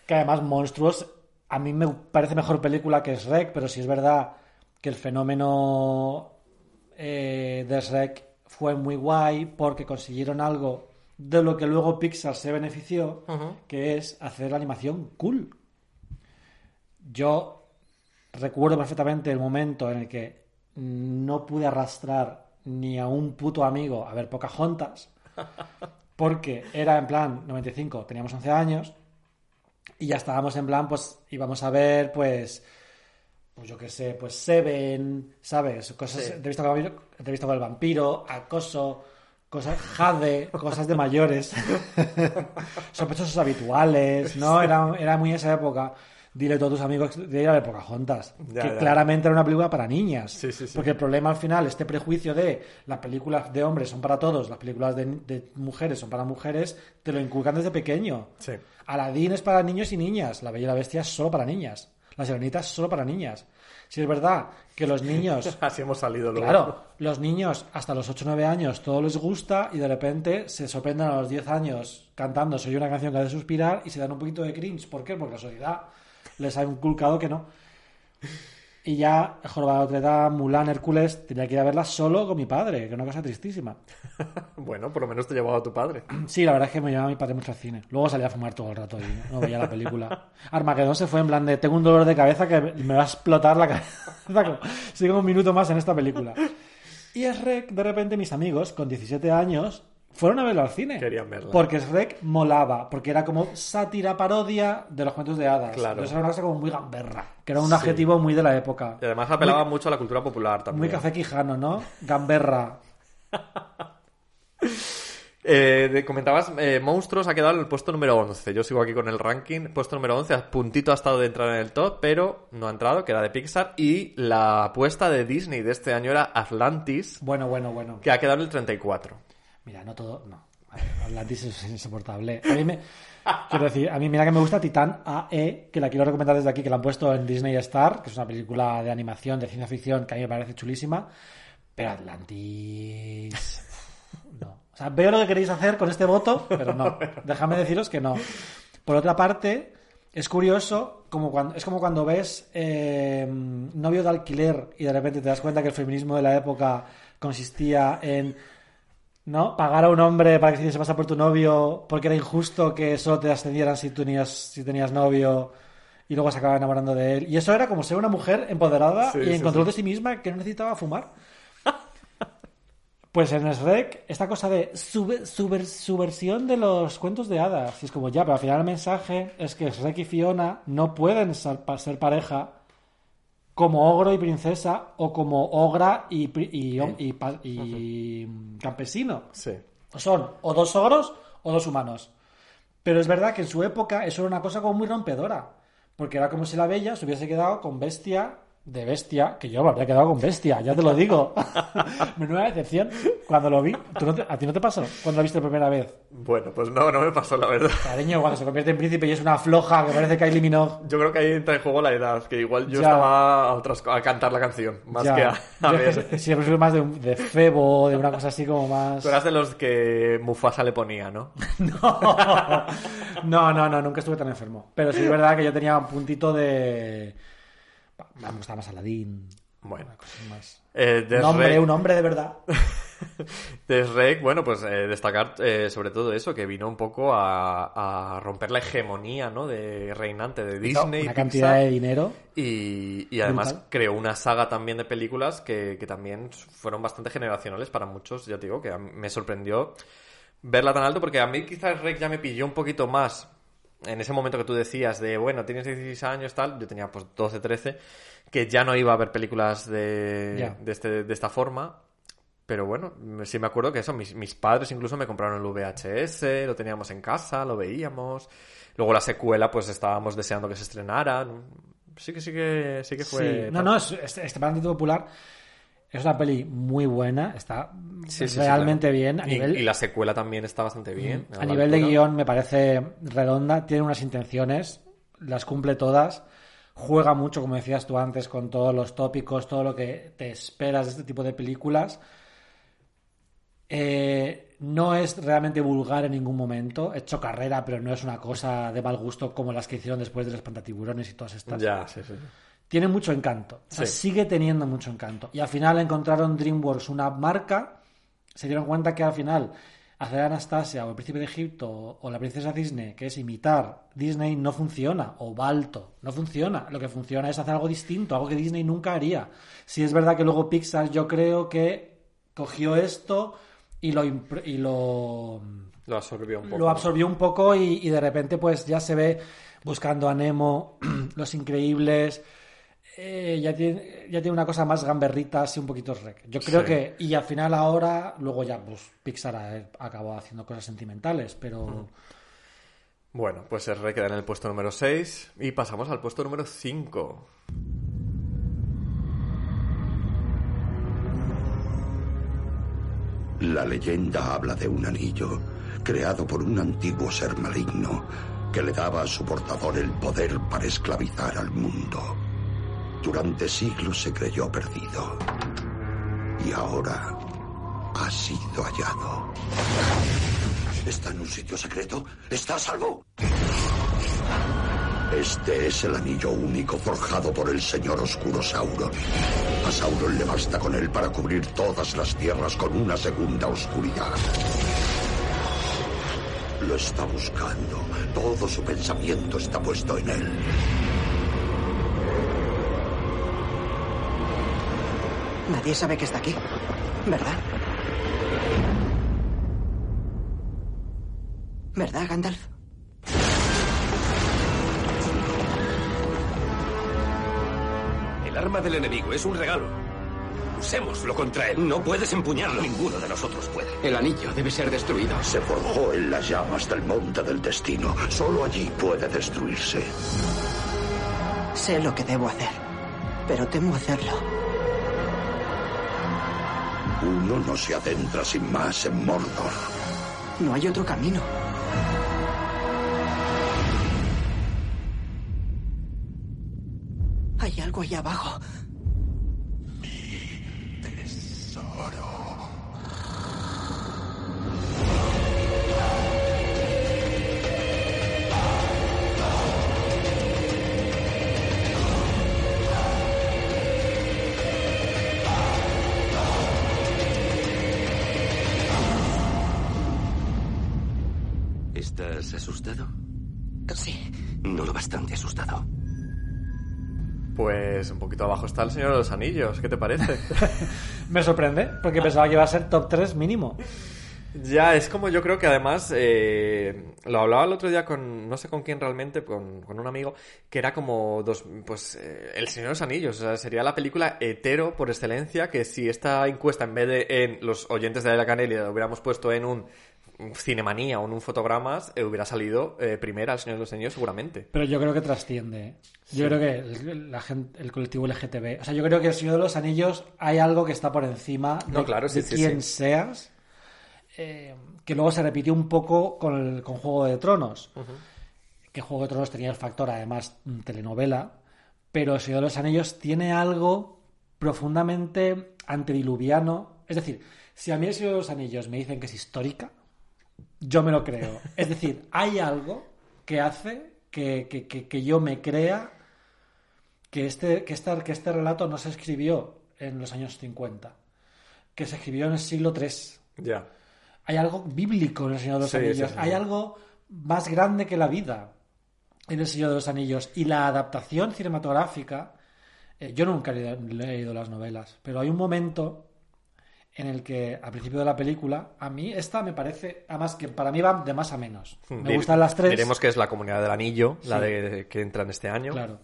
Que además, Monstruos, a mí me parece mejor película que Shrek, pero sí es verdad que el fenómeno eh, de Shrek fue muy guay porque consiguieron algo de lo que luego Pixar se benefició, que es hacer la animación cool. Yo recuerdo perfectamente el momento en el que no pude arrastrar ni a un puto amigo a ver Pocahontas, porque era en plan 95, teníamos 11 años, y ya estábamos en plan, pues íbamos a ver, pues, pues yo qué sé, pues Seven, ¿sabes? Cosas, Sí. entrevista, con, entrevista con el vampiro, acoso, cosas, jade, cosas de mayores, sospechosos habituales, ¿no? Era, era muy esa época. Dile a todos tus amigos de ir a ver Pocahontas, Ya, que ya. claramente era una película para niñas. Sí, sí, sí. Porque el problema al final, este prejuicio de las películas de hombres son para todos, las películas de, de mujeres son para mujeres, te lo inculcan desde pequeño. Sí. Aladdin es para niños y niñas, La Bella y la Bestia es solo para niñas, La Sirenita es solo para niñas. Si es verdad que los niños, Así hemos salido luego. claro, los niños hasta los 8 o 9 años todo les gusta y de repente se sorprenden a los 10 años cantando Soy una canción que hace suspirar y se dan un poquito de cringe. ¿Por qué? Porque la sociedad les ha inculcado que no. Y ya, Jorobado Dame, Mulan, Hércules, tenía que ir a verla solo con mi padre, que es una cosa tristísima. Bueno, por lo menos te llevaba a tu padre. Sí, la verdad es que me llevaba mi padre mucho al cine. Luego salía a fumar todo el rato y no veía la película. Armagedón se fue en plan de tengo un dolor de cabeza que me va a explotar la cabeza. Sigo un minuto más en esta película. Y Shrek, de repente, mis amigos con 17 años fueron a verlo al cine. Querían verla. Porque Shrek molaba, porque era como sátira, parodia de los cuentos de hadas. Claro. Entonces era una cosa como muy gamberra, que era un Sí. adjetivo muy de la época. Y además apelaba Muy- mucho a la cultura popular también. Muy café quijano, ¿no? Gamberra. Eh, comentabas, eh, Monstruos ha quedado en el puesto número 11. Yo sigo aquí con el ranking. Puesto número 11, a puntito ha estado de entrar en el top, pero no ha entrado, que era de Pixar. Y la apuesta de Disney de este año era Atlantis, Bueno, bueno, bueno. que ha quedado en el 34. Mira, no todo. No. Atlantis es insoportable. A mí me. Quiero decir, a mí mira que me gusta Titán AE, que la quiero recomendar desde aquí, que la han puesto en Disney Star, que es una película de animación, de ciencia ficción, que a mí me parece chulísima. Pero Atlantis. No. O sea, veo lo que queréis hacer con este voto, pero no. Déjame deciros que no. Por otra parte, es curioso, como cuando, es como cuando ves eh, novio de alquiler y de repente te das cuenta que el feminismo de la época consistía en ¿no? Pagar a un hombre para que se hiciese pasar por tu novio porque era injusto que solo te ascendieran si tenías, si tenías novio y luego se acababa enamorando de él. Y eso era como ser una mujer empoderada Sí, y sí, en control sí. de sí misma que no necesitaba fumar. Pues en Shrek, esta cosa de subversión de los cuentos de hadas. Y es como ya, pero al final el mensaje es que Shrek y Fiona no pueden ser pareja como ogro y princesa o como ogra y, y campesino. Sí. Son o dos ogros o dos humanos. Pero es verdad que en su época eso era una cosa como muy rompedora. Porque era como si la bella se hubiese quedado con bestia de Bestia, que yo me habría quedado con Bestia, ya te lo digo. Menuda decepción cuando lo vi. ¿Tú no te- ¿A ti no te pasó cuando lo viste por primera vez? Bueno, pues no, no me pasó la verdad. Cariño, cuando se convierte en príncipe y es una floja que parece Kylie Minogue. Yo creo que ahí entra en juego la edad, que igual yo Ya. estaba a, otras, co- a cantar la canción, más Ya. que a, a ver. que siempre soy más de, un- de Febo, de una cosa así como más... Tú eras de los que Mufasa le ponía, ¿no? No, no, no, nunca estuve tan enfermo. Pero sí es verdad que yo tenía un puntito de... Me gustaba más Aladdin. Bueno. más... Eh, Un hombre, Desrec- un hombre de verdad. Desrec, bueno, pues eh, destacar eh, sobre todo eso, que vino un poco a, a romper la hegemonía, ¿no? De reinante de Disney. Una Pixar. cantidad de dinero. Y, y además Brutal. creó una saga también de películas que, que también fueron bastante generacionales para muchos, ya te digo, que me sorprendió verla tan alto, porque a mí quizás Rec ya me pilló un poquito más en ese momento que tú decías de, bueno, tienes 16 años, tal, yo tenía pues 12, 13, que ya no iba a ver películas de, de, este, de esta forma. Pero bueno, sí me acuerdo que eso, mis, mis padres incluso me compraron el VHS, lo teníamos en casa, lo veíamos. Luego la secuela, pues estábamos deseando que se estrenara. Sí que sí que sí que fue. Sí. No, no, es, es, extremadamente popular. Es una peli muy buena, está Sí, sí, sí, realmente claro. bien. A y, nivel, y la secuela también está bastante bien. a nivel de guion me parece redonda, tiene unas intenciones, las cumple todas, juega mucho, como decías tú antes, con todos los tópicos, todo lo que te esperas de este tipo de películas. Eh, no es realmente vulgar en ningún momento, he hecho carrera, pero no es una cosa de mal gusto como las que hicieron después de los pantatiburones y todas estas. Ya, sí, sí. Tiene mucho encanto, o sea, Sí. sigue teniendo mucho encanto. Y al final encontraron DreamWorks una marca, se dieron cuenta que al final hacer Anastasia o el príncipe de Egipto o, la princesa Disney, que es imitar Disney, no funciona, o Balto, no funciona. Lo que funciona es hacer algo distinto, algo que Disney nunca haría. Si es verdad que luego Pixar yo creo que cogió esto y lo, y lo Lo absorbió un poco. lo absorbió un poco y, y de repente pues ya se ve buscando a Nemo, Los Increíbles, eh, ya, tiene, ya tiene una cosa más gamberrita, así un poquito rec. Yo creo Sí. que, y al final ahora, luego ya pues Pixar ha- acabó haciendo cosas sentimentales, pero... Bueno, pues el Rec queda en el puesto número 6 y pasamos al puesto número 5. La leyenda habla de un anillo creado por un antiguo ser maligno que le daba a su portador el poder para esclavizar al mundo. Durante siglos se creyó perdido y ahora ha sido hallado. ¿Está en un sitio secreto? ¿Está a salvo? Este es el anillo único forjado por el señor Oscuro Sauron. A Sauron le basta con él para cubrir todas las tierras con una segunda oscuridad. Lo está buscando. Todo su pensamiento está puesto en él. Nadie sabe que está aquí, ¿verdad? ¿Verdad, Gandalf? El arma del enemigo es un regalo. Usémoslo contra él. No puedes empuñarlo. Ninguno de nosotros puede. El anillo debe ser destruido. Se forjó en las llamas del monte del destino. Solo allí puede destruirse. Sé lo que debo hacer, pero temo hacerlo. Uno no se adentra sin más en Mordor. No hay otro camino. Hay algo allá abajo. Bastante asustado. Pues un poquito abajo está el Señor de los Anillos, ¿qué te parece? Me sorprende, porque pensaba que iba a ser top 3 mínimo. Ya, es como yo creo que además, eh, lo hablaba el otro día con, no sé con quién realmente, con, con un amigo, que era como dos, pues, eh, El Señor de los Anillos, o sea, sería la película hetero por excelencia, que si esta encuesta en vez de en los oyentes de la Canelia la hubiéramos puesto en un Cinemanía o en un Fotogramas eh, hubiera salido eh, primera El Señor de los Anillos seguramente. Pero yo creo que trasciende. ¿eh? Yo creo que el, la gente, el colectivo LGTB. O sea, yo creo que el Señor de los Anillos hay algo que está por encima de, No, claro, sí, de sí, quién sí. seas. eh, que luego se repitió un poco con, el, con Juego de Tronos. Que Juego de Tronos tenía el factor, además, mm, telenovela. Pero el Señor de los Anillos tiene algo profundamente antediluviano. Es decir, si a mí el Señor de los Anillos me dicen que es histórica, yo me lo creo. Es decir, hay algo que hace que, que- que- que yo me crea que este, que, esta- que este relato no se escribió en los años 50, que se escribió en el siglo III. Ya. Hay algo bíblico en el Señor de los Sí, Anillos. sí, sí. Hay algo más grande que la vida en el Señor de los Anillos. Y la adaptación cinematográfica, eh, yo nunca he leído, he leído las novelas, pero hay un momento en el que al principio de la película, a mí esta me parece, además que para mí va de más a menos. Me Dir- gustan las tres. Diremos que es la Comunidad del Anillo, la de, que entra en este año. Claro.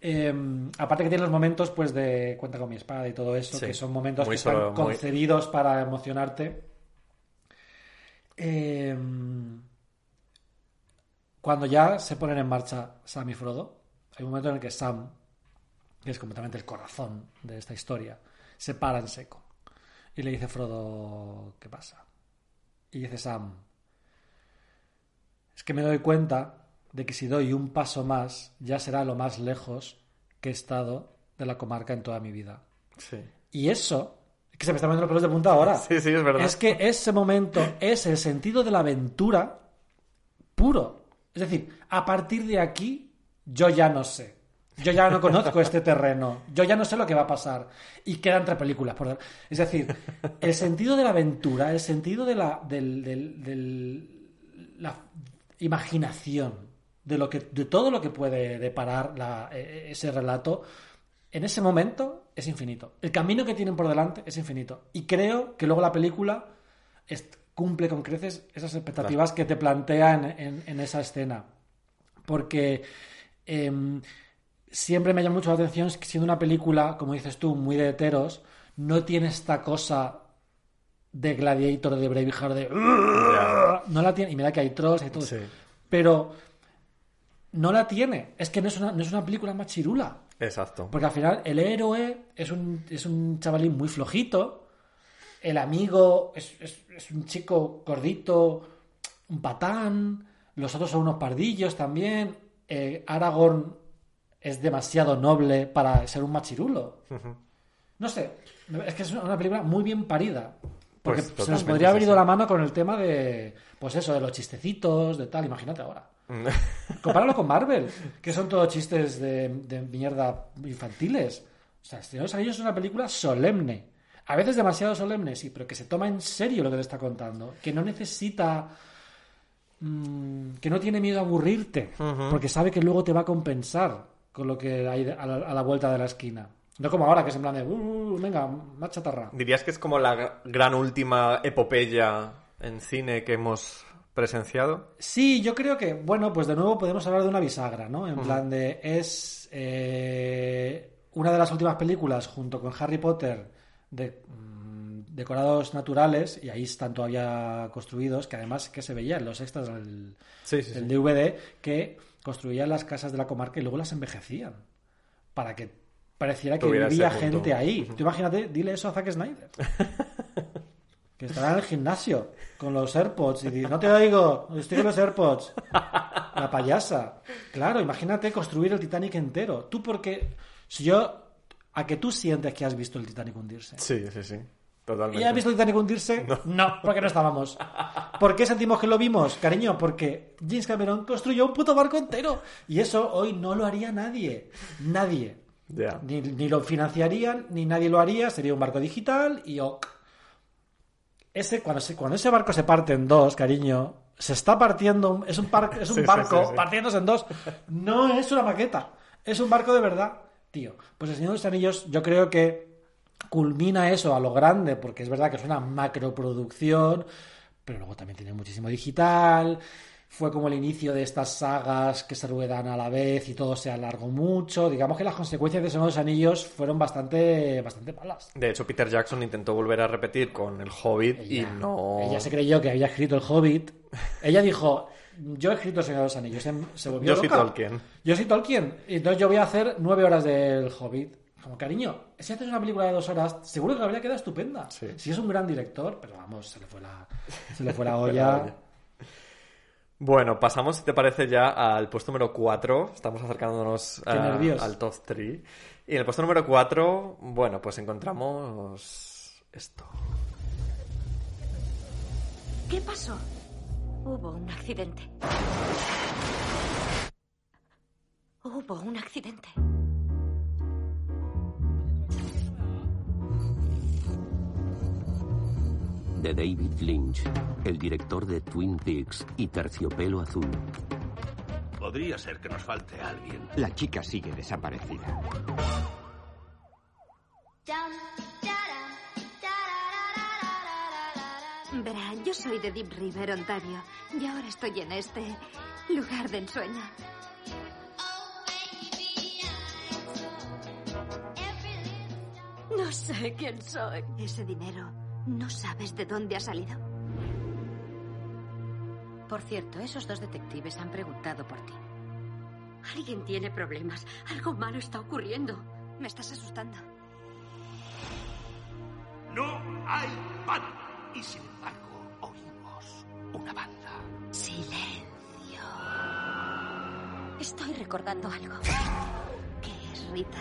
Eh, aparte que tiene los momentos pues de cuenta con mi espada y todo eso, Sí. que son momentos Muy que están muy- concebidos para emocionarte. Eh, cuando ya se ponen en marcha Sam y Frodo, hay un momento en el que Sam, que es completamente el corazón de esta historia, se para en seco y le dice Frodo, ¿qué pasa? Y dice Sam, es que me doy cuenta de que si doy un paso más, ya será lo más lejos que he estado de la comarca en toda mi vida. Sí. Y eso, es que se me están poniendo los pelos de punta ahora. Sí, sí, es verdad. Es que ese momento es el sentido de la aventura puro. Es decir, a partir de aquí, yo ya no sé. Yo ya no conozco este terreno. Yo ya no sé lo que va a pasar. Y quedan tres películas. Por... Es decir, el sentido de la aventura, el sentido de la, del- del- del- la imaginación, de, lo que, de todo lo que puede deparar la- e- ese relato, en ese momento es infinito. El camino que tienen por delante es infinito. Y creo que luego la película cumple con creces esas expectativas que te plantea en, en- en esa escena. Porque em, siempre me llama mucho la atención que siendo una película, como dices tú, muy de heteros, no tiene esta cosa de Gladiator, de Braveheart, de... No la tiene. Y mira que hay trolls y todo. Pero no la tiene. Es que no es una, no es una película más chirula. Exacto. Porque al final el héroe es un, es un chavalín muy flojito. El amigo es, es- es un chico gordito, un patán. Los otros son unos pardillos también. Eh, Aragorn es demasiado noble para ser un machirulo. No sé, es que es una película muy bien parida. Porque Pues se nos podría haber ido la mano con el tema de, pues eso, de los chistecitos, de tal, imagínate ahora. Compáralo con Marvel, que son todos chistes de, de mierda infantiles. O sea, Señor de los Anillos es una película solemne. A veces demasiado solemne, sí, pero que se toma en serio lo que te está contando. Que no necesita. mm, que no tiene miedo a aburrirte. Porque sabe que luego te va a compensar con lo que hay a la, a la vuelta de la esquina. No como ahora, que es en plan de. "Uh, venga, más chatarra. ¿Dirías que es como la gra- gran última epopeya en cine que hemos presenciado? Sí, yo creo que, bueno, pues de nuevo podemos hablar de una bisagra, ¿no? En plan de, es eh, una de las últimas películas junto con Harry Potter de mm, decorados naturales, y ahí están todavía construidos, que además que se veía en los extras del, Sí, sí, del sí. DVD, que construían las casas de la comarca y luego las envejecían, para que pareciera que Tuviera vivía gente ahí. Tú imagínate, dile eso a Zack Snyder. Que estará en el gimnasio con los AirPods y dice, no te oigo, estoy con los AirPods. La payasa. Claro, imagínate construir el Titanic entero. Tú porque, si yo, a que tú sientes que has visto el Titanic hundirse. Sí, sí, sí. Totalmente. ¿Y has visto Titanic hundirse? No. porque no estábamos. ¿Por qué sentimos que lo vimos, cariño? Porque James Cameron construyó un puto barco entero. Y eso hoy no lo haría nadie. Nadie. Ni, ni lo financiarían, ni nadie lo haría. Sería un barco digital y ok. Ese, cuando, se- cuando ese barco se parte en dos, cariño, se está partiendo. Es un, par- es un sí, barco sí, sí. partiéndose en dos. No es una maqueta. Es un barco de verdad, tío. Pues el Señor de los Anillos, yo creo que culmina eso a lo grande, porque es verdad que es una macroproducción, pero luego también tiene muchísimo digital. fue como el inicio de estas sagas que se ruedan a la vez y todo se alargó mucho. Digamos que las consecuencias de Señor de los Anillos fueron bastante, bastante malas. De hecho, Peter Jackson intentó volver a repetir con El Hobbit y no... Ella se creyó que había escrito el Hobbit. Ella dijo, yo he escrito Señor de los Anillos. Se- Se volvió Yo soy loca. Tolkien. Yo soy Tolkien. Y entonces yo voy a hacer nueve horas del Hobbit. Como cariño, si haces una película de dos horas, seguro que la habría quedado estupenda. Si es un gran director, pero vamos, se le fue la, se le fue la olla. Bueno, pasamos, si te parece, ya al puesto número 4. Estamos acercándonos nervios. al top 3. Y en el puesto número 4, bueno, pues encontramos esto. ¿Qué pasó? Hubo un accidente. Hubo un accidente. De David Lynch, el director de Twin Peaks y Terciopelo Azul. Podría ser que nos falte alguien. La chica sigue desaparecida. Verá, yo soy de Deep River, Ontario, y ahora estoy en este lugar de ensueño. No sé quién soy. Ese dinero, ¿no sabes de dónde ha salido? Por cierto, esos dos detectives han preguntado por ti. Alguien tiene problemas. Algo malo está ocurriendo. Me estás asustando. No hay banda. Y sin embargo, oímos una banda. Silencio. Estoy recordando algo. ¿Qué es, Rita?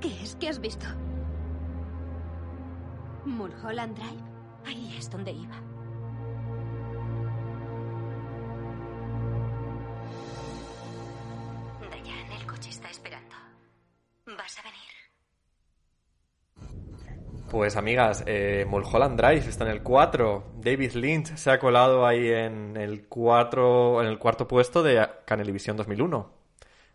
¿Qué es? ¿Qué has visto? Mulholland Drive. Ahí es donde iba. Dayan, el coche está esperando. ¿Vas a venir? Pues amigas, eh, Mulholland Drive está en el 4. David Lynch se ha colado ahí en el 4, en el cuarto puesto de Canelivisión 2001.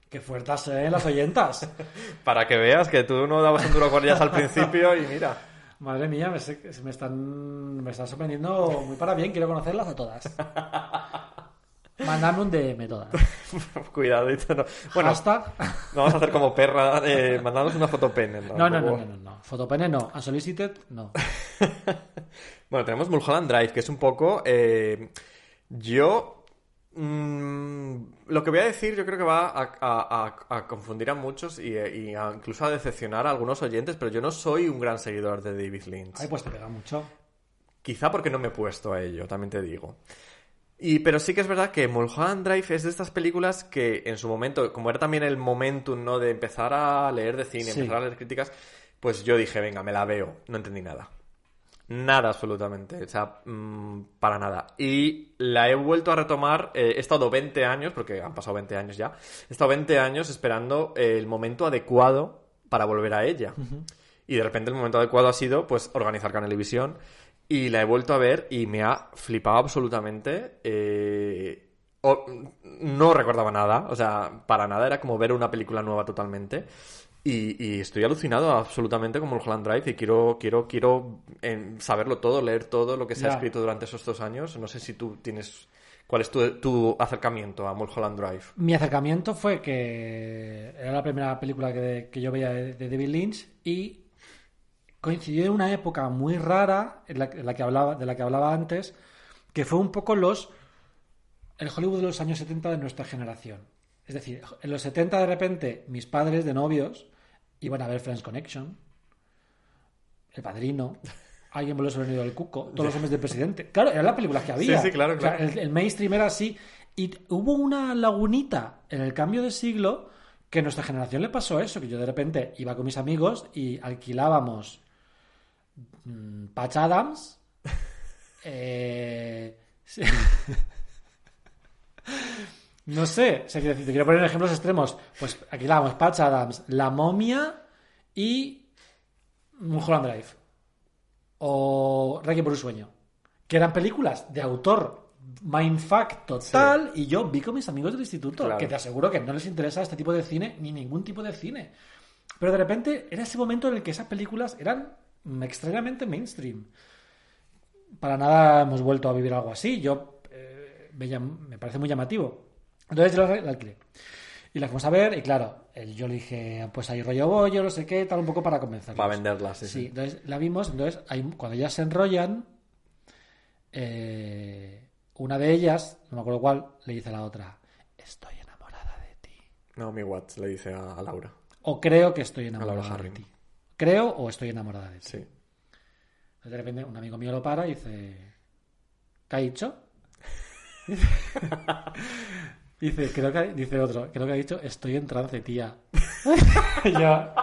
Qué fuertes, ¿eh? Las oyentas. Para que veas que tú no dabas un duro con ellas al principio y mira. Madre mía, me, están, me están sorprendiendo muy para bien. Quiero conocerlas a todas. Mandadme un DM todas. Cuidadito. No. Bueno, Hashtag. no vamos a hacer como perra, eh, una foto pene. No, no, no, no, no, no. Fotopene no. Unsolicited, no. Bueno, tenemos Mulholland Drive, que es un poco. eh, yo. Mm, lo que voy a decir, yo creo que va a, a- a- a confundir a muchos y, y a- incluso a decepcionar a algunos oyentes, pero yo no soy un gran seguidor de David Lynch. Ay, pues te pega mucho. Quizá porque no me he puesto a ello, también te digo. Y, pero sí que es verdad que Mulholland Drive es de estas películas que en su momento, como era también el momentum, ¿no? De empezar a leer de cine, Sí. empezar a leer críticas, pues yo dije, venga, me la veo. No entendí nada. Nada absolutamente, o sea, mm, para nada. Y la he vuelto a retomar, eh, he estado 20 años, porque han pasado 20 años ya, he estado 20 años esperando el momento adecuado para volver a ella. Y de repente el momento adecuado ha sido, pues, organizar Canelivisión. Y la he vuelto a ver y me ha flipado absolutamente. eh, o- no recordaba nada, o sea, para nada, era como ver una película nueva totalmente. Y, y estoy alucinado absolutamente con Mulholland Drive y quiero, quiero, quiero eh, saberlo todo, leer todo lo que se ha escrito durante esos dos años. No sé si tú tienes... ¿Cuál es tu, tu acercamiento a Mulholland Drive? Mi acercamiento fue que era la primera película que, que yo veía de, de David Lynch y coincidió en una época muy rara en la, en la que hablaba, de la que hablaba antes, que fue un poco los el Hollywood de los años 70 de nuestra generación. Es decir, en los 70 de repente mis padres de novios iban a ver Friends Connection, El Padrino, Alguien volvió sobre el nido del cuco, Todos los hombres del presidente. Claro, eran las películas que había. Sí, sí, claro, O sea, claro. el, el mainstream era así. Y hubo una lagunita en el cambio de siglo que a nuestra generación le pasó eso, que yo de repente iba con mis amigos y alquilábamos mm, Patch Adams, eh, sí. No sé, o sea, quiero decir, te quiero poner ejemplos extremos. Pues alquilábamos Patch Adams, La Momia y Mulholland Drive. O Requiem por un sueño. Que eran películas de autor mindfuck total y yo vi con mis amigos del instituto Claro. que te aseguro que no les interesa este tipo de cine ni ningún tipo de cine. Pero de repente era ese momento en el que esas películas eran extrañamente mainstream. Para nada hemos vuelto a vivir algo así. Yo eh, me parece muy llamativo. Entonces yo la, alquilé. Y la fuimos a ver, y claro, yo le dije, pues hay rollo bollo, no sé qué, tal, un poco para convencerlos. Para venderla, sí, Sí, sí. entonces la vimos, entonces hay, cuando ellas se enrollan, eh, una de ellas, no me acuerdo cuál, le dice a la otra, estoy enamorada de ti. Naomi Watts le dice a, a Laura. O creo que estoy enamorada de ti. Creo o estoy enamorada de ti. Sí. Entonces, de repente un amigo mío lo para y dice, ¿qué ha dicho? dice, creo que dice otro, creo que ha dicho, estoy en trance, tía. Yo.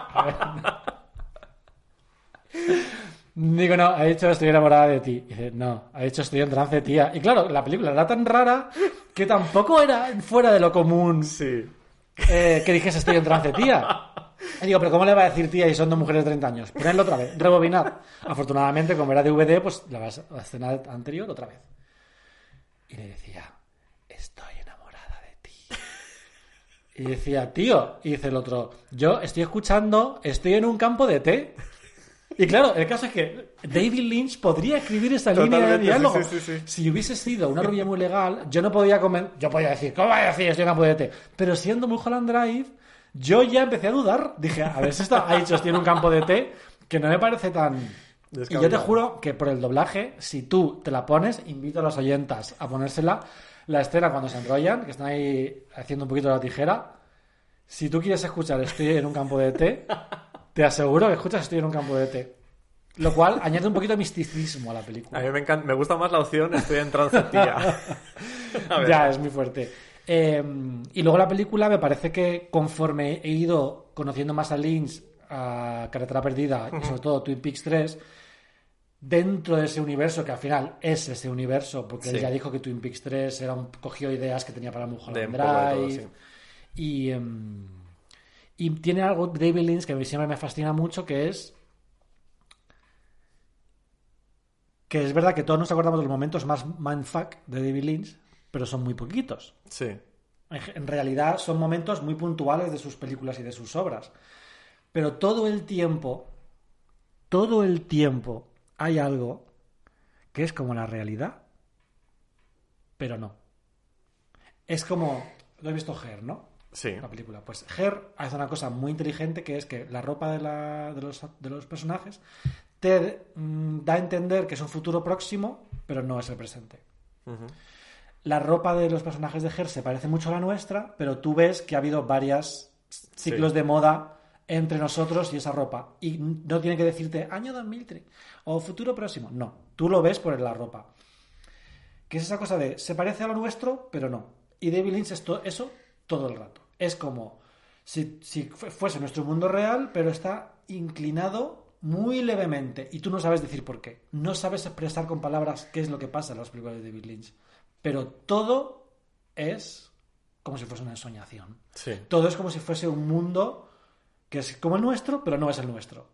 Digo, no, ha dicho estoy enamorada de ti. Dice, no, ha dicho estoy en trance, tía. Y claro, la película era tan rara que tampoco era fuera de lo común eh, que dijese estoy en trance, tía. Y digo, pero ¿cómo le va a decir tía y son dos mujeres de 30 años? Ponedlo otra vez, rebobinar. Afortunadamente, como era DVD, pues la, vas- la escena anterior otra vez. Y le decía, estoy enamorada de ti. Y decía, tío, y dice el otro, yo estoy escuchando, estoy en un campo de té. Y claro, el caso es que David Lynch podría escribir esta línea de diálogo. sí, sí, sí. Si hubiese sido una rubia muy legal, yo no podía comer, yo podía decir, ¿cómo voy a decir estoy en campo de té? Pero siendo Mulholland Drive, yo ya empecé a dudar. Dije, a ver si esto ha dicho estoy en un campo de té, que no me parece tan... Y yo te juro que por el doblaje, si tú te la pones, invito a los oyentas a ponérsela. La escena cuando se enrollan, que están ahí haciendo un poquito la tijera. Si tú quieres escuchar Estoy en un campo de té, te aseguro que escuchas Estoy en un campo de té. Lo cual añade un poquito de misticismo a la película. A mí me, encanta, me gusta más la opción estoy en trance, tía. Ya, es muy fuerte. Eh, y luego la película me parece que conforme he ido conociendo más a Lynch, a Carretera Perdida y sobre todo Twin Peaks 3, dentro de ese universo, que al final es ese universo, porque él ya dijo que Twin Peaks 3 era un, cogió ideas que tenía para Mulholland poco de todo, Drive. Y, em, y tiene algo David Lynch que a mí siempre me fascina mucho, que es que es verdad que todos nos acordamos de los momentos más mindfuck de David Lynch, pero son muy poquitos. Sí. En realidad son momentos muy puntuales de sus películas y de sus obras. Pero todo el tiempo, todo el tiempo hay algo que es como la realidad, pero no. Es como, lo he visto Her, ¿no? Sí. La película. Pues Her hace una cosa muy inteligente que es que la ropa de, la- de los, de los personajes te mm, da a entender que es un futuro próximo, pero no es el presente. La ropa de los personajes de Her se parece mucho a la nuestra, pero tú ves que ha habido varios ciclos Sí. de moda entre nosotros y esa ropa. Y no tiene que decirte año 2003 o futuro próximo. No, tú lo ves por la ropa. Que es esa cosa de se parece a lo nuestro, pero no. Y David Lynch es to- eso todo el rato. Es como si, si fu- fuese nuestro mundo real, pero está inclinado muy levemente. Y tú no sabes decir por qué. No sabes expresar con palabras qué es lo que pasa en las películas de David Lynch. Pero todo es como si fuese una ensoñación. Sí. Todo es como si fuese un mundo que es como el nuestro, pero no es el nuestro.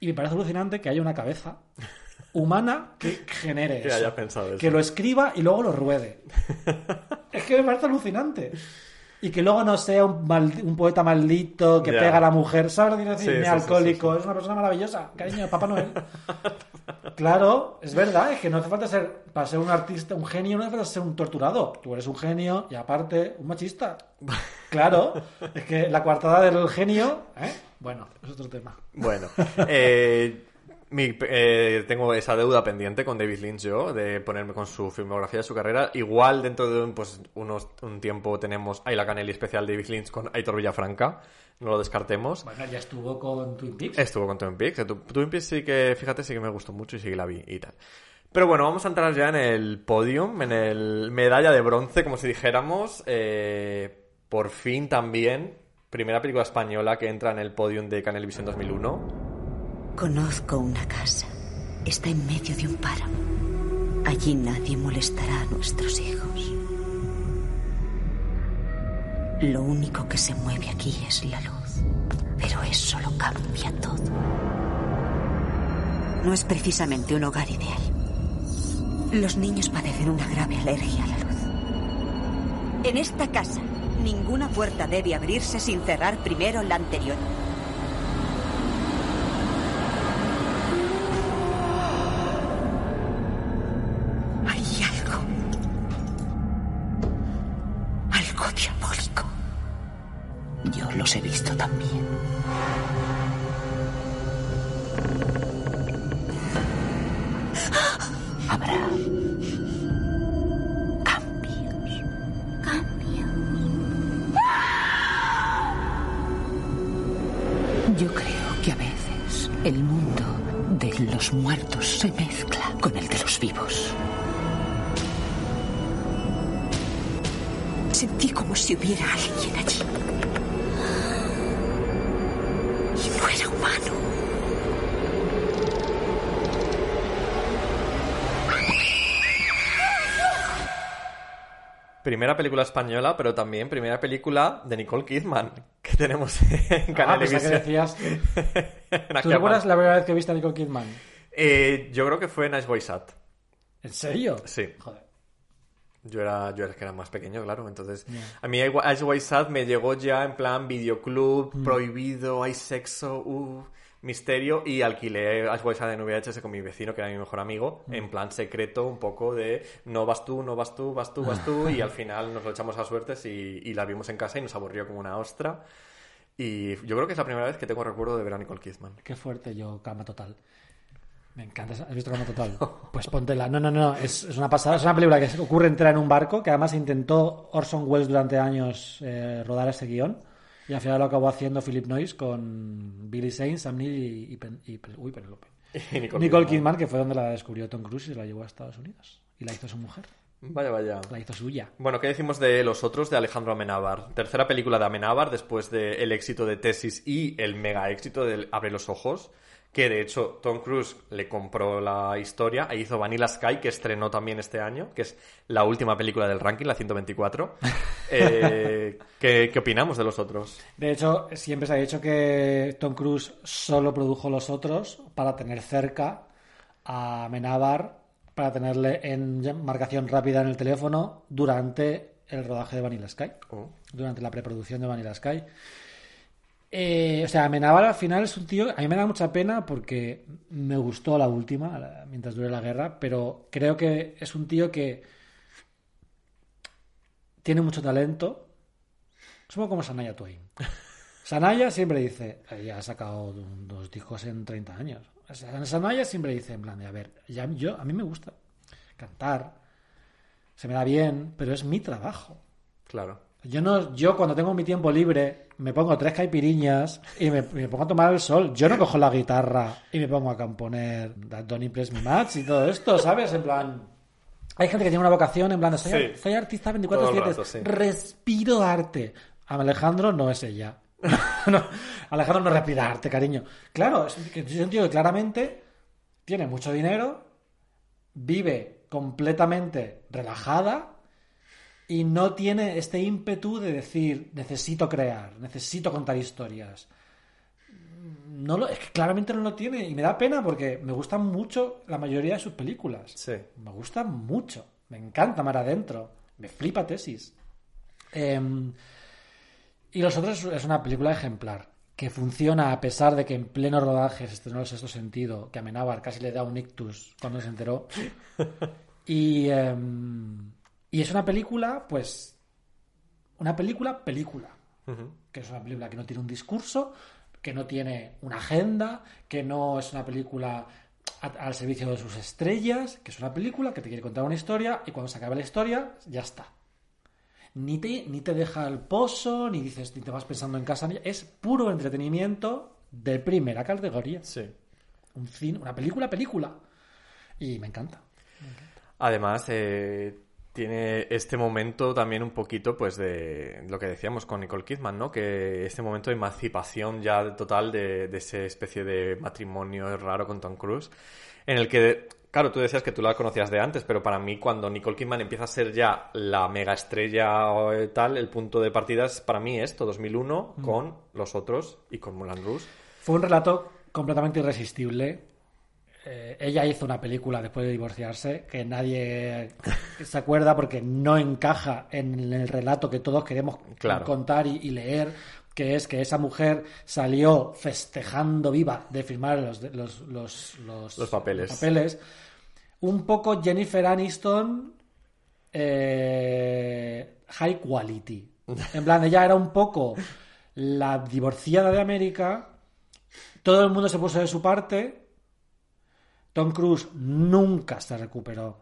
Y me parece alucinante que haya una cabeza humana que genere Que eso. haya pensado eso. Que lo escriba y luego lo ruede. es que me parece alucinante. Y que luego no sea un, maldi- un poeta maldito que pega a la mujer. ¿Sabes lo que quiero decir? Sí, Ni sí, sí, alcohólico. Es una persona maravillosa. Cariño, Papá Noel. Claro, es verdad, es que no hace falta ser, para ser un artista, un genio, no hace falta ser un torturado. Tú eres un genio y aparte un machista. Claro, es que la coartada del genio, ¿eh? bueno, es otro tema. Bueno, eh, mi- eh, tengo esa deuda pendiente con David Lynch yo, de ponerme con su filmografía, su carrera. Igual dentro de un, pues, unos, un tiempo tenemos Ayla Canelli especial David Lynch con Aitor Villafranca, no lo descartemos. Bueno, ya estuvo con Twin Peaks. Estuvo con Twin Peaks. Twin Peaks sí que, fíjate, sí que me gustó mucho y sí que la vi y tal. Pero bueno, vamos a entrar ya en el podium, en el medalla de bronce, como si dijéramos. Eh, por fin también, primera película española que entra en el podium de Canelvisión 2001. Conozco una casa. Está en medio de un páramo. Allí nadie molestará a nuestros hijos. Lo único que se mueve aquí es la luz. Pero eso lo cambia todo. No es precisamente un hogar ideal. Los niños padecen una grave alergia a la luz. En esta casa, ninguna puerta debe abrirse sin cerrar primero la anterior. Primera película española, pero también primera película de Nicole Kidman que tenemos en Ah, Canal pensaba que decías... ¿Tú parte. la primera vez que viste a Nicole Kidman? Eh, yo creo que fue Nice Boy Sad. ¿En serio? Sí. Joder. Yo era, yo era que era más pequeño, claro. Entonces, a mí Ice White Sad me llegó ya en plan videoclub, Mm. prohibido, hay sexo, uh, misterio. Y alquilé Sad en VHS con mi vecino, que era mi mejor amigo, Mm. en plan secreto, un poco de no vas tú, no vas tú, vas tú, vas tú. y al final nos lo echamos a suertes y, y la vimos en casa y nos aburrió como una ostra. Y yo creo que es la primera vez que tengo recuerdo de ver a Nicole Kidman. Qué fuerte yo, Cama Total. Me encanta. ¿Has visto Cama Total? Pues póntela. No, no, no. Es, es una pasada. Es una película que ocurre entera en un barco, que además intentó Orson Welles durante años eh, rodar ese guion. Y al final lo acabó haciendo Philip Noyce con Billy Zane, Sam Neill y, y, Pen- y Pen- uy, Penelope. Y Nicole Nicole Kidman. Que fue donde la descubrió Tom Cruise y se la llevó a Estados Unidos. Y la hizo su mujer. Vaya, vaya. La hizo suya. Bueno, ¿qué decimos de Los Otros de Alejandro Amenábar? Tercera película de Amenábar después del éxito de Tesis y el mega éxito de Abre los Ojos, que de hecho Tom Cruise le compró la historia e hizo Vanilla Sky, que estrenó también este año, que es la última película del ranking, la 124. Eh, ¿qué, qué opinamos de Los Otros? De hecho, siempre se ha dicho que Tom Cruise solo produjo Los Otros para tener cerca a Menabar, para tenerle en marcación rápida en el teléfono durante el rodaje de Vanilla Sky, Oh. durante la preproducción de Vanilla Sky. Eh, o sea, Menabar al final es un tío. A mí me da mucha pena porque me gustó la última, la- mientras dure la guerra, pero creo que es un tío que tiene mucho talento. Poco como Sanaya Twain. Sanaya siempre dice, ella ha sacado dos discos en 30 años. O sea, Sanaya siempre dice, en plan de, a ver, ya, yo, a mí me gusta cantar, se me da bien, pero es mi trabajo. Claro. Yo no, yo cuando tengo mi tiempo libre me pongo tres caipiriñas y me, me pongo a tomar el sol. Yo no cojo la guitarra y me pongo a componer Don't Impress Me Much y todo esto, ¿sabes? En plan, hay gente que tiene una vocación en plan soy, Sí. soy artista Todo el 24/7, rato, sí. respiro arte. Alejandro no es ella. No, Alejandro no respira arte, cariño. Claro, es un, que- es un tío que claramente tiene mucho dinero, vive completamente relajada y no tiene este ímpetu de decir necesito crear, necesito contar historias. No lo, es que claramente no lo tiene y me da pena porque me gustan mucho la mayoría de sus películas. Sí. Me gustan mucho. Me encanta Mar Adentro. Me flipa Tesis. Em, y Los Otros es una película ejemplar que funciona a pesar de que en pleno rodaje se estrenó el sexto sentido, que Amenábar casi le da un ictus cuando se enteró. Y, em, y es una película, pues, una película, película. Que es una película que no tiene un discurso, que no tiene una agenda, que no es una película a- al servicio de sus estrellas, que es una película que te quiere contar una historia y cuando se acabe la historia, ya está. Ni te, ni te deja el pozo, ni dices, ni te vas pensando en casa. ni- Es puro entretenimiento de primera categoría. Sí. Un cine, una película, película. Y me encanta. Además, eh, tiene este momento también un poquito, pues, de lo que decíamos con Nicole Kidman, ¿no? Que este momento de emancipación ya total de, de esa especie de matrimonio raro con Tom Cruise, en el que, claro, tú decías que tú la conocías de antes, pero para mí cuando Nicole Kidman empieza a ser ya la mega estrella o eh, tal, el punto de partida es para mí esto, 2001, Mm. con los otros y con Moulin Rouge. Fue un relato completamente irresistible. Eh, ella hizo una película después de divorciarse que nadie se acuerda porque no encaja en el relato que todos queremos Claro. contar y, y leer, que es que esa mujer salió festejando viva de firmar los, los, los, los- Los papeles. papeles. Un poco Jennifer Aniston eh, high quality. En plan, ella era un poco la divorciada de América, todo el mundo se puso de su parte. Tom Cruise nunca se recuperó.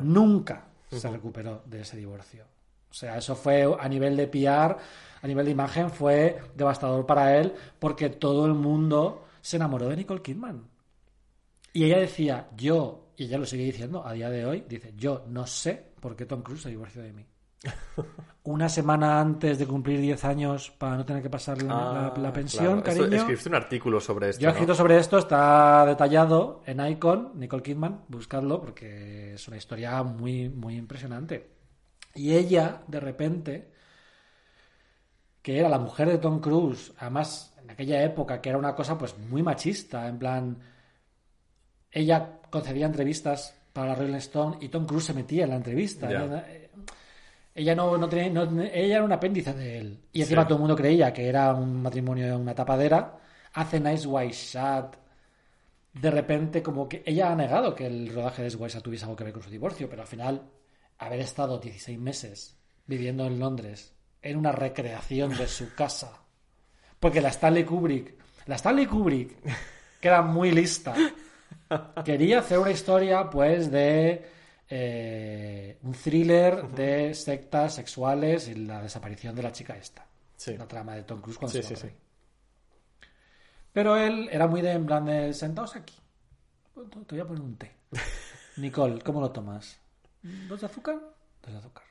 Nunca se recuperó de ese divorcio. O sea, eso fue a nivel de PR, a nivel de imagen, fue devastador para él porque todo el mundo se enamoró de Nicole Kidman. Y ella decía, yo, y ella lo sigue diciendo a día de hoy, dice, yo no sé por qué Tom Cruise se divorció de mí. Una semana antes de cumplir 10 años para no tener que pasar la, Ah, la- la pensión, claro. Esto- cariño. escribiste un artículo sobre esto. Yo he ¿no? escrito sobre esto, está detallado en Icon, Nicole Kidman, buscadlo porque es una historia muy, muy impresionante. Y ella, de repente, que era la mujer de Tom Cruise, además en aquella época que era una cosa pues muy machista, en plan, ella concedía entrevistas para Rolling Stone y Tom Cruise se metía en la entrevista. Ella, no, no tenía, no- ella era un apéndice de él. Y encima Sí. todo el mundo creía que era un matrimonio, una tapadera. Hace Nice White Shot. De repente, como que ella ha negado que el rodaje de Nice Shot tuviese algo que ver con su divorcio, pero al final, haber estado 16 meses viviendo en Londres en una recreación de su casa. Porque la Stanley Kubrick, la Stanley Kubrick, que era muy lista, quería hacer una historia, pues, de eh, un thriller de sectas sexuales y la desaparición de la chica esta. Sí. La trama de Tom Cruise cuando Sí, se sí. Pero él era muy de, en plan de, sentaos aquí. Te voy a poner un té. Nicole, ¿cómo lo tomas? ¿Dos de azúcar? Dos de azúcar.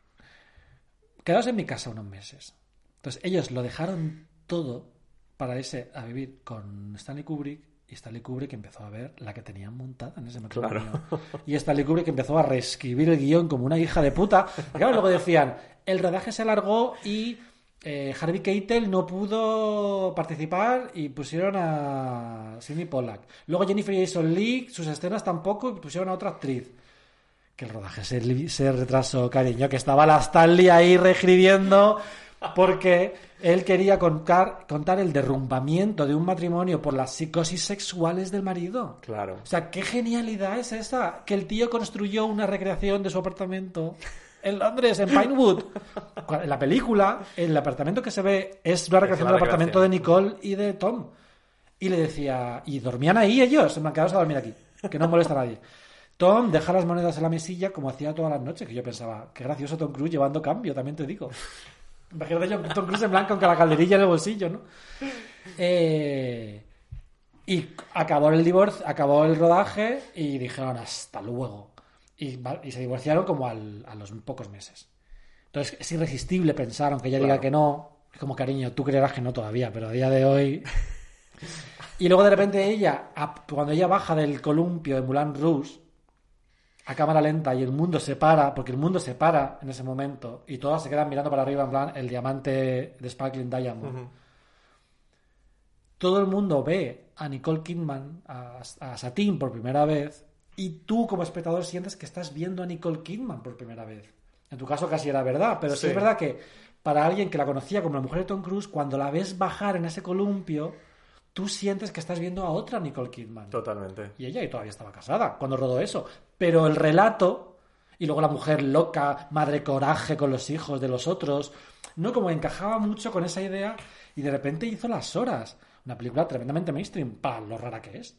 Quedaos en mi casa unos meses. Entonces ellos lo dejaron todo para irse a vivir con Stanley Kubrick Stanley Kubrick empezó a ver la que tenían montada en ese matrimonio. Claro. Y Stanley Kubrick empezó a reescribir el guion como una hija de puta. Y claro, luego decían, el rodaje se alargó y eh, Harvey Keitel no pudo participar y pusieron a Sidney Pollack. Luego Jennifer Jason Leigh, sus escenas tampoco, y pusieron a otra actriz. Que el rodaje se, se retrasó, cariño, que estaba la Stanley ahí reescribiendo porque él quería contar, contar el derrumbamiento de un matrimonio por las psicosis sexuales del marido. Claro. O sea, qué genialidad es esa, que el tío construyó una recreación de su apartamento en Londres, en Pinewood. En la película, el apartamento que se ve es una recreación del apartamento de. Nicole y de Tom. Y le decía, y dormían ahí ellos, se me han quedado a dormir aquí, que no molesta a nadie. Tom deja las monedas en la mesilla como hacía todas las noches, que yo pensaba, qué gracioso Tom Cruise llevando cambio, también te digo. Imagínate yo, Tom Cruise en blanco con la calderilla en el bolsillo, ¿no? Eh, y acabó el divorcio, acabó el rodaje y dijeron hasta luego. Y, se divorciaron como al- a los pocos meses. Entonces es irresistible pensar, aunque ella diga que no, es como cariño, tú creerás que no todavía, pero a día de hoy. Y luego de repente ella, cuando ella baja del columpio de Moulin Rouge, a cámara lenta y el mundo se para, porque el mundo se para en ese momento y todas se quedan mirando para arriba en plan el diamante de Sparkling Diamond. Todo el mundo ve a Nicole Kidman, a, a Satín por primera vez y tú como espectador sientes que estás viendo a Nicole Kidman por primera vez. En tu caso casi era verdad, pero sí, Sí. es verdad que para alguien que la conocía como la mujer de Tom Cruise, cuando la ves bajar en ese columpio, tú sientes que estás viendo a otra Nicole Kidman. Totalmente. Y ella y todavía estaba casada cuando rodó eso. Pero el relato, y luego la mujer loca, madre coraje con los hijos de los otros, no como encajaba mucho con esa idea y de repente hizo Las Horas, una película tremendamente mainstream, para lo rara que es.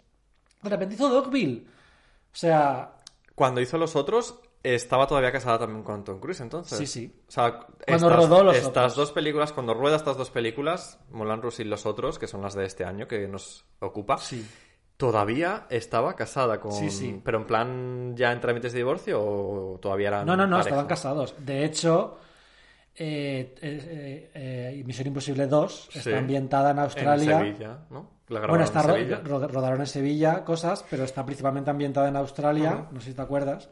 De repente hizo Dogville. O sea, Cuando hizo los otros, estaba todavía casada también con Tom Cruise, entonces. Sí, sí. O sea, Cuando estas, rodó Los estas Otros. dos películas, cuando rueda estas dos películas, Moulin Rouge y los otros, que son las de este año que nos ocupa, todavía estaba casada con. Sí, sí. Pero en plan ya en trámites de divorcio o todavía eran. no, no, no, pareja? estaban casados. De hecho, eh, eh, eh, Misión Imposible 2 Sí. está ambientada en Australia. En Sevilla, ¿no? La Bueno, está en Sevilla. ro- rodaron en Sevilla cosas, pero está principalmente ambientada en Australia. No sé si te acuerdas.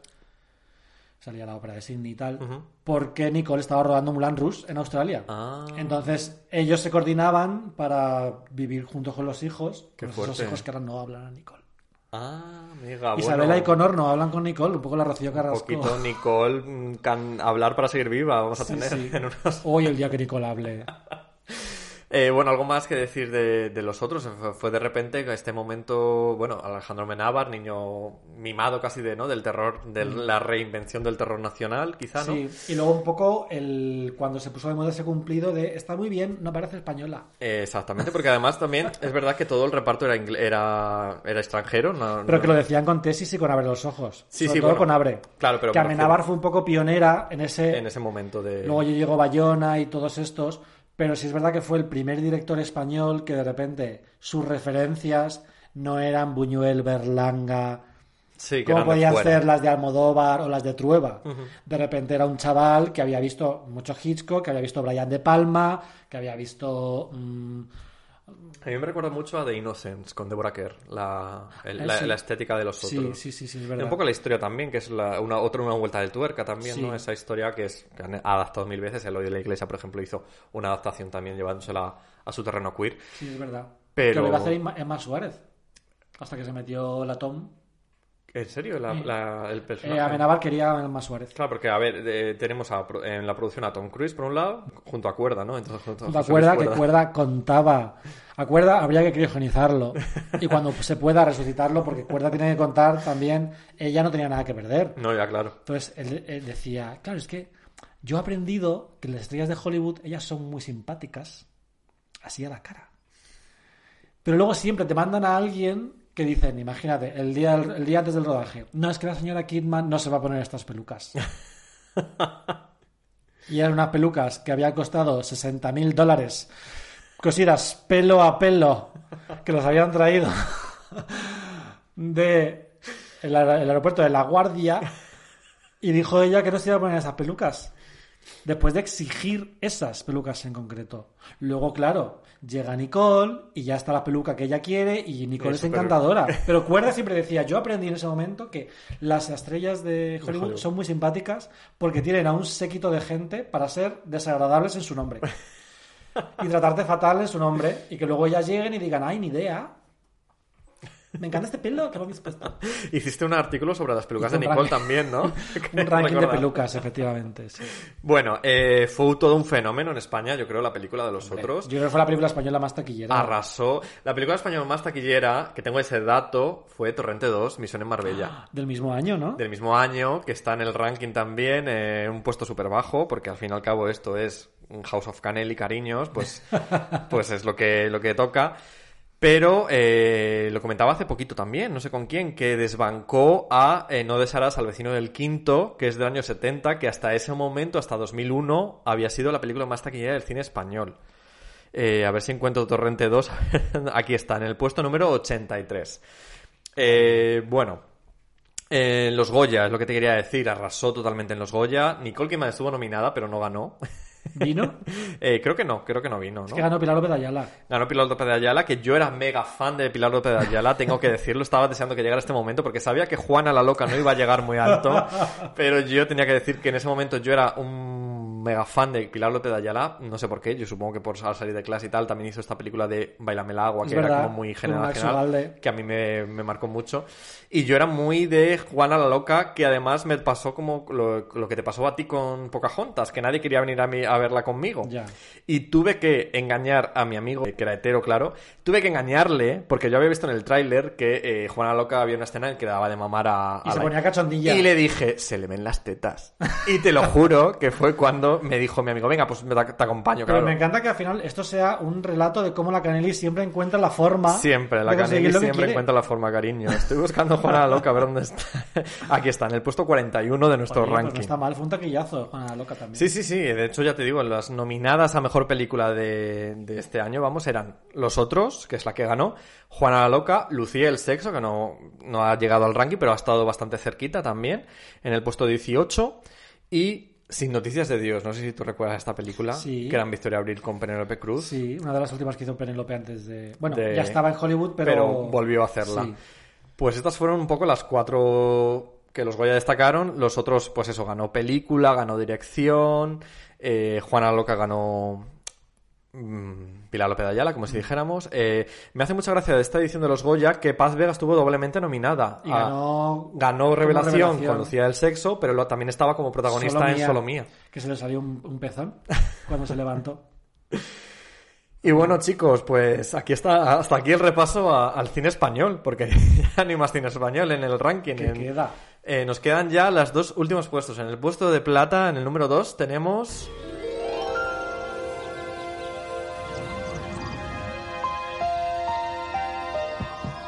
Salía la ópera de Sydney y tal. Porque Nicole estaba rodando Mulan Rouge en Australia. Ah. Entonces, ellos se coordinaban para vivir juntos con los hijos. Qué esos hijos que ahora no hablan a Nicole. Ah, amiga. Isabela bueno, y Connor no hablan con Nicole, un poco la Rocío Un Carrasco. poquito Nicole, mm, can- hablar para seguir viva, vamos a Sí, tener sí. en unos... Hoy el día que Nicole hable. Eh, bueno, algo más que decir de, de los otros. Fue, fue de repente que este momento, bueno, Alejandro Menábar, niño mimado casi de, ¿no? Del terror, de la reinvención del terror nacional, quizá, ¿no? Sí, y luego un poco el cuando se puso de moda ese cumplido de está muy bien, no parece española. Eh, exactamente, porque además también es verdad que todo el reparto era, era, era extranjero. No, Pero no- que lo decían con tesis y con abre los ojos. Sí, Sobre sí, todo bueno, con abre. claro, pero que me Amenábar fue un poco pionera en ese. en ese momento de... Luego ya llegó Bayona y todos estos. Pero sí es verdad que fue el primer director español que de repente sus referencias no eran Buñuel, Berlanga. Sí, que como podían fuera. ser las de Almodóvar o las de Trueba. De repente era un chaval que había visto mucho Hitchcock, que había visto Brian De Palma, que había visto. mm, A mí me recuerda mucho a The Innocents con Deborah Kerr, la, el- Eh, la, sí. la estética de los otros. sí, sí, sí, es Y un poco la historia también, que es la, una, otra una vuelta de tuerca también, Sí. ¿no? Esa historia que es que han adaptado mil veces. Eloy de la Iglesia, por ejemplo, hizo una adaptación también llevándosela a su terreno queer. Sí, es verdad. Pero- Que lo iba a hacer Emma Suárez. Hasta que se metió la Tom. ¿En serio? La- el personaje. Eh, Amenábar quería a Emma Suárez. Claro, porque, a ver, eh, tenemos a en la producción a Tom Cruise, por un lado, junto a Cuerda, ¿no? Entonces, junto a ¿Te José acuerdas Luis que Cuerda contaba? A Cuerda habría que criogenizarlo. Y cuando se pueda resucitarlo, porque Cuerda tiene que contar también, ella no tenía nada que perder. No, ya, claro. Entonces él, él decía, claro, es que yo he aprendido que las estrellas de Hollywood, ellas son muy simpáticas, así a la cara. Pero luego siempre te mandan a alguien que dicen, imagínate, el día, el día antes del rodaje, no, es que la señora Kidman no se va a poner estas pelucas. y eran unas pelucas que habían costado 60 mil dólares, cosidas pelo a pelo, que los habían traído de el, el aeropuerto de La Guardia y dijo ella que no se iba a poner esas pelucas. Después de exigir esas pelucas en concreto. Luego, claro, llega Nicole y ya está la peluca que ella quiere y Nicole Es encantadora. Pero Cuerda siempre decía, yo aprendí en ese momento que las estrellas de Hollywood, Hollywood. son muy simpáticas porque tienen a un séquito de gente para ser desagradables en su nombre. y tratarte fatal en su nombre y que luego ellas lleguen y digan, ay, ni idea. Me encanta este pelo que habéis puesto. Hiciste un artículo sobre las pelucas de Nicole también, ¿no? un ranking de pelucas, efectivamente. sí. Bueno, eh, fue todo un fenómeno en España, yo creo, la película de los otros. Yo creo que fue la película española más taquillera. Arrasó. La película española más taquillera, que tengo ese dato, fue Torrente 2, Misión en Marbella. Del mismo año, ¿no? Del mismo año, que está en el ranking también, eh, un puesto súper bajo, porque al fin y al cabo esto es House of Canel y cariños, pues, pues es lo que, lo que toca. Pero eh, lo comentaba hace poquito también, no sé con quién, que desbancó a eh, No desearás al vecino del quinto, que es del año 70, que hasta ese momento, hasta 2001, había sido la película más taquillera del cine español. Eh, a ver si encuentro Torrente 2. Aquí está, en el puesto número 83. Eh, bueno, eh, los Goya, es lo que te quería decir. Arrasó totalmente en los Goya. Nicole Kidman estuvo nominada, pero no ganó. ¿Vino? Eh, creo que no, creo que no vino, ¿no? Es que ganó Pilar López de Ayala. Ganó Pilar López de Ayala, que yo era mega fan de Pilar López de Ayala, tengo que decirlo, estaba deseando que llegara este momento porque sabía que Juana la Loca no iba a llegar muy alto, pero yo tenía que decir que en ese momento yo era un mega fan de Pilar López de Ayala, no sé por qué, yo supongo que por salir de clase y tal, también hizo esta película de Bailame el agua, que era verdad, como muy generacional, que a mí me, me marcó mucho, y yo era muy de Juana la Loca, que además me pasó como lo, lo que te pasó a ti con Pocahontas, que nadie quería venir a, mí, a verla conmigo. Ya. Y tuve que engañar a mi amigo, que era hetero, claro. Tuve que engañarle, porque yo había visto en el tráiler que eh, Juana Loca había una escena en que daba de mamar a... Y a se la- ponía cachondilla. Y le dije, se le ven las tetas. Y te lo juro que fue cuando me dijo mi amigo, venga, pues te, te acompaño, Pero claro. me encanta que al final esto sea un relato de cómo la Canelli siempre encuentra la forma. Siempre, la Canelli siempre encuentra la forma, cariño. Estoy buscando a Juana Loca, a ver dónde está. Aquí está, en el puesto 41 de nuestro Oye, pues ranking. no está mal, fue un taquillazo, Juana Loca también. Sí, sí, sí. De hecho, ya te digo, las nominadas a mejor película de, de este año, vamos, eran Los Otros, que es la que ganó, Juana la Loca, Lucía el Sexo, que no, no ha llegado al ranking, pero ha estado bastante cerquita también, en el puesto 18, y Sin Noticias de Dios. No sé si tú recuerdas esta película, Sí. que era en Victoria Abril con Penélope Cruz. Sí, una de las últimas que hizo Penélope antes de. Bueno, de- ya estaba en Hollywood, pero. volvió a hacerla. Sí. Pues estas fueron un poco las cuatro que los Goya destacaron. Los otros, pues eso, ganó película, ganó dirección. Eh, Juana Loca ganó mm, Pilar López de Ayala, como si dijéramos. Eh, me hace mucha gracia de esta edición de los Goya que Paz Vega estuvo doblemente nominada. Y a- ganó. Revelación, Revelación. con Lucía del Sexo, pero lo- también estaba como protagonista Solo en Mía, Solo Mía. Que se le salió un, un pezón cuando se levantó. Y bueno, chicos, pues aquí está, hasta aquí el repaso a- al cine español, porque ya no hay más cine español en el ranking. ¿Qué En- queda? Eh, nos quedan ya los dos últimos puestos. En el puesto de plata, en el número 2, tenemos.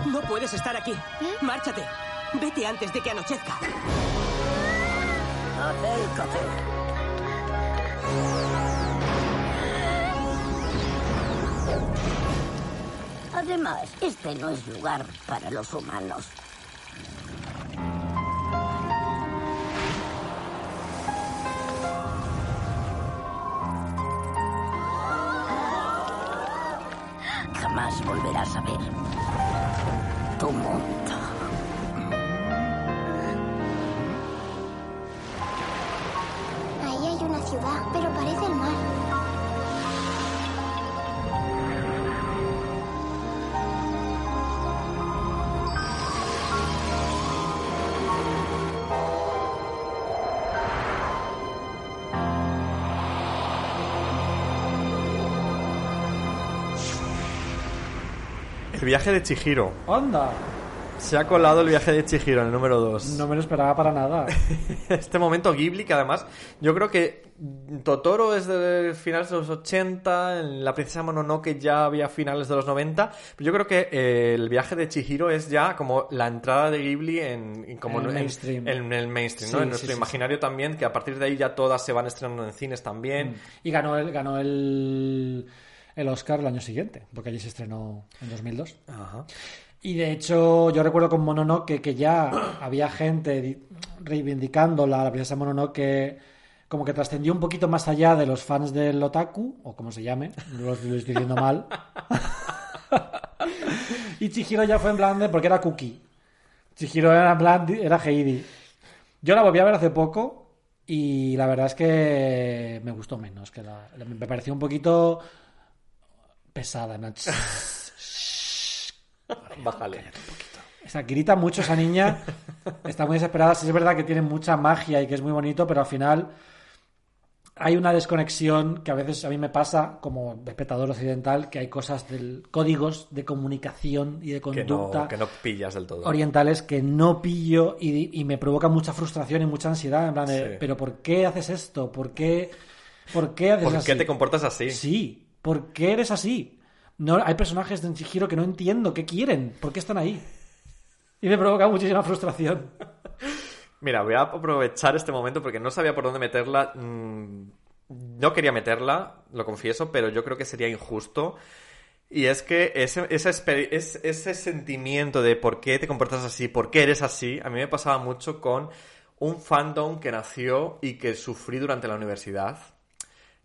No puedes estar aquí. Márchate. Vete antes de que anochezca. Acércate. Además, este no es lugar para los humanos. Jamás volverás a ver tu mundo. Ahí hay una ciudad, pero parece el mar. Viaje de Chihiro. ¡Onda! Se ha colado el viaje de Chihiro en el número 2. No me lo esperaba para nada. este momento Ghibli, que además yo creo que Totoro es de finales de los 80, en La princesa Mononoke ya había finales de los 90, pero yo creo que eh, el viaje de Chihiro es ya como la entrada de Ghibli en, en como En el en- mainstream. En, el mainstream, ¿no? Sí, en nuestro sí, imaginario también, que a partir de ahí ya todas se van estrenando en cines también. Y ganó el, ganó el, el Oscar el año siguiente, porque allí se estrenó en 2002. Ajá. Y de hecho, yo recuerdo con Mononoke que ya había gente di- reivindicándola, la princesa Mononoke, como que trascendió un poquito más allá de los fans del otaku, o como se llame, lo, lo estoy diciendo mal. y Chihiro ya fue en plan de, porque era Cookie. Chihiro era en plan, de- era Heidi. Yo la volví a ver hace poco y la verdad es que me gustó menos, que la- la- me pareció un poquito pesada, ¿no? Bájale. O sea, grita mucho esa niña, está muy desesperada. Sí es verdad que tiene mucha magia y que es muy bonito, pero al final hay una desconexión que a veces a mí me pasa como espectador occidental, que hay cosas del códigos de comunicación y de Que conducta no, que no pillas del todo. orientales que no pillo y, y me provoca mucha frustración y mucha ansiedad. En plan de, Sí. pero ¿por qué haces esto? ¿Por qué, por qué haces ¿Por así? qué te comportas así? Sí, ¿por qué eres así? No, hay personajes de Chihiro que no entiendo qué quieren, por qué están ahí. Y me provoca muchísima frustración. Mira, voy a aprovechar este momento porque no sabía por dónde meterla. Mm, No quería meterla, lo confieso, pero yo creo que sería injusto. Y es que ese, esa exper- es- ese sentimiento de por qué te comportas así, por qué eres así, a mí me pasaba mucho con un fandom que nació y que sufrí durante la universidad,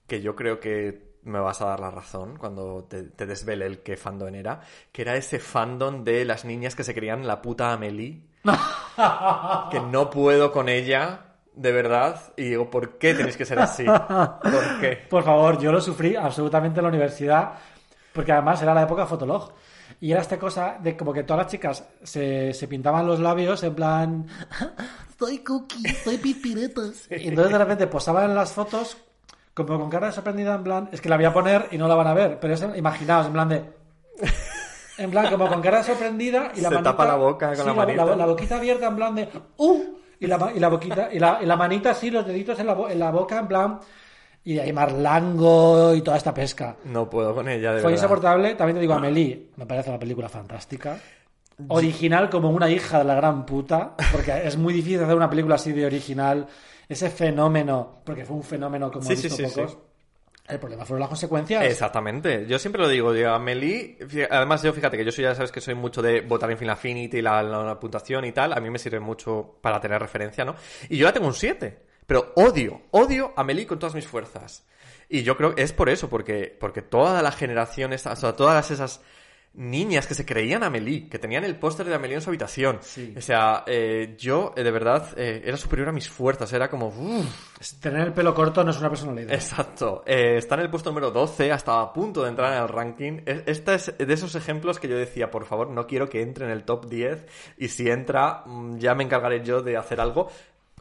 que yo creo que me vas a dar la razón cuando te, te desvele el qué fandom era, que era ese fandom de las niñas que se creían la puta Amelie que no puedo con ella, de verdad, y digo, ¿por qué tenéis que ser así? ¿Por qué? Por favor, yo lo sufrí absolutamente en la universidad, porque además era la época Fotolog. Y era esta cosa de como que todas las chicas se, se pintaban los labios en plan, soy cookie, soy pispiretos. Y entonces de repente posaban en las fotos como con cara de sorprendida en plan, es que la voy a poner y no la van a ver, pero es, imaginaos, en plan de... En plan, como con cara de sorprendida y la Se manita... tapa la boca con sí, la manita. la boquita abierta en plan de... ¡Uh! Y la, y la boquita, y la, y la manita así, los deditos en la, en la boca en plan... Y ahí Marlango y toda esta pesca. No puedo con ella, de Fue verdad. insoportable. También te digo, Amelie, me parece una película fantástica. Original como una hija de la gran puta, porque es muy difícil hacer una película así de original. Ese fenómeno, porque fue un fenómeno como Sí, he visto sí, pocos. sí. El problema fueron las consecuencias. Exactamente. Yo siempre lo digo, yo, Amelie, además yo fíjate que yo soy, ya sabes que soy mucho de votar en Final Affinity, la, la, la puntuación y tal, a mí me sirve mucho para tener referencia, ¿no? Y yo la tengo un 7, pero odio, odio a Amelie con todas mis fuerzas. Y yo creo que es por eso, porque, porque toda la generación, o sea, todas esas niñas que se creían Amelie, que tenían el póster de Amelie en su habitación. O sea, eh, yo eh, de verdad eh, era superior a mis fuerzas, era como... uff, Tener el pelo corto no es una personalidad. Exacto. Eh, está en el puesto número 12, hasta a punto de entrar en el ranking. Es- Este es de esos ejemplos que yo decía, por favor, no quiero que entre en el top 10 y si entra, mm, ya me encargaré yo de hacer algo.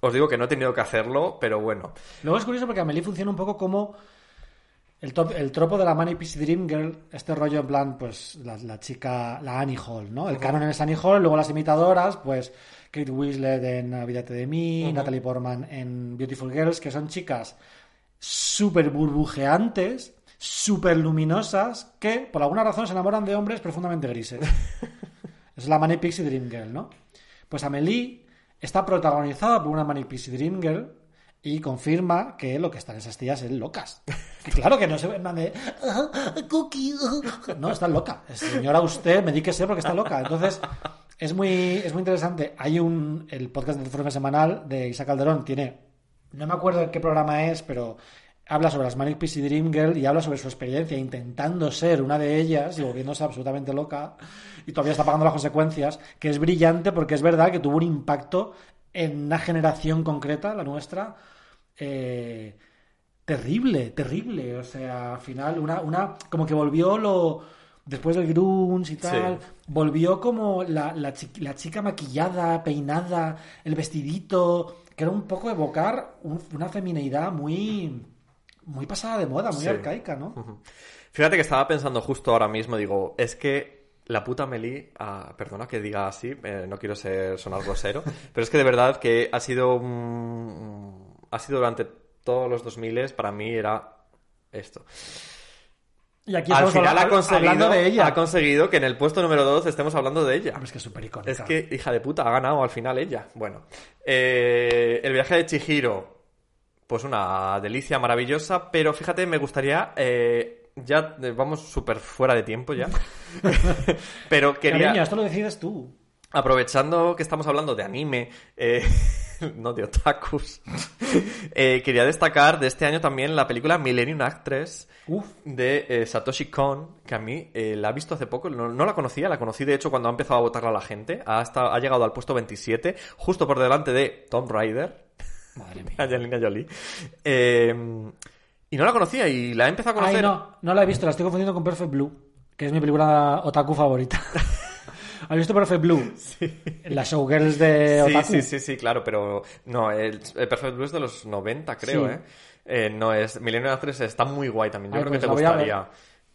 Os digo que no he tenido que hacerlo, pero bueno. Luego es curioso porque Amelie funciona un poco como El, top- el tropo de la Manic Pixie Dream Girl, este rollo en plan, pues la, la chica, la Annie Hall, ¿no? El canon es Annie Hall, luego las imitadoras, pues Kate Winslet en Olvídate de mí. Natalie Portman en Beautiful Girls, que son chicas súper burbujeantes, súper luminosas, que por alguna razón se enamoran de hombres profundamente grises. es la Manic Pixie Dream Girl, ¿no? Pues Amelie está protagonizada por una Manic Pixie Dream Girl y confirma que lo que están esas tías es locas. Que claro que no se ve en plan de "Ah, cookie. ah". No, está loca. Señora, usted, medíquese porque está loca. Entonces, es muy, es muy interesante. Hay un. El podcast de Informe Semanal de Isa Calderón tiene. No me acuerdo qué programa es, pero habla sobre las Manic Pixie Dream Girl y habla sobre su experiencia intentando ser una de ellas y volviéndose absolutamente loca y todavía está pagando las consecuencias, que es brillante porque es verdad que tuvo un impacto en una generación concreta, la nuestra, eh, terrible, terrible. O sea, al final, una, una como que volvió lo después del grunge y tal, Sí. volvió como la, la, chi- la chica maquillada, peinada, el vestidito, que era un poco evocar un- una femineidad muy muy pasada de moda, muy Sí. arcaica, ¿no? Fíjate que estaba pensando justo ahora mismo, digo, es que la puta Meli, ah, perdona que diga así, eh, no quiero ser sonar grosero, pero es que de verdad que ha sido un- ha sido durante todos los 2000 para mí era esto. Y aquí Al final ha conseguido, de ella. ha conseguido que en el puesto número 2 estemos hablando de ella. Es que es súper icónica. Es que, hija de puta, ha ganado al final ella. Bueno, eh, el viaje de Chihiro, pues una delicia maravillosa, pero fíjate, me gustaría, eh, ya eh, vamos súper fuera de tiempo ya, pero quería, Cariño, esto lo decides tú. aprovechando que estamos hablando de anime, eh, no de otakus, eh, quería destacar de este año también la película Millennium Actress de eh, Satoshi Kon, que a mí la he visto hace poco, no, no la conocía, la conocí de hecho cuando ha empezado a votarla la gente, ha, estado- ha llegado al puesto 27, justo por delante de Tomb Raider, Madre mía. Angelina Jolie, Eh, y no la conocía y la he empezado a conocer. Ay, no, no la he visto, la estoy confundiendo con Perfect Blue, que es mi película otaku favorita. ¿Has visto Perfect Blue? Las showgirls de Sí, otaku. sí, sí, sí, claro, pero no, el, el Perfect Blue es de los 90, creo, Sí. ¿eh? Eh, No es. Millennium Actress está muy guay también. Yo Ay, creo pues que te voy a gustaría.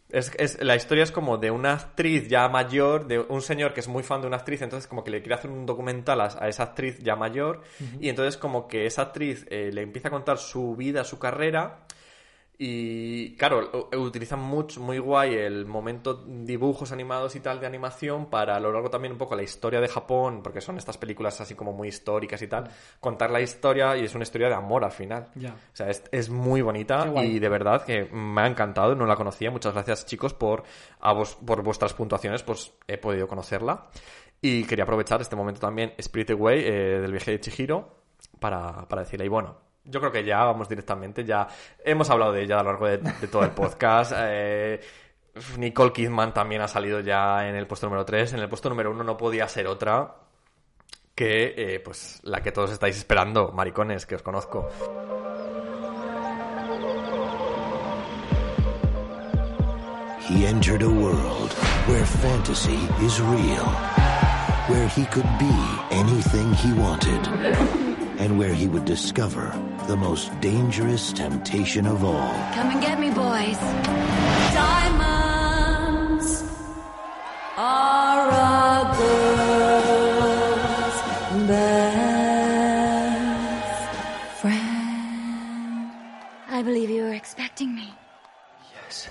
Es, es- la historia es como de una actriz ya mayor, de un señor que es muy fan de una actriz, entonces como que le quiere hacer un documental a, a esa actriz ya mayor, y entonces como que esa actriz eh, le empieza a contar su vida, su carrera, y claro, u- utilizan mucho, muy guay el momento dibujos animados y tal de animación para a lo largo también un poco la historia de Japón, porque son estas películas así como muy históricas y tal, contar la historia y es una historia de amor al final. O sea, es, es muy bonita y de verdad que me ha encantado, no la conocía. Muchas gracias chicos por, a vos, por vuestras puntuaciones, pues he podido conocerla. Y quería aprovechar este momento también, Spirit Away, eh, del viaje de Chihiro, para, para decirle, y bueno, yo creo que ya vamos directamente, ya hemos hablado de ella a lo largo de, de todo el podcast. eh, Nicole Kidman también ha salido ya en el puesto número 3. En el puesto número 1 no podía ser otra que eh, pues la que todos estáis esperando, maricones, que os conozco. He entered a world where fantasy is real, where he could be anything he wanted, and where he would discover the most dangerous temptation of all. Come and get me, boys. Diamonds are a girl's best friend. I believe you were expecting me. Yes.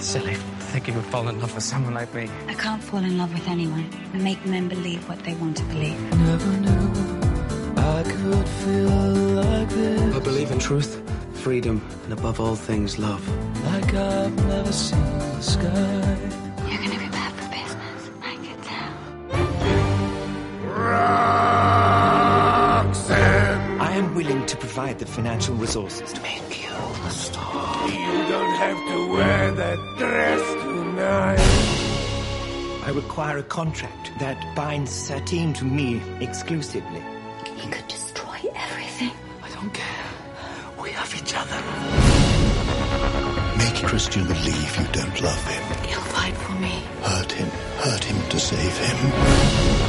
Silly. Think you would fall in love with someone like me. I can't fall in love with anyone I make men believe what they want to believe. Never knew I could feel like this. I believe in truth, freedom, and above all things, love. Like I've never seen the sky. You're gonna be bad for business. I can tell. I am willing to provide the financial resources to make you a star. You don't have to wear that dress tonight. I require a contract that binds Satine to me exclusively. Each other. Make Christian believe you don't love him. He'll fight for me. Hurt him. Hurt him to save him.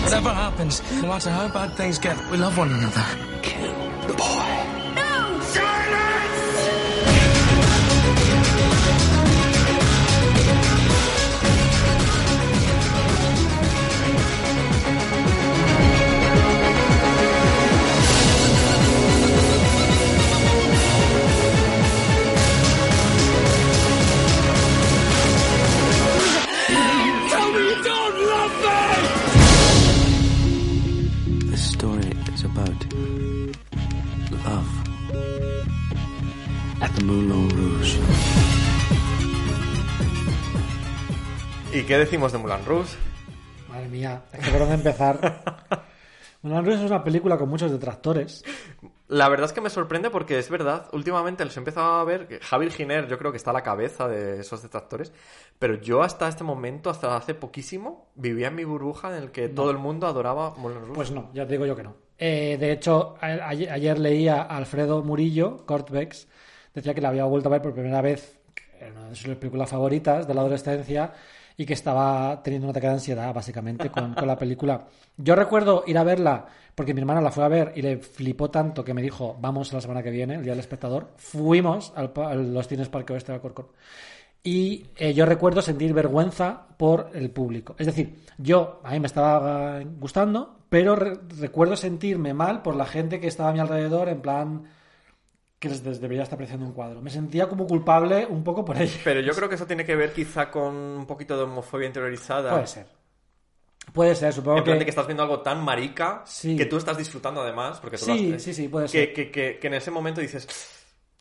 Whatever happens, no matter how bad things get, we love one another. Kill the boy. No! Silence! The Moulin Rouge. ¿Y qué decimos de Mulan Rouge? Madre mía, es que por dónde empezar. Moulin Rouge es una película con muchos detractores. La verdad es que me sorprende porque es verdad, últimamente los he empezado a ver, Javier Giner yo creo que está a la cabeza de esos detractores, pero yo hasta este momento, hasta hace poquísimo, vivía en mi burbuja en el que todo el mundo adoraba Moulin Rouge. Pues no, ya te digo yo que no. Eh, de hecho, ayer, ayer leía a Alfredo Murillo, Cortbex, decía que la había vuelto a ver por primera vez, era una de sus películas favoritas de la adolescencia, y que estaba teniendo un ataque de ansiedad, básicamente, con, con la película. Yo recuerdo ir a verla, porque mi hermana la fue a ver y le flipó tanto que me dijo, vamos la semana que viene, el Día del Espectador. Fuimos al a los cines Parque Oeste de Alcorcón. Y eh, yo recuerdo sentir vergüenza por el público. Es decir, yo, a mí me estaba gustando, pero re- recuerdo sentirme mal por la gente que estaba a mi alrededor, en plan que les, debería estar apreciando un cuadro. Me sentía como culpable un poco por ello. Pero yo creo que eso tiene que ver quizá con un poquito de homofobia interiorizada. Puede ser. Puede ser, supongo En plan que... de que estás viendo algo tan marica Sí. que tú estás disfrutando además, porque tú Sí, lo has- sí, sí, puede ser. Que, que- que en ese momento dices,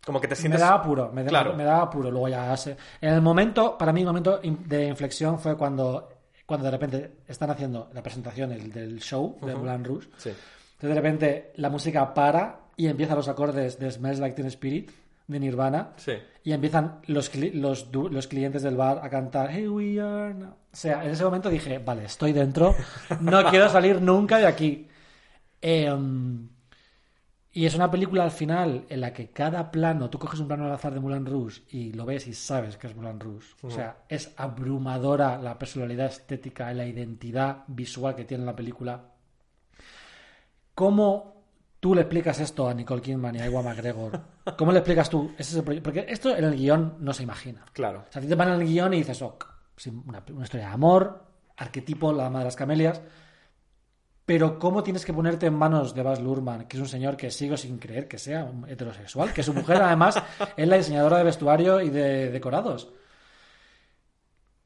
como que te Me sientes... daba apuro, me, da- Claro. me daba apuro. Luego ya sé. En el momento, para mí, el momento de inflexión fue cuando, cuando de repente están haciendo la presentación el- del show de Ujú. Moulin Rouge. Sí. Entonces de repente la música para y empiezan los acordes de Smells Like Teen Spirit de Nirvana. Sí. Y empiezan los, cli- los, los clientes del bar a cantar Hey we are now". O sea, en ese momento dije, vale, estoy dentro, no quiero salir nunca de aquí. Em, y es una película al final en la que cada plano, tú coges un plano al azar de Moulin Rouge y lo ves y sabes que es Moulin Rouge. O sea, es abrumadora la personalidad estética y la identidad visual que tiene la película. ¿Cómo tú le explicas esto a Nicole Kidman y a Ewan McGregor? ¿Cómo le explicas tú? Ese es el proye- Porque esto en el guion no se imagina. Claro. O sea, a ti te van en el guion y dices, sí, una, una historia de amor, arquetipo, la dama de las camelias. Pero ¿cómo tienes que ponerte en manos de Baz Luhrmann, que es un señor que sigo sin creer que sea un heterosexual, que su mujer además es la diseñadora de vestuario y de decorados?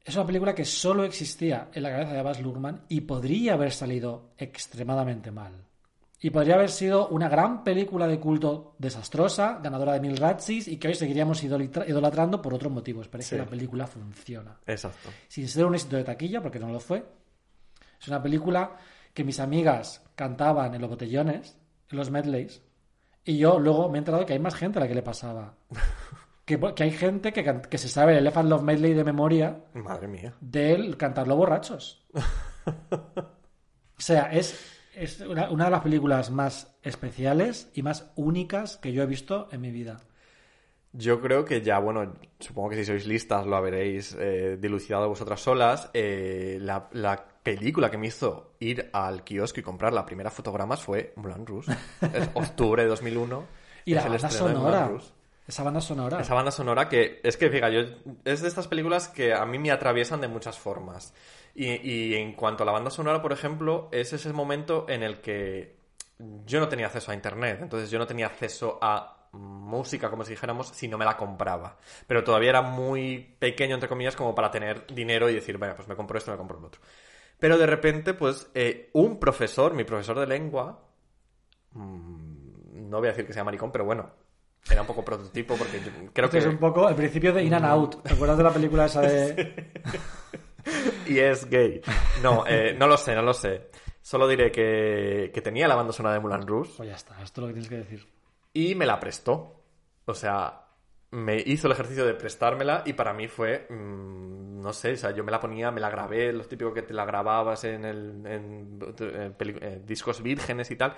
Es una película que solo existía en la cabeza de Baz Luhrmann y podría haber salido extremadamente mal. Y podría haber sido una gran película de culto desastrosa, ganadora de mil Razzies y que hoy seguiríamos idolatrando por otros motivos. Pero es Sí. que la película funciona. Exacto. Sin ser un éxito de taquilla, porque no lo fue. Es una película que mis amigas cantaban en los botellones, en los medleys, y yo luego me he enterado que hay más gente a la que le pasaba. Que, que hay gente que, que se sabe el Elephant Love Medley de memoria Madre mía. de él cantarlo borrachos. O sea, es, es una, una de las películas más especiales y más únicas que yo he visto en mi vida. Yo creo que ya, bueno, supongo que si sois listas lo habréis eh, dilucidado vosotras solas. Eh, la, la película que me hizo ir al kiosco y comprar la primera fotogramas fue Moulin Rouge. Es octubre de 2001. Y la el banda sonora. Esa banda sonora. Esa banda sonora que es que, fíjate, yo, es de estas películas que a mí me atraviesan de muchas formas. Y, y en cuanto a la banda sonora, por ejemplo, es ese momento en el que yo no tenía acceso a internet, entonces yo no tenía acceso a música, como si dijéramos, si no me la compraba. Pero todavía era muy pequeño, entre comillas, como para tener dinero y decir, venga, pues me compro esto, me compro lo otro. Pero de repente, pues, eh, un profesor, mi profesor de lengua, mm, no voy a decir que sea maricón, pero bueno, era un poco prototipo porque yo creo que... es un poco el principio de In and Out. ¿Te acuerdas de la película esa de.? y es gay. No, eh, no lo sé, no lo sé. Solo diré que, que tenía la banda sonora de Moulin Rouge Pues ya está, esto es lo que tienes que decir. y me la prestó. O sea, me hizo el ejercicio de prestármela y para mí fue, mm, no sé, o sea, yo me la ponía, me la grabé, lo típico que te la grababas en, el, en, discos vírgenes y tal.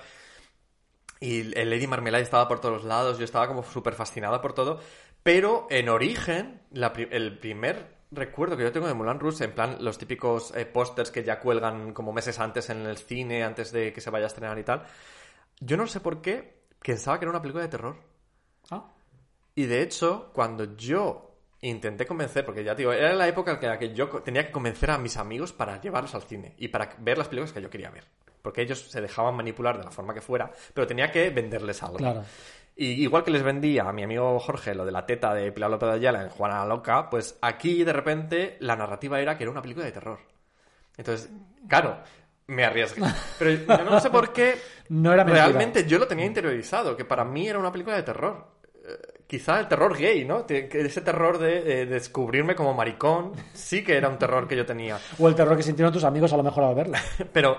Y el Lady Marmalade estaba por todos lados, yo estaba como súper fascinada por todo. Pero en origen, la el primer recuerdo que yo tengo de Moulin Rouge, en plan los típicos eh, pósters que ya cuelgan como meses antes en el cine, antes de que se vaya a estrenar y tal, yo no sé por qué pensaba que era una película de terror. Ah. Y de hecho, cuando yo intenté convencer, porque ya te digo, era la época en la que yo tenía que convencer a mis amigos para llevarlos al cine y para ver las películas que yo quería ver. Porque ellos se dejaban manipular de la forma que fuera, pero tenía que venderles algo. Claro. Y igual que les vendía a mi amigo Jorge lo de la teta de Pilar López de Ayala en Juana la Loca, pues aquí de repente la narrativa era que era una película de terror. Entonces, claro, me arriesgué. Pero yo no sé por qué. No era mentira. Realmente yo lo tenía interiorizado, que para mí era una película de terror. Eh, Quizá el terror gay, ¿no? Ese terror de eh, descubrirme como maricón, sí que era un terror que yo tenía. O el terror que sintieron tus amigos a lo mejor al verla. Pero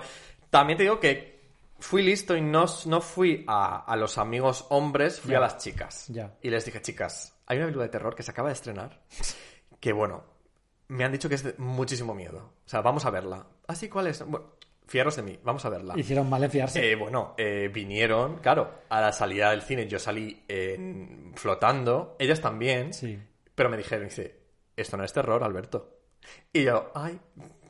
también te digo que fui listo y no, no fui a, a los amigos hombres, fui Ya. a las chicas. Ya. Y les dije, chicas, hay una película de terror que se acaba de estrenar que, bueno, me han dicho que es de muchísimo miedo. O sea, vamos a verla. ¿Así cuál es? Bueno, fiaros de mí, vamos a verla. Hicieron mal en fiarse. Eh, bueno, eh, vinieron, claro, a la salida del cine yo salí eh, flotando, ellas también, pero me dijeron, dice, esto no es terror, Alberto. Y yo, ay,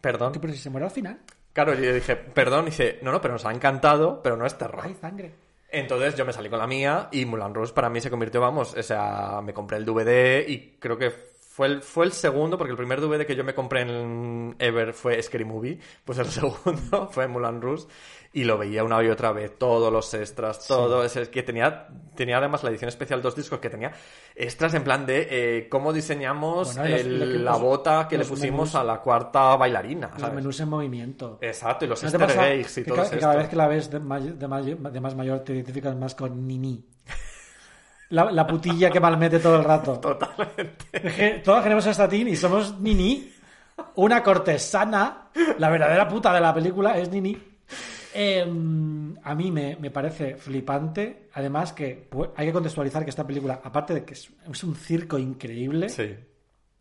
perdón. Pero si se muere al final. Claro, yo dije, perdón, y dice, no, no, pero nos ha encantado, pero no es terror. Hay sangre. Entonces yo me salí con la mía y Mulan Rouge para mí se convirtió, vamos, o sea, me compré el DVD y creo que fue el, fue el segundo, porque el primer DVD que yo me compré en Ever fue Scary Movie, pues el segundo fue Mulan Rouge y lo veía una y otra vez, todos los extras, todo, es que tenía, tenía además la edición especial dos discos que tenía extras en plan de eh, cómo diseñamos Bueno, los- el- la los- bota que le los pusimos menús. a la cuarta bailarina, Los ¿sabes? menús en movimiento. Exacto, y los ¿No te easter eggs y todo que cada vez que la ves de, may- de may- de más mayor te identificas más con Nini. La, la putilla que malmete todo el rato. Totalmente. todos queremos a Statín y somos Nini. Una cortesana. La verdadera puta de la película es Nini. Eh, a mí me, me parece flipante. Además que pu- hay que contextualizar que esta película, aparte de que es, es un circo increíble,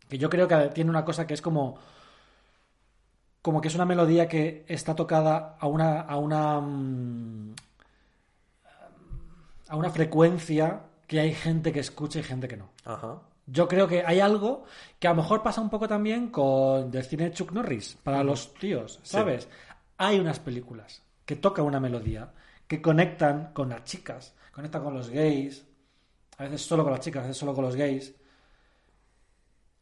que yo creo que tiene una cosa que es como como que es una melodía que está tocada a una a una mm, a una frecuencia que hay gente que escucha y gente que no. Ajá. Yo creo que hay algo que a lo mejor pasa un poco también con el cine de Chuck Norris para los tíos, Sí. ¿sabes? Hay unas películas que tocan una melodía, que conectan con las chicas, conectan con los gays, a veces solo con las chicas, a veces solo con los gays.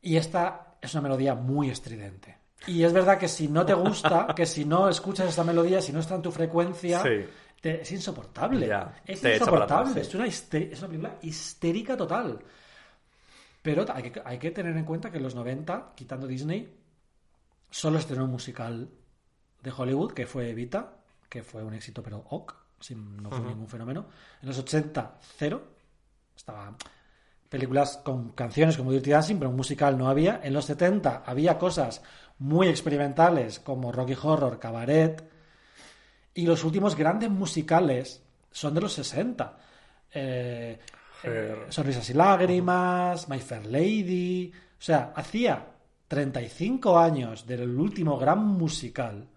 Y esta es una melodía muy estridente. Y es verdad que si no te gusta, que si no escuchas esta melodía, si no está en tu frecuencia, Sí. Te- es insoportable. Ya, es insoportable. atrás, sí. es, una es una película histérica total. Pero hay que, hay que tener en cuenta que en los 90, quitando Disney, solo estrenó un musical de Hollywood, que fue Evita, que fue un éxito, pero ok, sin, no fue ningún fenómeno. En los 80, cero. Estaba películas con canciones como Dirty Dancing, pero un musical no había. En los 70 había cosas muy experimentales como Rocky Horror, Cabaret. Y los últimos grandes musicales son de los 60. Eh, eh, Sonrisas y lágrimas, My Fair Lady. O sea, hacía 35 años del último gran musical.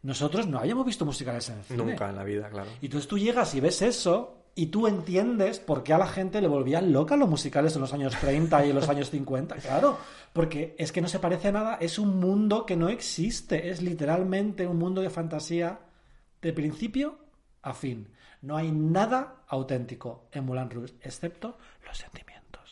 Nosotros no habíamos visto musicales en el cine. Nunca en la vida, claro. Y entonces tú llegas y ves eso y tú entiendes por qué a la gente le volvían loca los musicales en los años 30 y en los años 50. Claro, porque es que no se parece a nada, es un mundo que no existe, es literalmente un mundo de fantasía de principio a fin. No hay nada auténtico en Moulin Rouge, excepto los sentimientos.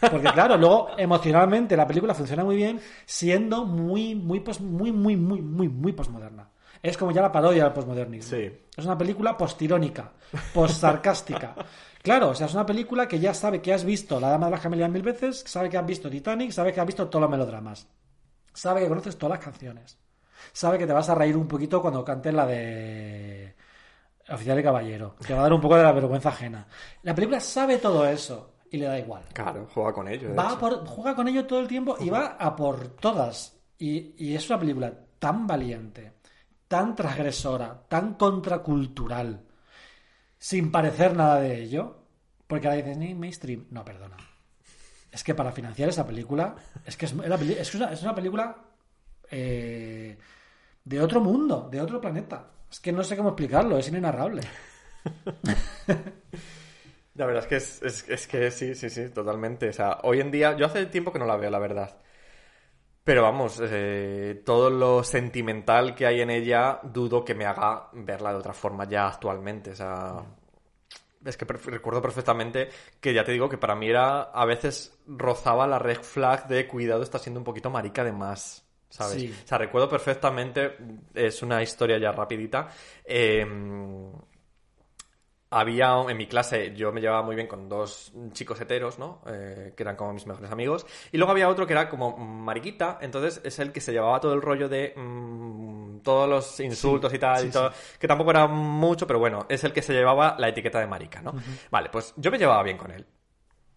Porque claro, luego emocionalmente la película funciona muy bien, siendo muy, muy, muy, muy, muy, muy, muy posmoderna. Es como ya la parodia del posmodernismo. Es una película postirónica, postsarcástica. Claro, o sea, es una película que ya sabe que has visto La Dama de las Camelias mil veces, sabe que has visto Titanic, sabe que has visto todos los melodramas. Sabe que conoces todas las canciones. Sabe que te vas a reír un poquito cuando cantes la de Oficial y Caballero. Te va a dar un poco de la vergüenza ajena. La película sabe todo eso y le da igual. Claro, juega con ello. Va por- juega con ello todo el tiempo y va a por todas. Y, y es una película tan valiente, tan transgresora, tan contracultural, sin parecer nada de ello. Porque ahora dicen, "Eh, mainstream. No, perdona. Es que para financiar esa película, es que es, es una, es una película eh, de otro mundo, de otro planeta. Es que no sé cómo explicarlo, es inenarrable. La verdad es que es, que sí, sí, sí, totalmente. O sea, hoy en día, yo hace tiempo que no la veo, la verdad. Pero vamos, eh, todo lo sentimental que hay en ella, dudo que me haga verla de otra forma ya actualmente. O sea, es que recuerdo perfectamente que ya te digo que para mí era, a veces rozaba la red flag de cuidado, está siendo un poquito marica de más. ¿Sabes? Sí. O sea, recuerdo perfectamente, es una historia ya rapidita. eh, había en mi clase, yo me llevaba muy bien con dos chicos heteros, ¿no? Eh, que eran como mis mejores amigos. Y luego había otro que era como mariquita, entonces es el que se llevaba todo el rollo de mm, todos los insultos Sí, y tal, sí, y todo, que tampoco era mucho, pero bueno, es el que se llevaba la etiqueta de marica, ¿no? Vale, pues yo me llevaba bien con él.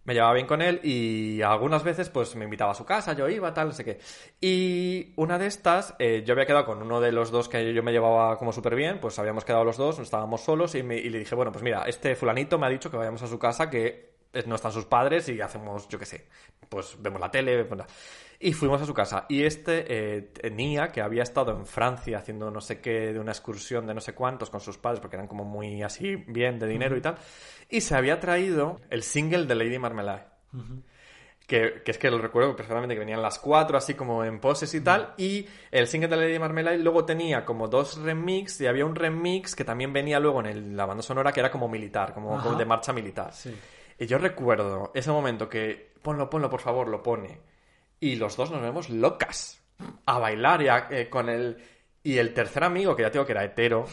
Me llevaba bien con él y algunas veces pues me invitaba a su casa, yo iba, tal, no sé qué. Y una de estas, eh, yo había quedado con uno de los dos que yo me llevaba como súper bien, pues habíamos quedado los dos, estábamos solos y, me- y le dije, bueno, pues mira, este fulanito me ha dicho que vayamos a su casa, que eh, no están sus padres y hacemos, yo qué sé, pues vemos la tele, pues. Y fuimos a su casa. Y este eh, tenía que había estado en Francia haciendo no sé qué, de una excursión de no sé cuántos con sus padres, porque eran como muy así, bien de dinero y tal, y se había traído el single de Lady Marmalade. Que, que es que lo recuerdo perfectamente, que venían las cuatro así como en poses y tal, y el single de Lady Marmalade luego tenía como dos remix, y había un remix que también venía luego en el- la banda sonora que era como militar, como de marcha militar. Y yo recuerdo ese momento que, ponlo, ponlo, por favor, lo pone, y los dos nos vemos locas a bailar y a- eh, con el... Y el tercer amigo, que ya tengo que era hetero,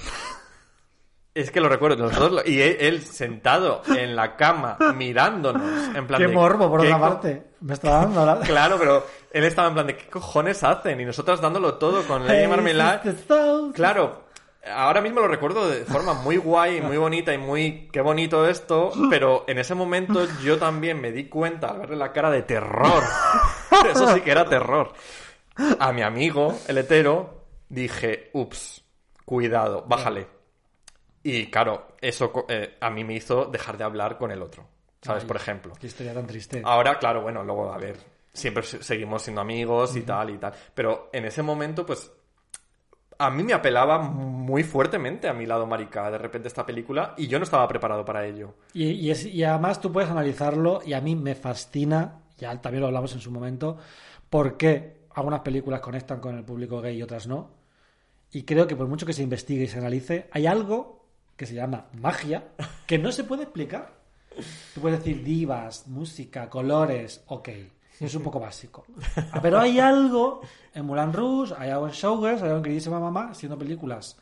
es que lo recuerdo, nosotros lo- y él, él sentado en la cama mirándonos, en plan Qué de, morbo, por ¿qué otra co- parte. Me está dando la... Claro, pero él estaba en plan de ¿qué cojones hacen? Y nosotras dándolo todo con Hey, sister soul. Claro, ahora mismo lo recuerdo de forma muy guay, muy bonita y muy qué bonito esto, pero en ese momento yo también me di cuenta al verle la cara de terror. Eso sí que era terror. A mi amigo, el hetero, dije, ups, cuidado, bájale. Y claro, eso eh, a mí me hizo dejar de hablar con el otro. ¿Sabes? Ay, Por ejemplo. Qué historia tan triste. Ahora, claro, bueno, luego, a ver, siempre se- seguimos siendo amigos y tal y tal. Pero en ese momento, pues, a mí me apelaba muy fuertemente a mi lado marica de repente esta película y yo no estaba preparado para ello. Y, y además tú puedes analizarlo y a mí me fascina, ya también lo hablamos en su momento, por qué algunas películas conectan con el público gay y otras no. Y creo que por mucho que se investigue y se analice, hay algo que se llama magia que no se puede explicar. Tú puedes decir divas, música, colores, ok. Es un poco básico. Ah, Pero hay algo en Mulan Rouge, hay algo en Showgirls, hay algo en Queridísima Mamá, siendo películas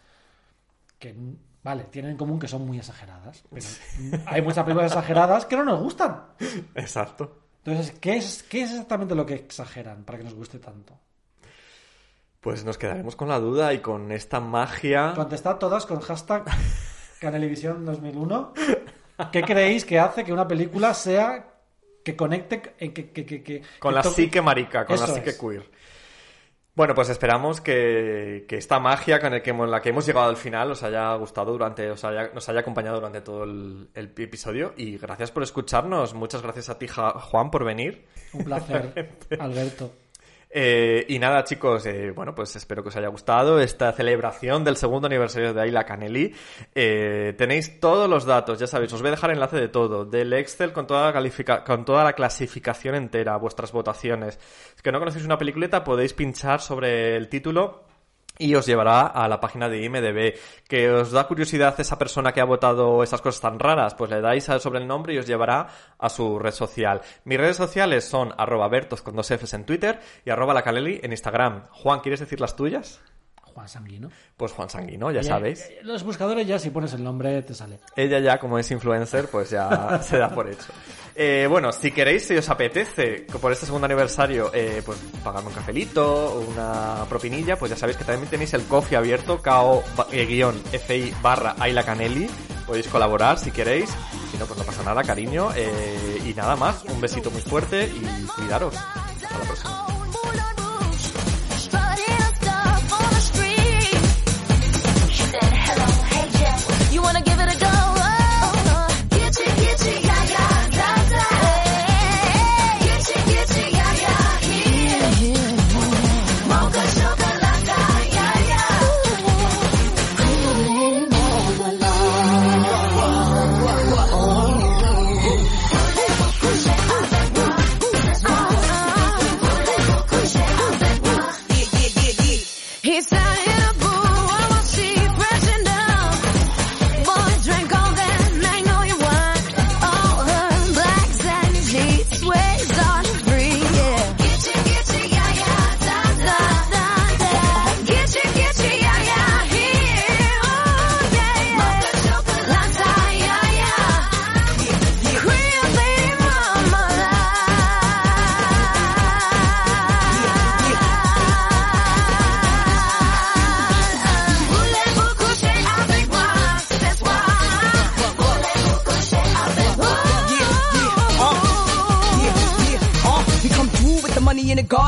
que, vale, tienen en común que son muy exageradas. Pero hay muchas películas exageradas que no nos gustan. Exacto. Entonces, ¿qué es, ¿qué es exactamente lo que exageran para que nos guste tanto? Pues nos quedaremos con la duda y con esta magia. Contestad todas con hashtag Canelivisión 2001. ¿Qué creéis que hace que una película sea que conecte eh, que, que, que, Con la psique marica, con la Eso psique es. queer. Bueno, pues esperamos que, que esta magia con el que hemos- la que hemos llegado al final os haya gustado durante, os haya, nos haya acompañado durante todo el, el episodio y gracias por escucharnos. Muchas gracias a ti, Juan, por venir. Un placer, Alberto. Eh, y nada, chicos, eh, bueno, pues espero que os haya gustado esta celebración del segundo aniversario de Ayla Canelli. Eh, tenéis todos los datos, ya sabéis, os voy a dejar enlace de todo, del Excel con toda la, clasificación entera, vuestras votaciones. Si que no conocéis una peliculeta, podéis pinchar sobre el título y os llevará a la página de IMDB. ¿Que os da curiosidad esa persona que ha votado esas cosas tan raras? Pues le dais sobre el nombre y os llevará a su red social. Mis redes sociales son arroba Bertos con dos Fs en Twitter y arroba la Caleli en Instagram. Juan, ¿quieres decir las tuyas? Juan Sanguino. Pues Juan Sanguino, ya Y, sabéis. eh, Los buscadores ya si pones el nombre te sale. Ella ya, como es influencer, pues ya se da por hecho. Eh, bueno, si queréis, si os apetece, por este segundo aniversario, eh, pues pagarme un cafelito, o una propinilla, pues ya sabéis que también tenéis el coffee abierto, ko-fi barra Ayla Canelli. Podéis colaborar si queréis. Si no, pues no pasa nada, cariño. Eh, y nada más, un besito muy fuerte y cuidaros. Hasta la próxima.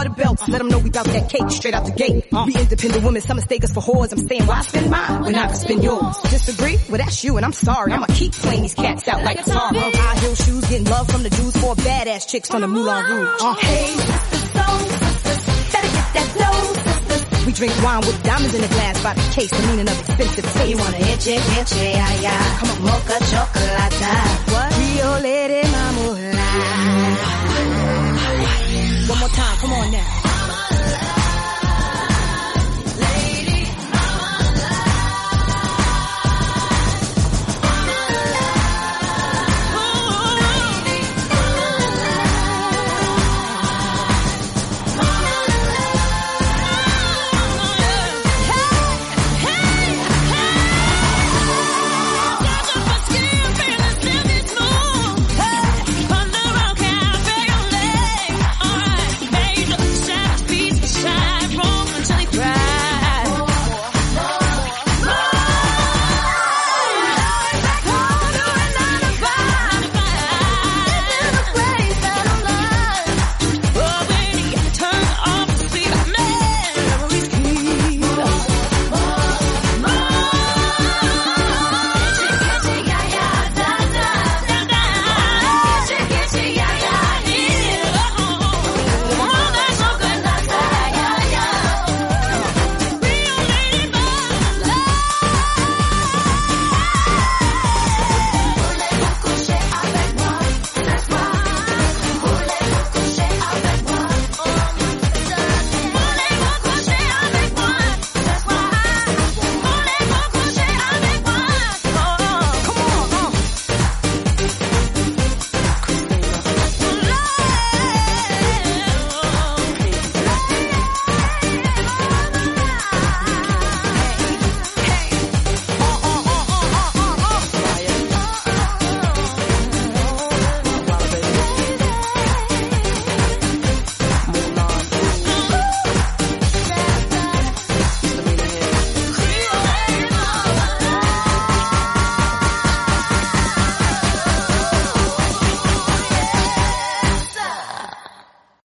In the belts. Let them know we bout that cake straight out the gate. We independent women, some mistake us for whores. I'm saying, why spend mine when I can spend yours? Disagree? Well, that's you, and I'm sorry. I'ma keep playing these cats out like a tar. High heel shoes, getting love from the Jews, four badass chicks from the Moulin Rouge. Uh, hey, sisters, soul sisters, better get that dough, sisters. We drink wine with diamonds in the glass by the case, the meaning of expensive taste. You wanna enche, enche, yeah, yeah. Come on, mocha chocolate. What? Rio lady, one more time, come on now.